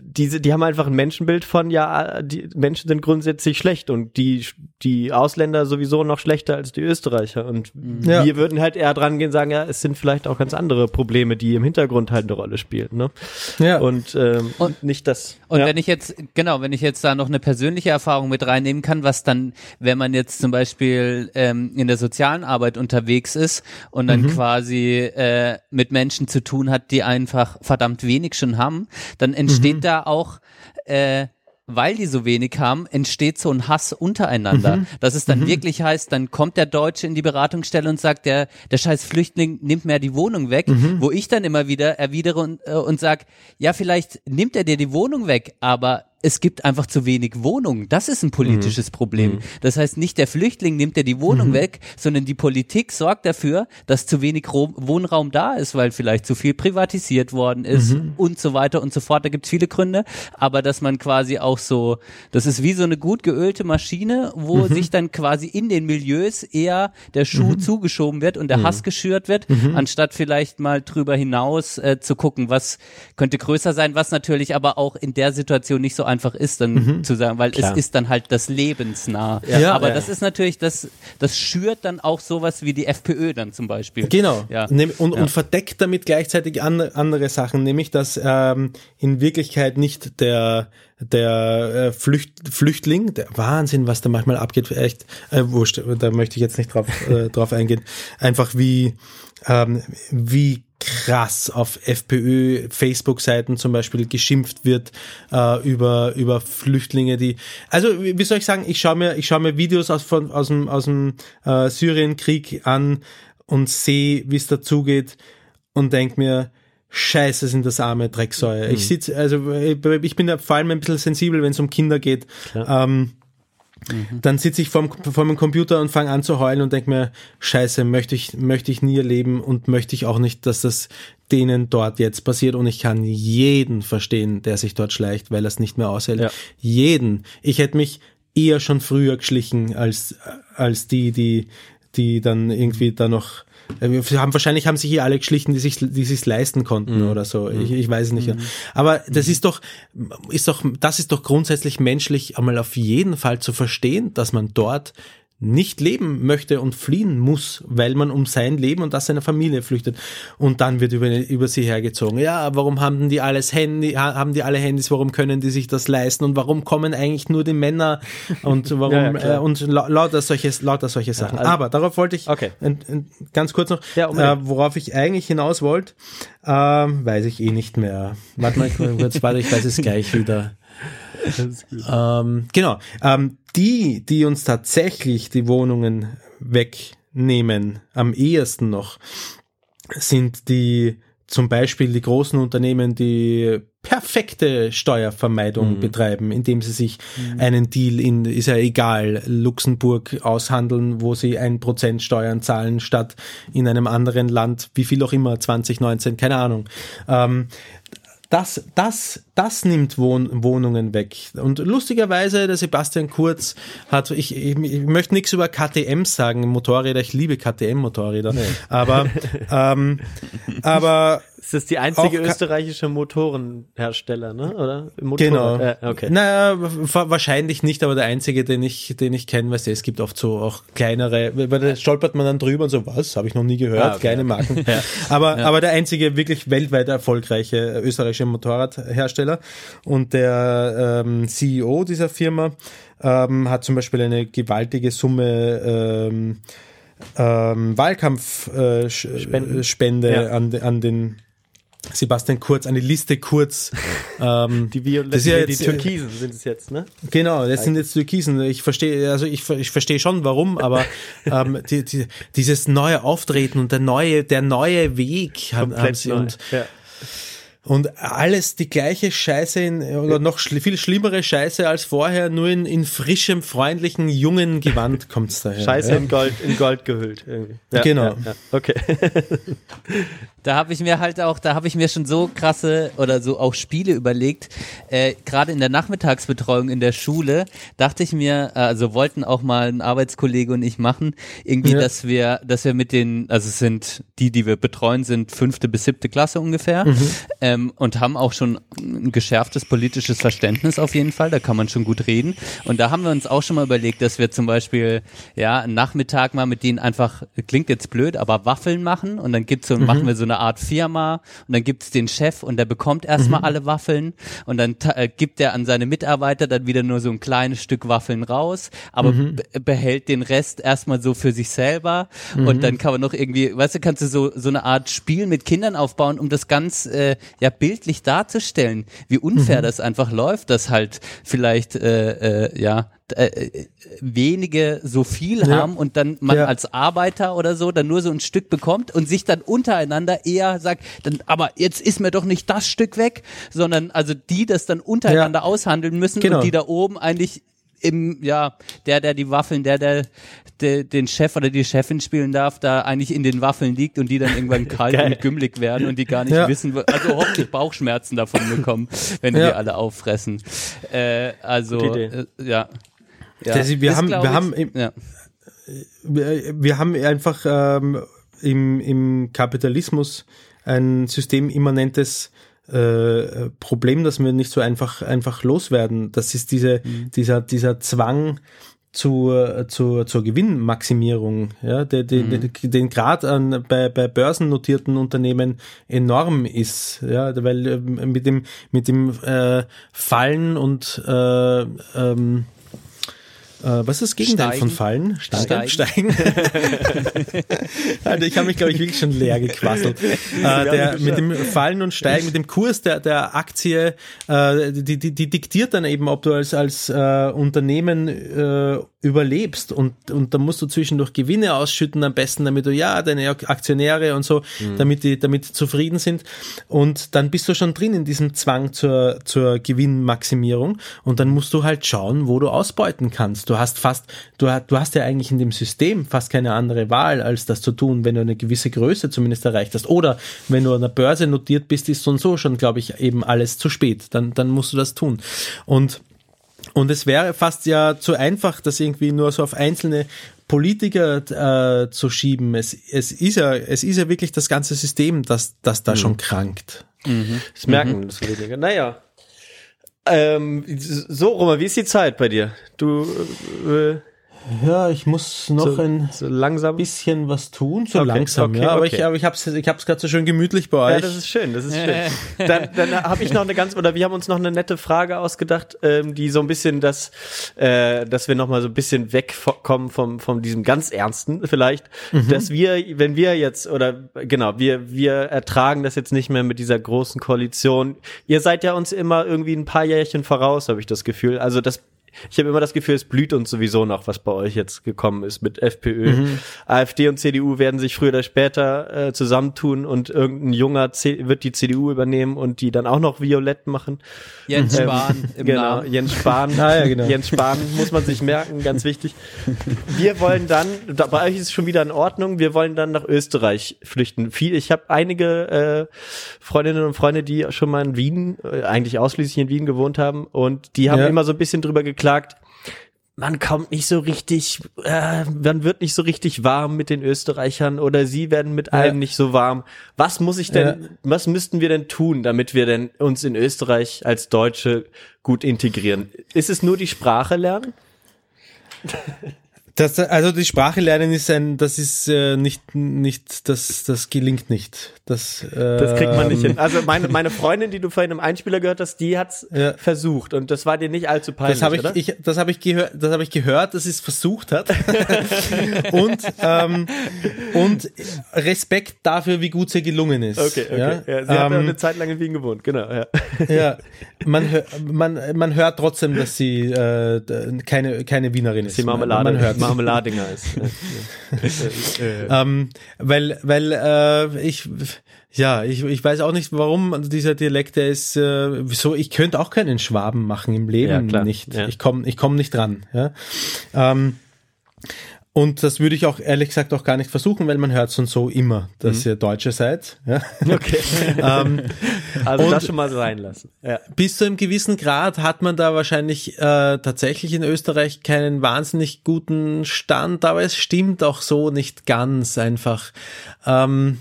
Diese, die haben einfach ein Menschenbild von, ja, die Menschen sind grundsätzlich schlecht und die, die Ausländer sowieso noch schlechter als die Österreicher. Und Ja. wir würden halt eher dran gehen, sagen, ja, es sind vielleicht auch ganz andere Probleme, die im Hintergrund halt eine Rolle spielen, ne? Ja. Und, ähm, Und- nicht das. Und ja. wenn ich jetzt, genau, wenn ich jetzt da noch eine persönliche Erfahrung mit reinnehmen kann, was dann, wenn man jetzt zum Beispiel ähm, in der sozialen Arbeit unterwegs ist und dann quasi äh, mit Menschen zu tun hat, die einfach verdammt wenig schon haben, dann entsteht da auch äh, weil die so wenig haben, entsteht so ein Hass untereinander. Dass es dann wirklich heißt, dann kommt der Deutsche in die Beratungsstelle und sagt, der, der scheiß Flüchtling nimmt mir die Wohnung weg, wo ich dann immer wieder erwidere und, äh, und sag, ja, vielleicht nimmt er dir die Wohnung weg, aber es gibt einfach zu wenig Wohnungen. Das ist ein politisches Problem. Das heißt, nicht der Flüchtling nimmt dir die Wohnung weg, sondern die Politik sorgt dafür, dass zu wenig Wohnraum da ist, weil vielleicht zu viel privatisiert worden ist und so weiter und so fort. Da gibt's viele Gründe. Aber dass man quasi auch so, das ist wie so eine gut geölte Maschine, wo sich dann quasi in den Milieus eher der Schuh zugeschoben wird und der Hass geschürt wird, anstatt vielleicht mal drüber hinaus äh, zu gucken, was könnte größer sein, was natürlich aber auch in der Situation nicht so einfach ist, dann zu sagen, weil Klar. es ist dann halt das lebensnah. Ja. aber Ja. das ist natürlich, das, das schürt dann auch sowas wie die FPÖ dann zum Beispiel. Genau. Ja. Und, und verdeckt damit gleichzeitig an, andere Sachen, nämlich dass ähm, in Wirklichkeit nicht der der äh, Flücht, Flüchtling, der Wahnsinn, was da manchmal abgeht, echt, äh, wurscht, da möchte ich jetzt nicht drauf, äh, drauf eingehen, einfach wie, ähm, wie krass auf FPÖ Facebook-Seiten zum Beispiel geschimpft wird äh, über über Flüchtlinge, die also wie soll ich sagen, ich schaue mir ich schaue mir Videos aus von aus dem aus dem äh, Syrienkrieg an und sehe, wie es dazugeht und denk mir Scheiße, sind das arme Drecksäue. Ich sitze, also ich bin ja vor allem ein bisschen sensibel, wenn es um Kinder geht. Ähm, Dann sitze ich vorm, vor meinem Computer und fange an zu heulen und denke mir, scheiße, möchte ich, möchte ich nie erleben und möchte ich auch nicht, dass das denen dort jetzt passiert. Und ich kann jeden verstehen, der sich dort schleicht, weil er es nicht mehr aushält. Ja. Jeden. Ich hätte mich eher schon früher geschlichen als, als die, die, die dann irgendwie da noch wir haben, wahrscheinlich haben sich hier alle geschlichen, die sich die sich's leisten konnten oder so. Ich, ich weiß es nicht. Aber das ist doch, ist doch, das ist doch grundsätzlich menschlich, einmal auf jeden Fall zu verstehen, dass man dort nicht leben möchte und fliehen muss, weil man um sein Leben und das seiner Familie flüchtet. Und dann wird über, über sie hergezogen. Ja, warum haben die alles Handy, ha- haben die alle Handys, warum können die sich das leisten und warum kommen eigentlich nur die Männer und warum, Ja, ja, äh, und la- lauter solche, lauter solche Sachen. also- Aber darauf wollte ich Okay. ein, ein, ganz kurz noch, Ja, äh, worauf ich eigentlich hinaus wollte, ähm, weiß ich eh nicht mehr. Warte mal kurz, warte, ich weiß es gleich wieder. Ähm, genau. Ähm, die, die uns tatsächlich die Wohnungen wegnehmen, am ehesten noch, sind die zum Beispiel die großen Unternehmen, die perfekte Steuervermeidung betreiben, indem sie sich einen Deal in, ist ja egal, Luxemburg aushandeln, wo sie ein Prozent Steuern zahlen, statt in einem anderen Land, wie viel auch immer, 2019, keine Ahnung. Ähm, das, das, das nimmt Wohn Wohnungen weg. Und lustigerweise, der Sebastian Kurz hat, ich, ich, ich möchte nichts über KTMs sagen, Motorräder, ich liebe KTM-Motorräder, aber, ähm, aber Ist das die einzige österreichische Motorenhersteller, ne? Oder? Motorrad- Genau. Äh, okay. Naja, wa- wahrscheinlich nicht, aber der einzige, den ich, den ich kenne, weißt du, es gibt oft so auch kleinere, weil da stolpert man dann drüber und so, was, habe ich noch nie gehört, Ah, okay. kleine Marken. Aber, aber der einzige wirklich weltweit erfolgreiche österreichische Motorradhersteller und der ähm, CEO dieser Firma ähm, hat zum Beispiel eine gewaltige Summe ähm, ähm, Wahlkampfspende äh, äh, Ja. an, an den Sebastian Kurz, eine Liste Kurz. Ähm, Die Violetten, ja die jetzt, Türkisen sind es jetzt, ne? Genau, das sind jetzt Türkisen. Ich verstehe, also ich, ich verstehe schon, warum, aber ähm, die, die, dieses neue Auftreten und der neue, der neue Weg haben, haben sie neu. und ja. Und alles die gleiche Scheiße in, oder noch schl viel schlimmere Scheiße als vorher, nur in, in frischem, freundlichen, jungen Gewand kommt's daher. Scheiße ja. in Gold, in Gold gehüllt irgendwie. Ja, Genau. Ja, ja. Okay. Da habe ich mir halt auch, da habe ich mir schon so krasse oder so auch Spiele überlegt. Äh, Gerade in der Nachmittagsbetreuung in der Schule dachte ich mir, also wollten auch mal ein Arbeitskollege und ich machen, irgendwie, Ja. dass wir, dass wir mit den, also es sind die, die wir betreuen, sind fünfte bis siebte Klasse ungefähr Mhm. ähm, und haben auch schon ein geschärftes politisches Verständnis auf jeden Fall. Da kann man schon gut reden. Und da haben wir uns auch schon mal überlegt, dass wir zum Beispiel ja einen Nachmittag mal mit denen einfach klingt jetzt blöd, aber Waffeln machen und dann gibt's so machen wir so eine Art Firma und dann gibt's den Chef und der bekommt erstmal alle Waffeln und dann äh, gibt er an seine Mitarbeiter dann wieder nur so ein kleines Stück Waffeln raus, aber be behält den Rest erstmal so für sich selber und dann kann man noch irgendwie, weißt du, kannst du so so eine Art Spiel mit Kindern aufbauen, um das ganz äh, ja ja bildlich darzustellen, wie unfair Mhm. das einfach läuft, dass halt vielleicht äh, äh, ja äh, äh, wenige so viel Ja. haben und dann man Ja. als Arbeiter oder so dann nur so ein Stück bekommt und sich dann untereinander eher sagt, dann aber jetzt ist mir doch nicht das Stück weg, sondern also die das dann untereinander aushandeln müssen Genau. und die da oben eigentlich im, ja, der, der die Waffeln, der, der, der den Chef oder die Chefin spielen darf, da eigentlich in den Waffeln liegt und die dann irgendwann kalt Geil. und gümmelig werden und die gar nicht Ja. wissen, also hoffentlich Bauchschmerzen davon bekommen, wenn die Ja. die alle auffressen. Äh, also, äh, ja. Ja. Das- wir Ist, haben- wir haben im- ja. wir, wir haben einfach ähm, im, im Kapitalismus ein systemimmanentes äh, Problem, das wir nicht so einfach einfach loswerden. Das ist diese dieser dieser Zwang zur, zur, zur Gewinnmaximierung, ja, der, der, der, den Grad an bei, bei börsennotierten Unternehmen enorm ist, ja, weil ähm, mit dem mit dem äh, Fallen und äh, ähm, äh, was ist das Gegenteil Steigen. von Fallen? Steigen. Steigen. also ich habe mich, glaube ich, wirklich schon leer gequasselt. äh, der, mit dem Fallen und Steigen, mit dem Kurs der, der Aktie, äh, die, die, die diktiert dann eben, ob du als, als äh, Unternehmen äh, überlebst und, und da musst du zwischendurch Gewinne ausschütten, am besten, damit du ja deine Aktionäre und so, damit die damit zufrieden sind. Und dann bist du schon drin in diesem Zwang zur, zur Gewinnmaximierung und dann musst du halt schauen, wo du ausbeuten kannst. Du hast fast, du, hast- du hast ja eigentlich in dem System fast keine andere Wahl, als das zu tun, wenn du eine gewisse Größe zumindest erreicht hast. Oder wenn du an der Börse notiert bist, ist so und so schon, glaube ich, eben alles zu spät. Dann, dann musst du das tun. Und und es wäre fast ja zu einfach, das irgendwie nur so auf einzelne Politiker äh, zu schieben. Es, es ist ja, es ist ja wirklich das ganze System, das, das da schon krankt. Das merken das weniger. Naja. Ähm, so, Roman, wie ist die Zeit bei dir? Du äh, Ja, ich muss noch so, ein so langsam. bisschen was tun, so Okay, langsam. okay, ja, aber okay. ich, aber ich hab's, ich hab's gerade so schön gemütlich bei Ja, euch. das ist schön, das ist schön. Dann, dann habe ich noch eine ganz, oder wir haben uns noch eine nette Frage ausgedacht, ähm, die so ein bisschen das, äh, dass wir noch mal so ein bisschen wegkommen vom, von diesem ganz Ernsten vielleicht, dass wir, wenn wir jetzt, oder genau, wir, wir ertragen das jetzt nicht mehr mit dieser großen Koalition. Ihr seid ja uns immer irgendwie ein paar Jährchen voraus, habe ich das Gefühl. Also das ich habe immer das Gefühl, es blüht uns sowieso noch, was bei euch jetzt gekommen ist mit FPÖ. AfD und CDU werden sich früher oder später äh, zusammentun und irgendein junger C wird die CDU übernehmen und die dann auch noch violett machen. Jens Ähm, Spahn im genau, Namen. Jens Spahn. Ah, ja, genau. Jens Spahn muss man sich merken, ganz wichtig. Wir wollen dann, da, bei euch ist es schon wieder in Ordnung, wir wollen dann nach Österreich flüchten. Viel, ich habe einige äh, Freundinnen und Freunde, die schon mal in Wien, äh, eigentlich ausschließlich in Wien gewohnt haben und die haben Ja. immer so ein bisschen drüber geklagt, man kommt nicht so richtig, äh, man wird nicht so richtig warm mit den Österreichern oder sie werden mit einem nicht so warm. Was muss ich denn, was müssten wir denn tun, damit wir denn uns in Österreich als Deutsche gut integrieren? Ist es nur die Sprache lernen? Das, also die Sprache lernen ist ein, das ist äh, nicht, nicht, das, das gelingt nicht. Das, äh, Das kriegt man nicht hin. Also meine, meine Freundin, die du vorhin im Einspieler gehört hast, die hat's Ja. versucht und das war dir nicht allzu peinlich, Das habe ich, oder? ich, das habe ich gehört, das habe ich gehört, dass sie es versucht hat. und ähm, und Respekt dafür, wie gut sie gelungen ist. Okay, okay. Ja, Ja, sie hat ja ähm, eine Zeit lang in Wien gewohnt, genau. Ja. ja man, hör, man, man hört trotzdem, dass sie äh, keine, keine Wienerin ist. Die Marmelade, Man hört Marmeladinger ist. ähm, weil, weil äh, ich, ja, ich, ich weiß auch nicht, warum dieser Dialekt, der ist äh, so, ich könnte auch keinen Schwaben machen im Leben Ja, klar, nicht. ja. Ich komme ich komm nicht dran. Ja? Ähm, und das würde ich auch ehrlich gesagt auch gar nicht versuchen, weil man hört schon so immer, dass Mhm. ihr Deutsche seid. Ja? Okay. ähm, Also Und- das schon mal sein lassen. Ja. bis zu einem gewissen Grad hat man da wahrscheinlich äh, tatsächlich in Österreich keinen wahnsinnig guten Stand, aber es stimmt auch so nicht ganz einfach. Ähm,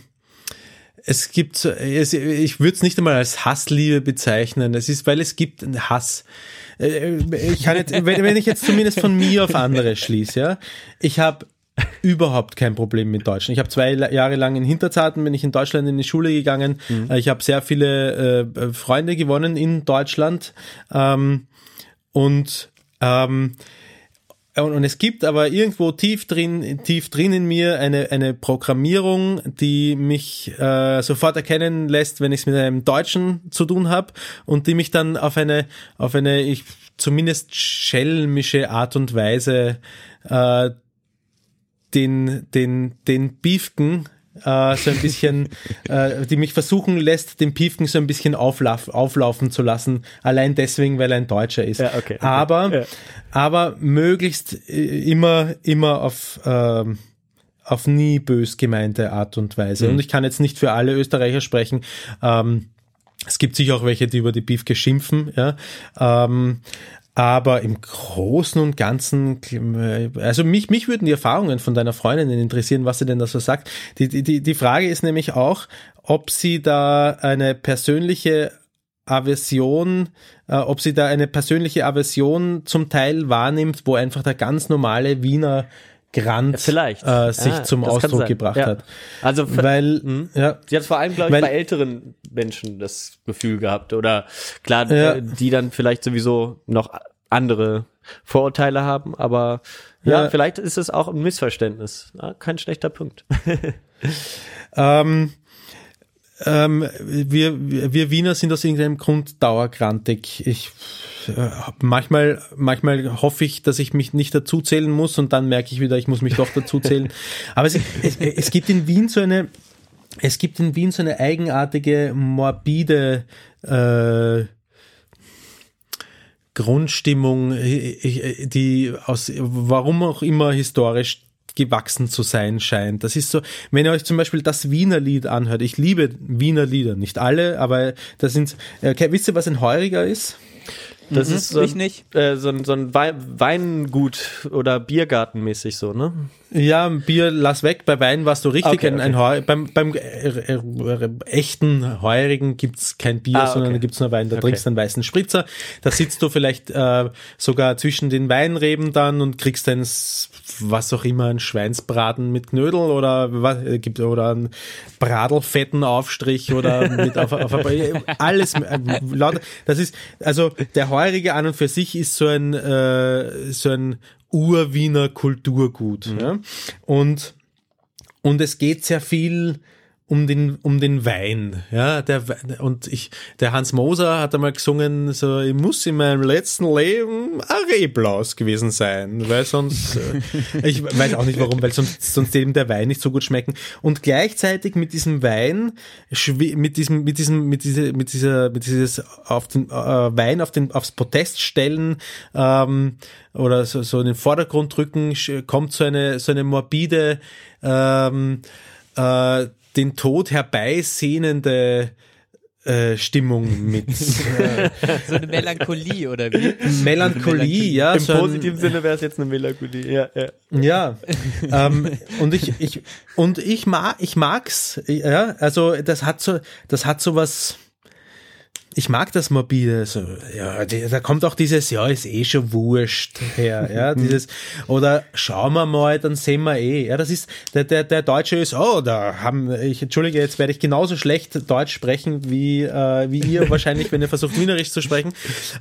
es gibt, es, ich würde es nicht einmal als Hassliebe bezeichnen. Es ist, weil es gibt einen Hass. Äh, Ich kann jetzt, wenn, wenn ich jetzt zumindest von mir auf andere schließe, ja, ich habe überhaupt kein Problem mit Deutschen. Ich habe zwei Jahre lang in Hinterzarten bin ich in Deutschland in die Schule gegangen. Äh, Ich habe sehr viele äh, Freunde gewonnen in Deutschland ähm, und ähm, und, und es gibt aber irgendwo tief drin, tief drin in mir eine, eine Programmierung, die mich äh, sofort erkennen lässt, wenn ich es mit einem Deutschen zu tun habe und die mich dann auf eine, auf eine, ich zumindest schelmische Art und Weise äh, den, den, den Beefken äh, so ein bisschen, äh, die mich versuchen lässt, den Piefken so ein bisschen auflauf, auflaufen zu lassen, allein deswegen, weil er ein Deutscher ist. Ja, okay, okay. Aber, Ja. aber möglichst äh, immer, immer auf, ähm, auf nie bös gemeinte Art und Weise. Mhm. Und ich kann jetzt nicht für alle Österreicher sprechen. Ähm, es gibt sicher auch welche, die über die Beefke schimpfen, ja. Ähm, aber im Großen und Ganzen, also mich, mich würden die Erfahrungen von deiner Freundin interessieren, was sie denn da so sagt. Die, die, die Frage ist nämlich auch, ob sie da eine persönliche Aversion, äh, ob sie da eine persönliche Aversion zum Teil wahrnimmt, wo einfach der ganz normale Wiener Grand Vielleicht. äh, sich Ah, zum Ausdruck gebracht Ja. hat. Also Weil, Mhm. ja, Sie hat vor allem, glaube ich, Weil- bei älteren Menschen das Gefühl gehabt. Oder klar, Ja. äh, die dann vielleicht sowieso noch andere Vorurteile haben, aber ja, Ja. vielleicht ist es auch ein Missverständnis. Ja, kein schlechter Punkt. Ähm, ähm, wir, wir Wiener sind aus irgendeinem Grund dauergrantig. Ich äh, manchmal, manchmal hoffe ich, dass ich mich nicht dazu zählen muss und dann merke ich wieder, ich muss mich doch dazu zählen. Aber es, es, es gibt in Wien so eine, es gibt in Wien so eine eigenartige, morbide äh, Grundstimmung, äh, die aus warum auch immer historisch gewachsen zu sein scheint. Das ist so, wenn ihr euch zum Beispiel das Wiener Lied anhört, ich liebe Wiener Lieder, nicht alle, aber das sind, äh, okay, wisst ihr, was ein Heuriger ist? Das Mhm, ist so, ein- ich nicht. Äh, so ein, so ein Wei- Weingut oder Biergartenmäßig so, ne? Ja, Bier lass weg, bei Wein warst du richtig. Okay, ein, ein okay. Beim beim äh, äh, äh, echten Heurigen gibt's kein Bier, Ah, okay. sondern da gibt's nur Wein. Da Okay. trinkst du einen weißen Spritzer. Da sitzt du vielleicht äh, sogar zwischen den Weinreben dann und kriegst ein, S- was auch immer, ein Schweinsbraten mit Knödel oder was äh, gibt oder einen Bradelfetten Aufstrich oder mit auf, auf, alles äh, lauter. Das ist also der Heurige an und für sich ist so ein äh, so ein Urwiener Kulturgut. Ja? Und und es geht sehr viel um den um den Wein, ja, der und ich der Hans Moser hat einmal gesungen, so ich muss in meinem letzten Leben ein Reblaus gewesen sein, weil sonst äh, ich weiß auch nicht warum, weil sonst sonst eben der Wein nicht so gut schmecken. Und gleichzeitig mit diesem Wein mit diesem mit diesem mit dieser mit dieser mit dieses auf den äh, Wein auf den aufs Podest stellen ähm, oder so, so in den Vordergrund drücken kommt so eine so eine morbide ähm, äh, den Tod herbeisehnende äh, Stimmung mit So eine Melancholie oder wie? Melancholie, ja. Im so ein- positiven Sinne wäre es jetzt eine Melancholie. Ja, ja. Ja, ähm, und ich, ich, und ich mag, ich mag's, ja, also das hat so, das hat so was, ich mag das morbide, so, ja, die, da kommt auch dieses, ja, ist eh schon wurscht her, ja, dieses, oder schauen wir mal, dann sehen wir eh, ja, das ist, der, der, der Deutsche ist, oh, da haben, ich, entschuldige, jetzt werde ich genauso schlecht Deutsch sprechen, wie, äh, wie ihr wahrscheinlich, wenn ihr versucht, Wienerisch zu sprechen,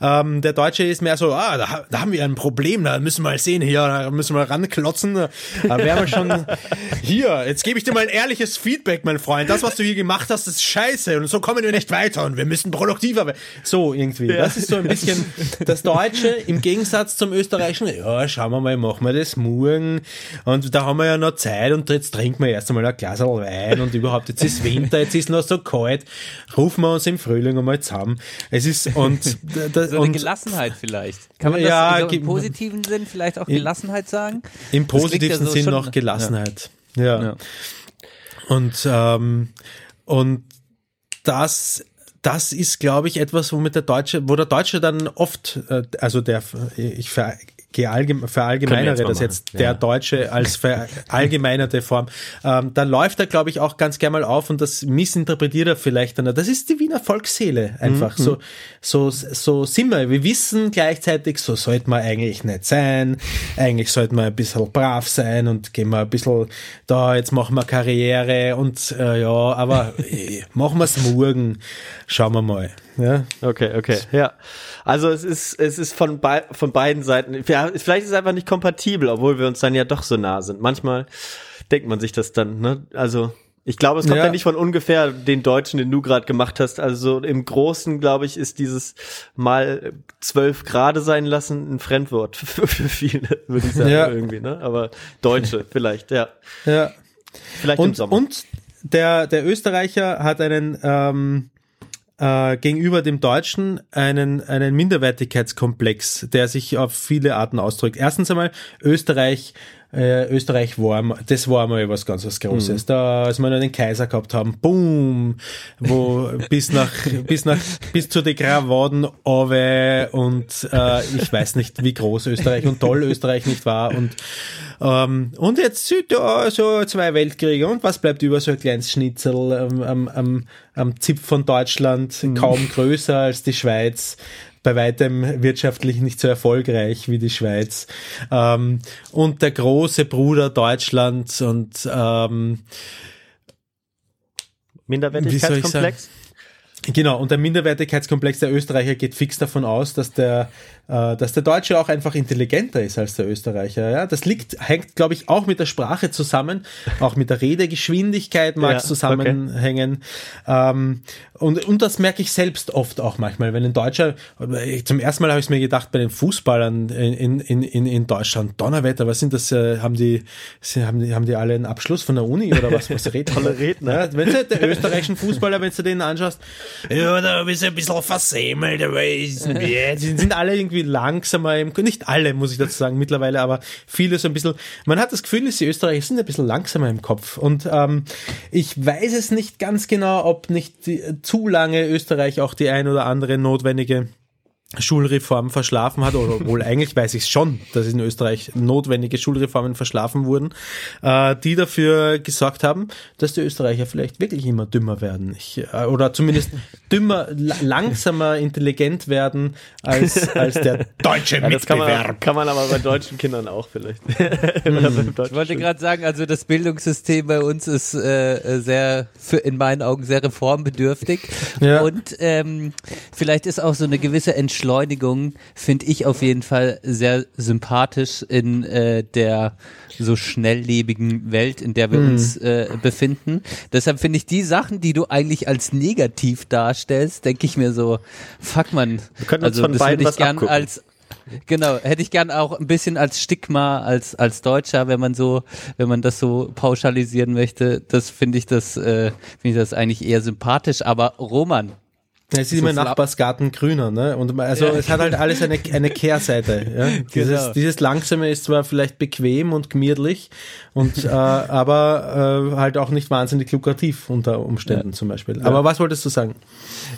ähm, der Deutsche ist mehr so, ah, da, da haben wir ein Problem, da müssen wir mal sehen, hier, da müssen wir ranklotzen, da wären wir schon, hier, jetzt gebe ich dir mal ein ehrliches Feedback, mein Freund, das, was du hier gemacht hast, ist scheiße und so kommen wir nicht weiter und wir müssen produktiver werden. So irgendwie, das ist so ein bisschen das Deutsche im Gegensatz zum Österreichischen, ja, schauen wir mal, machen wir das morgen und da haben wir ja noch Zeit und jetzt trinken wir erst einmal ein Glas Wein und überhaupt, jetzt ist Winter, jetzt ist noch so kalt, rufen wir uns im Frühling einmal zusammen. Es ist, und, da- So eine und Gelassenheit vielleicht. Kann man das Ja, so im ge- positiven Sinn vielleicht auch Gelassenheit sagen? im Das klingt ja positivsten so Sinn noch Gelassenheit. Ja. Ja. Und, ähm, und das, das ist, glaube ich, etwas, womit der Deutsche, wo der Deutsche dann oft, äh, also der, ich ver, verallgemeinere das jetzt jetzt, machen. der Ja. Deutsche als verallgemeinerte Form, ähm, dann läuft er, glaube ich, auch ganz gerne mal auf und das missinterpretiert er vielleicht dann. Das ist die Wiener Volksseele einfach. So, so, so sind wir. Wir wissen gleichzeitig, so sollte man eigentlich nicht sein. Eigentlich sollte man ein bisschen brav sein und gehen wir ein bisschen da, jetzt machen wir Karriere und äh, ja, aber äh, machen wir es morgen. Schauen wir mal. Ja. Okay, okay, ja. Also es ist, es ist von, bei, von beiden Seiten, ja, vielleicht ist es einfach nicht kompatibel, obwohl wir uns dann ja doch so nah sind. Manchmal denkt man sich das dann, ne? Also ich glaube, es kommt ja. Ja. nicht von ungefähr den Deutschen, den du gerade gemacht hast. Also im Großen, glaube ich, ist dieses mal zwölf Grade sein lassen ein Fremdwort für, für viele, würde ich sagen, Ja. irgendwie, ne? Aber Deutsche vielleicht, ja. Ja. Vielleicht im Und, Sommer. und der, der Österreicher hat einen ähm, äh, gegenüber dem Deutschen einen, einen Minderwertigkeitskomplex, der sich auf viele Arten ausdrückt. Erstens einmal, Österreich, äh, Österreich war, mal- das war mal was ganz was Großes. Da, als wir noch den Kaiser gehabt haben, boom, wo bis nach, bis nach, bis zu den Gravaden Ove und äh, ich weiß nicht, wie groß Österreich und toll Österreich nicht war und ähm, und jetzt sind da so zwei Weltkriege und was bleibt über? So ein kleines Schnitzel am, am, am, am Zipf von Deutschland, kaum größer als die Schweiz, bei weitem wirtschaftlich nicht so erfolgreich wie die Schweiz. Ähm, und der große Bruder Deutschland und ähm, Minderwertigkeitskomplex? Genau, und der Minderwertigkeitskomplex der Österreicher geht fix davon aus, dass der, dass der Deutsche auch einfach intelligenter ist als der Österreicher. Ja? Das liegt, hängt, glaube ich, auch mit der Sprache zusammen, auch mit der Redegeschwindigkeit mag Ja, es zusammenhängen. Ähm, und, und das merke ich selbst oft auch manchmal, wenn ein Deutscher, zum ersten Mal habe ich es mir gedacht, bei den Fußballern in, in, in, in Deutschland, Donnerwetter, was sind das, äh, haben die, sind- haben die, haben die alle einen Abschluss von der Uni oder was, was reden? Redner. Ja, wenn du der österreichischen Fußballer, wenn du den anschaust, ja, da bist du ein bisschen versemmelt, aber ja, sind alle irgendwie langsamer im, nicht alle, muss ich dazu sagen, mittlerweile, aber viele so ein bisschen, man hat das Gefühl, dass die Österreicher sind ein bisschen langsamer im Kopf. Und ähm, ich weiß es nicht ganz genau, ob nicht die, zu lange Österreich auch die ein oder andere notwendige Schulreform verschlafen hat, oder wohl eigentlich weiß ich es schon, dass in Österreich notwendige Schulreformen verschlafen wurden, äh, die dafür gesorgt haben, dass die Österreicher vielleicht wirklich immer dümmer werden. Ich, äh, oder zumindest dümmer, la langsamer intelligent werden als, als der deutsche Ja, das kann Mitbewerb. man, kann man aber bei deutschen Kindern auch vielleicht. Ich wollte gerade sagen, also das Bildungssystem bei uns ist äh, sehr, für, in meinen Augen sehr reformbedürftig. Ja. Und ähm, vielleicht ist auch so eine gewisse Entschleunigung, finde ich auf jeden Fall sehr sympathisch in äh, der so schnelllebigen Welt, in der wir Hm. uns äh, befinden. Deshalb finde ich die Sachen, die du eigentlich als negativ darstellst, denke ich mir so, fuck man. Wir können uns also von das beiden was ich gern abgucken. als Genau, hätte ich gern auch ein bisschen als Stigma, als, als Deutscher, wenn man so, wenn man das so pauschalisieren möchte, das finde ich das, äh, finde ich das eigentlich eher sympathisch, aber Roman. Ja, es ist So immer Nachbarsgarten grüner, ne? Und also Ja. es hat halt alles eine, eine Kehrseite. Ja? Dieses, Genau. dieses Langsame ist zwar vielleicht bequem und gemütlich, und, äh, aber äh, halt auch nicht wahnsinnig lukrativ unter Umständen zum Beispiel. Aber was wolltest du sagen?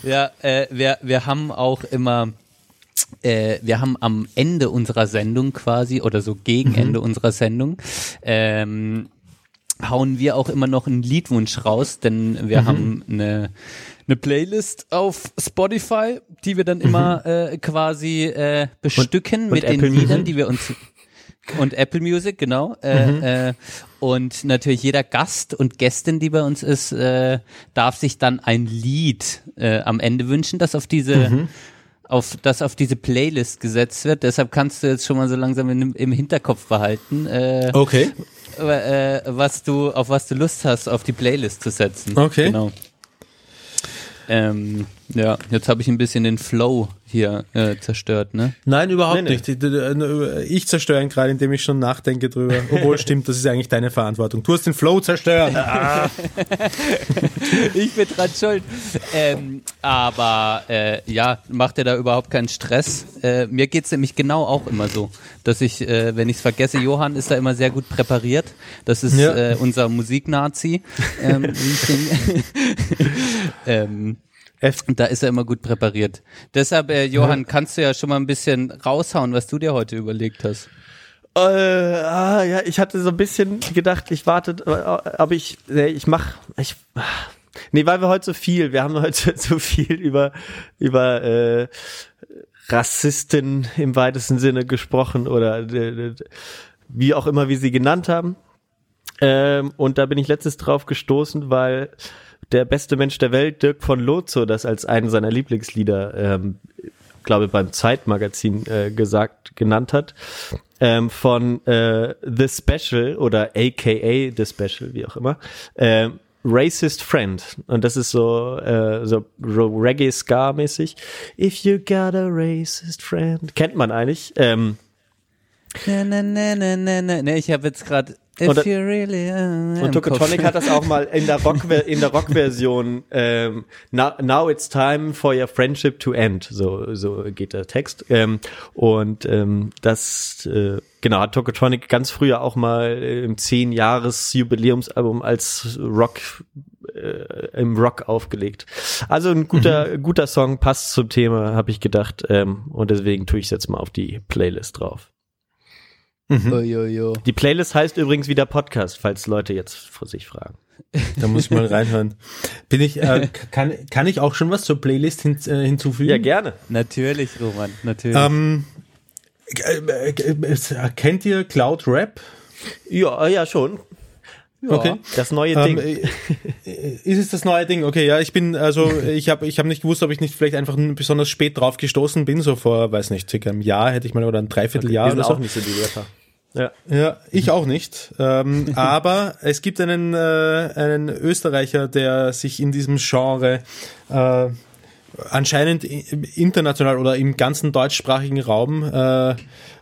Ja, äh, wir, wir haben auch immer, äh, wir haben am Ende unserer Sendung quasi, oder so gegen Ende unserer Sendung, ähm, hauen wir auch immer noch einen Liedwunsch raus, denn wir haben eine, eine Playlist auf Spotify, die wir dann immer äh, quasi äh, bestücken und mit den Apple Liedern, Music? die wir uns und Apple Music, genau. Äh, äh, und natürlich jeder Gast und Gästin, die bei uns ist, äh, darf sich dann ein Lied äh, am Ende wünschen, das auf diese auf das auf diese Playlist gesetzt wird. Deshalb kannst du jetzt schon mal so langsam in, im Hinterkopf behalten, äh, Okay. äh, was du auf was du Lust hast, auf die Playlist zu setzen. Okay. Genau. Ähm, ja, jetzt habe ich ein bisschen den Flow hier äh, zerstört, ne? Nein, überhaupt Nee, nee. nicht. Ich, ich zerstöre ihn gerade, indem ich schon nachdenke drüber. Obwohl, stimmt, das ist eigentlich deine Verantwortung. Du hast den Flow zerstört. ich bin dran schuld. Ähm, aber äh, ja, macht dir da überhaupt keinen Stress. Äh, mir geht's nämlich genau auch immer so, dass ich, äh, wenn ich's vergesse, Johann ist da immer sehr gut präpariert. Das ist Ja. äh, unser Musiknazi. Ähm, wie ähm, da ist er immer gut präpariert. Deshalb, äh, Johann, kannst du ja schon mal ein bisschen raushauen, was du dir heute überlegt hast. Äh, ah, ja, ich hatte so ein bisschen gedacht, ich warte, äh, aber ich, nee, ich mach, ich, nee, weil wir heute so viel, wir haben heute so viel über, über, äh, Rassisten im weitesten Sinne gesprochen oder äh, wie auch immer wir sie genannt haben. Ähm, und da bin ich letztens drauf gestoßen, weil der beste Mensch der Welt, Dirk von Lozo, das als einen seiner Lieblingslieder, ähm, glaube beim Zeitmagazin äh, gesagt, genannt hat. Ähm, von äh, The Special oder AKA The Special, wie auch immer. Ähm, Racist Friend. Und das ist so, äh, so Reggae-Ska-mäßig. If you got a racist friend. Kennt man eigentlich. Ähm, na, na, na, na, na. Nee, ich habe jetzt gerade If Und- really Und Tokotronic hat das auch mal in der Rock in der Rock-Version ähm, now, now it's time for your friendship to end. So so geht der Text. Ähm, und ähm, das äh, genau hat Tokotronic ganz früher auch mal im 10 Jahres Jubiläumsalbum als Rock äh, im Rock aufgelegt. Also ein guter guter Song passt zum Thema, habe ich gedacht. Ähm, und deswegen tue ich es jetzt mal auf die Playlist drauf. Oh, jo, jo. Die Playlist heißt übrigens wieder Podcast, falls Leute jetzt vor sich fragen. Da muss ich mal reinhören. Bin ich, äh, kann, kann ich auch schon was zur Playlist hin, äh, hinzufügen? Ja, gerne. Natürlich, Roman, natürlich. Ähm, äh, äh, äh, kennt ihr Cloud Rap? Ja, ja, schon. Ja. Okay. Das neue Ähm, Ding. äh, ist es das neue Ding? Okay, ja, ich bin, also ich habe ich hab nicht gewusst, ob ich nicht vielleicht einfach besonders spät drauf gestoßen bin, so vor, weiß nicht, circa einem Jahr hätte ich mal oder ein Dreivierteljahr sind oder so. auch nicht so die Rapper. Ja. Ja, ich auch nicht. Ähm, aber es gibt einen, äh, einen Österreicher, der sich in diesem Genre äh, anscheinend international oder im ganzen deutschsprachigen Raum äh,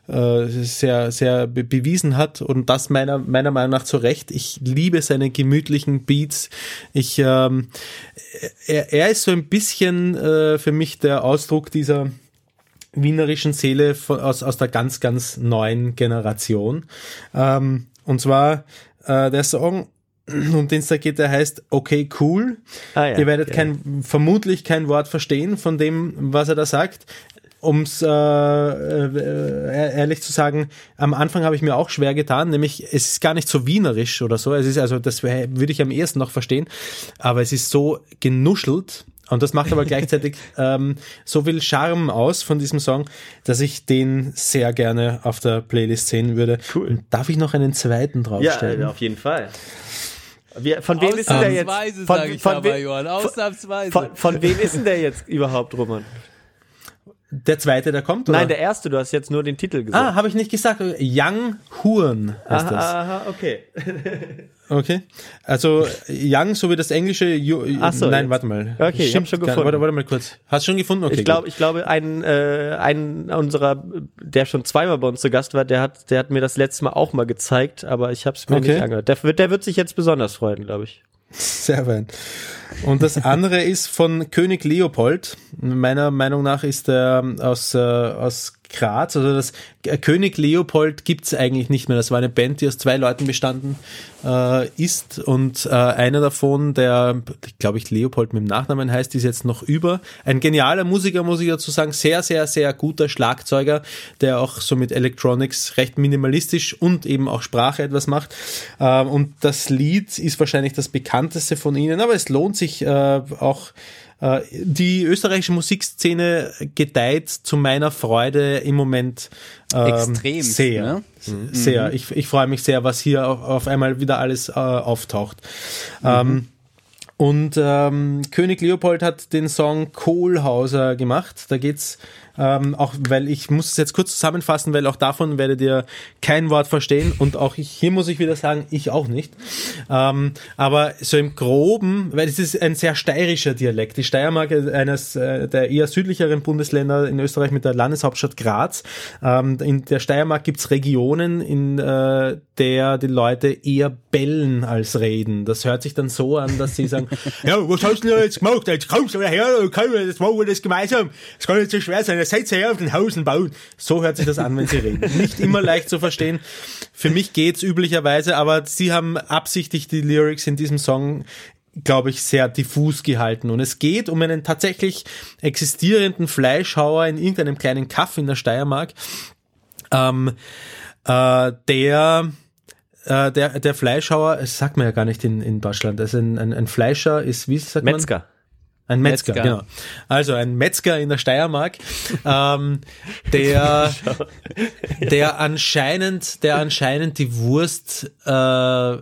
äh, sehr, sehr be bewiesen hat und das meiner, meiner Meinung nach zu Recht. Ich liebe seine gemütlichen Beats. Ich, ähm, er, er ist so ein bisschen äh, für mich der Ausdruck dieser wienerischen Seele aus, aus der ganz, ganz neuen Generation. Ähm, und zwar äh, der Song, um den es da geht, der heißt Okay, cool. Ah, ja. Ihr werdet Ja. kein, vermutlich kein Wort verstehen von dem, was er da sagt. Um's äh, äh, ehrlich zu sagen, am Anfang habe ich mir auch schwer getan, nämlich es ist gar nicht so wienerisch oder so. Es ist also, das würde ich am ehesten noch verstehen, aber es ist so genuschelt und das macht aber gleichzeitig ähm, so viel Charme aus von diesem Song, dass ich den sehr gerne auf der Playlist sehen würde. Cool. Und darf ich noch einen zweiten Ja, draufstellen? äh, auf jeden Fall. Wir, von wem ist denn der jetzt? Ausnahmsweise, Von, ich von, aber, Johann, ausnahmsweise. von, von wem ist denn der jetzt überhaupt, Roman? Der zweite, der kommt? Oder? Nein, der erste, du hast jetzt nur den Titel gesagt. Ah, habe ich nicht gesagt. Young Huren heißt das. aha, aha, okay. Okay. Also Young, so wie das englische. Ju Ach so, Nein, jetzt. warte mal. Okay, ich hab schon gefunden. Warte, warte mal kurz. Hast du schon gefunden? Okay. ich glaube, ich glaube, ein, äh, ein unserer, der schon zweimal bei uns zu Gast war, der hat, der hat mir das letzte Mal auch mal gezeigt, aber ich habe es mir Okay. nicht angehört. Der wird, der wird sich jetzt besonders freuen, glaube ich. Sehr fein. Und das andere ist von König Leopold. Meiner Meinung nach ist er aus, äh, aus Graz. Also das König Leopold gibt's eigentlich nicht mehr. Das war eine Band, die aus zwei Leuten bestanden äh, ist. Und äh, einer davon, der, glaube ich, Leopold mit dem Nachnamen heißt, ist jetzt noch über. Ein genialer Musiker, muss ich dazu sagen. Sehr, sehr, sehr guter Schlagzeuger, der auch so mit Electronics recht minimalistisch und eben auch Sprache etwas macht. Ähm, und das Lied ist wahrscheinlich das bekannteste von ihnen, aber es lohnt sich äh, auch. Äh, die österreichische Musikszene gedeiht zu meiner Freude im Moment ähm, Extremst, sehr. ne? Sehr. Ich, ich freue mich sehr, was hier auf, auf einmal wieder alles äh, auftaucht. Ähm, und ähm, König Leopold hat den Song Kohlhauser gemacht. Da geht's ähm, auch, weil ich muss es jetzt kurz zusammenfassen, weil auch davon werdet ihr kein Wort verstehen und auch ich, hier muss ich wieder sagen, ich auch nicht. Ähm, aber so im Groben, weil es ist ein sehr steirischer Dialekt. Die Steiermark ist eines äh, der eher südlicheren Bundesländer in Österreich mit der Landeshauptstadt Graz. Ähm, in der Steiermark gibt's Regionen, in äh, der die Leute eher bellen als reden. Das hört sich dann so an, dass sie sagen, ja, was hast du denn jetzt gemacht? Jetzt kommst du her, und komm, jetzt machen wir das gemeinsam. Es kann nicht so schwer sein, seid her auf den Hausen bauen. So hört sich das an, wenn sie reden. Nicht immer leicht zu verstehen. Für mich geht's üblicherweise, aber sie haben absichtlich die Lyrics in diesem Song glaube ich, sehr diffus gehalten. Und es geht um einen tatsächlich existierenden Fleischhauer in irgendeinem kleinen Kaff in der Steiermark, ähm, äh, der äh, der, der Fleischhauer, das sagt man ja gar nicht in, in Deutschland, also ein, ein, ein Fleischer ist, wie sagt man? Metzger. Ein Metzger, Metzger. genau. Also ein Metzger in der Steiermark, ähm, der, der anscheinend, der anscheinend die Wurst äh,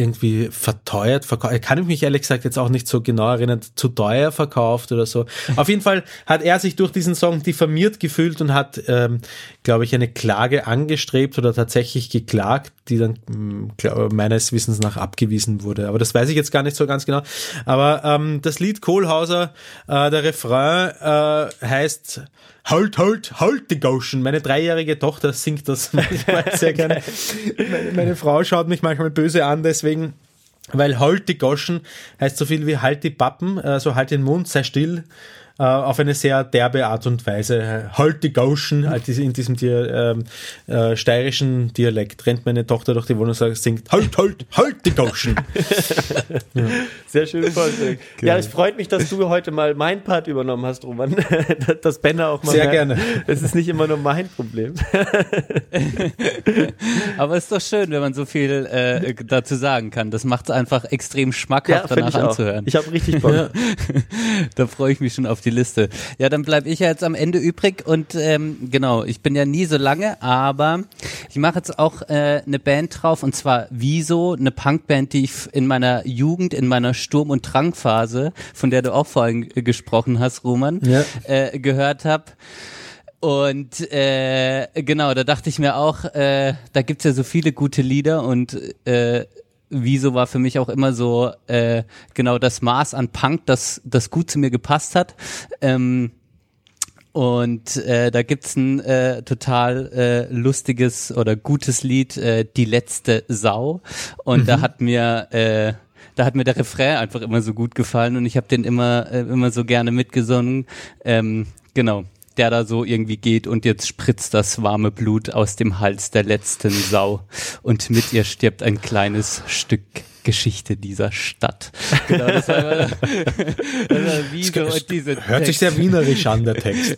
irgendwie verteuert verkauft. Kann ich mich ehrlich gesagt jetzt auch nicht so genau erinnern, zu teuer verkauft oder so. Auf jeden Fall hat er sich durch diesen Song diffamiert gefühlt und hat, ähm, glaube ich, eine Klage angestrebt oder tatsächlich geklagt, die dann mh, glaub, meines Wissens nach abgewiesen wurde. Aber das weiß ich jetzt gar nicht so ganz genau. Aber ähm, das Lied Kohlhauser, äh, der Refrain äh, heißt Halt, halt, halt die Gauschen. Meine dreijährige Tochter singt das manchmal sehr gerne. Meine, meine Frau schaut mich manchmal böse an, deswegen, weil halt die Goschen heißt so viel wie halt die Pappen, also halt den Mund, sei still, äh, auf eine sehr derbe Art und Weise. Halt die Gauschen, halt diese- in diesem Dia- ähm, äh, steirischen Dialekt, rennt meine Tochter durch die Wohnung und sagt, singt Halt, halt, halt die Gauschen. Sehr schön Vorschlag. Ja, es freut mich, dass du heute mal mein Part übernommen hast, Roman. Dass Benner auch mal Sehr merkt, gerne. Es ist nicht immer nur mein Problem. Aber es ist doch schön, wenn man so viel äh, dazu sagen kann. Das macht es einfach extrem schmackhaft, find danach ich auch. anzuhören. Ich habe richtig Bock. da freue ich mich schon auf die Liste. Ja, dann bleibe ich ja jetzt am Ende übrig und ähm, genau, ich bin ja nie so lange, aber ich mache jetzt auch äh, eine Band drauf und zwar Wieso, eine Punkband, die ich in meiner Jugend, in meiner Sturm- und Drangphase, von der du auch vorhin gesprochen hast, Roman, Ja. äh, gehört habe. Und äh, genau, da dachte ich mir auch, äh, da gibt's ja so viele gute Lieder und äh, Wieso war für mich auch immer so äh, genau das Maß an Punk, das, das gut zu mir gepasst hat. Ähm, und äh, da gibt's ein äh, total äh, lustiges oder gutes Lied, äh, Die letzte Sau. Und da hat mir äh, da hat mir der Refrain einfach immer so gut gefallen und ich habe den immer äh, immer so gerne mitgesungen. Ähm, genau, der da so irgendwie geht und jetzt spritzt das warme Blut aus dem Hals der letzten Sau und mit ihr stirbt ein kleines Stück Geschichte dieser Stadt. Genau, das war, das war wie so und diese Hört sich Text. sehr wienerisch an, der Text.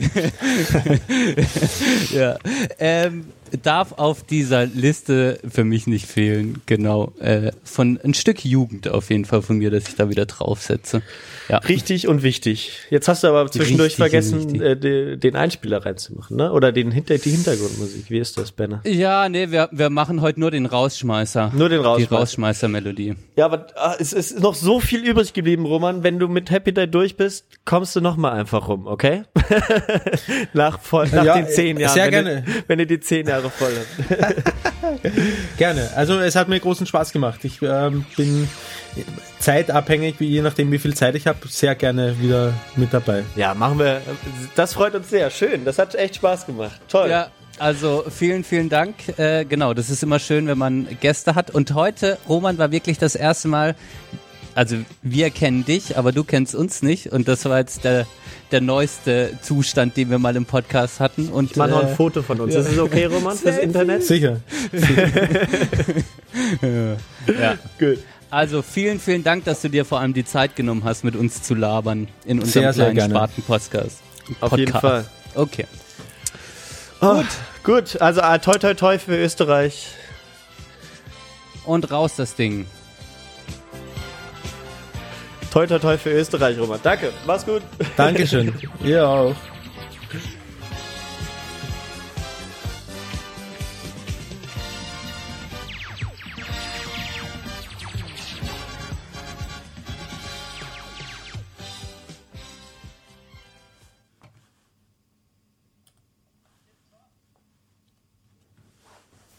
ja. Ähm, darf auf dieser Liste für mich nicht fehlen, genau. Äh, von ein Stück Jugend auf jeden Fall von mir, dass ich da wieder draufsetze. Ja. Richtig und wichtig. Jetzt hast du aber zwischendurch Richtig vergessen, äh, de, den Einspieler reinzumachen, ne? Oder den hinter die Hintergrundmusik. Wie ist das, Benner? Ja, nee, wir, wir machen heute nur den Rausschmeißer. Nur den Die Rausschmeißer. Rausschmeißer-Melodie. Ja, aber ah, es ist noch so viel übrig geblieben, Roman. Wenn du mit Happy Day durch bist, kommst du noch mal einfach rum, okay? nach voll, nach Ja, den zehn Jahren. sehr wenn gerne. Du, wenn du die zehn Jahre voll hast. Gerne. Also es hat mir großen Spaß gemacht. Ich ähm, bin zeitabhängig, wie je nachdem wie viel Zeit ich habe, sehr gerne wieder mit dabei. Ja, machen wir. Das freut uns sehr. Schön. Das hat echt Spaß gemacht. Toll. Ja, also vielen, vielen Dank. Äh, genau, das ist immer schön, wenn man Gäste hat. Und heute, Roman, war wirklich das erste Mal, also wir kennen dich, aber du kennst uns nicht. Und das war jetzt der, der neueste Zustand, den wir mal im Podcast hatten. Und Ich mache noch ein äh, Foto von uns. Das ist okay, Roman, fürs Internet? Sicher. ja. Gut. Also vielen, vielen Dank, dass du dir vor allem die Zeit genommen hast, mit uns zu labern in unserem Sehr, sehr kleinen gerne. Spaten-Podcast. Auf jeden Fall. Okay. Gut. Gut. Also ah, toi toi toi für Österreich. Und raus das Ding. Toi toi toi für Österreich, Roman. Danke. Mach's gut. Dankeschön. Ihr auch.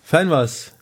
Fein was.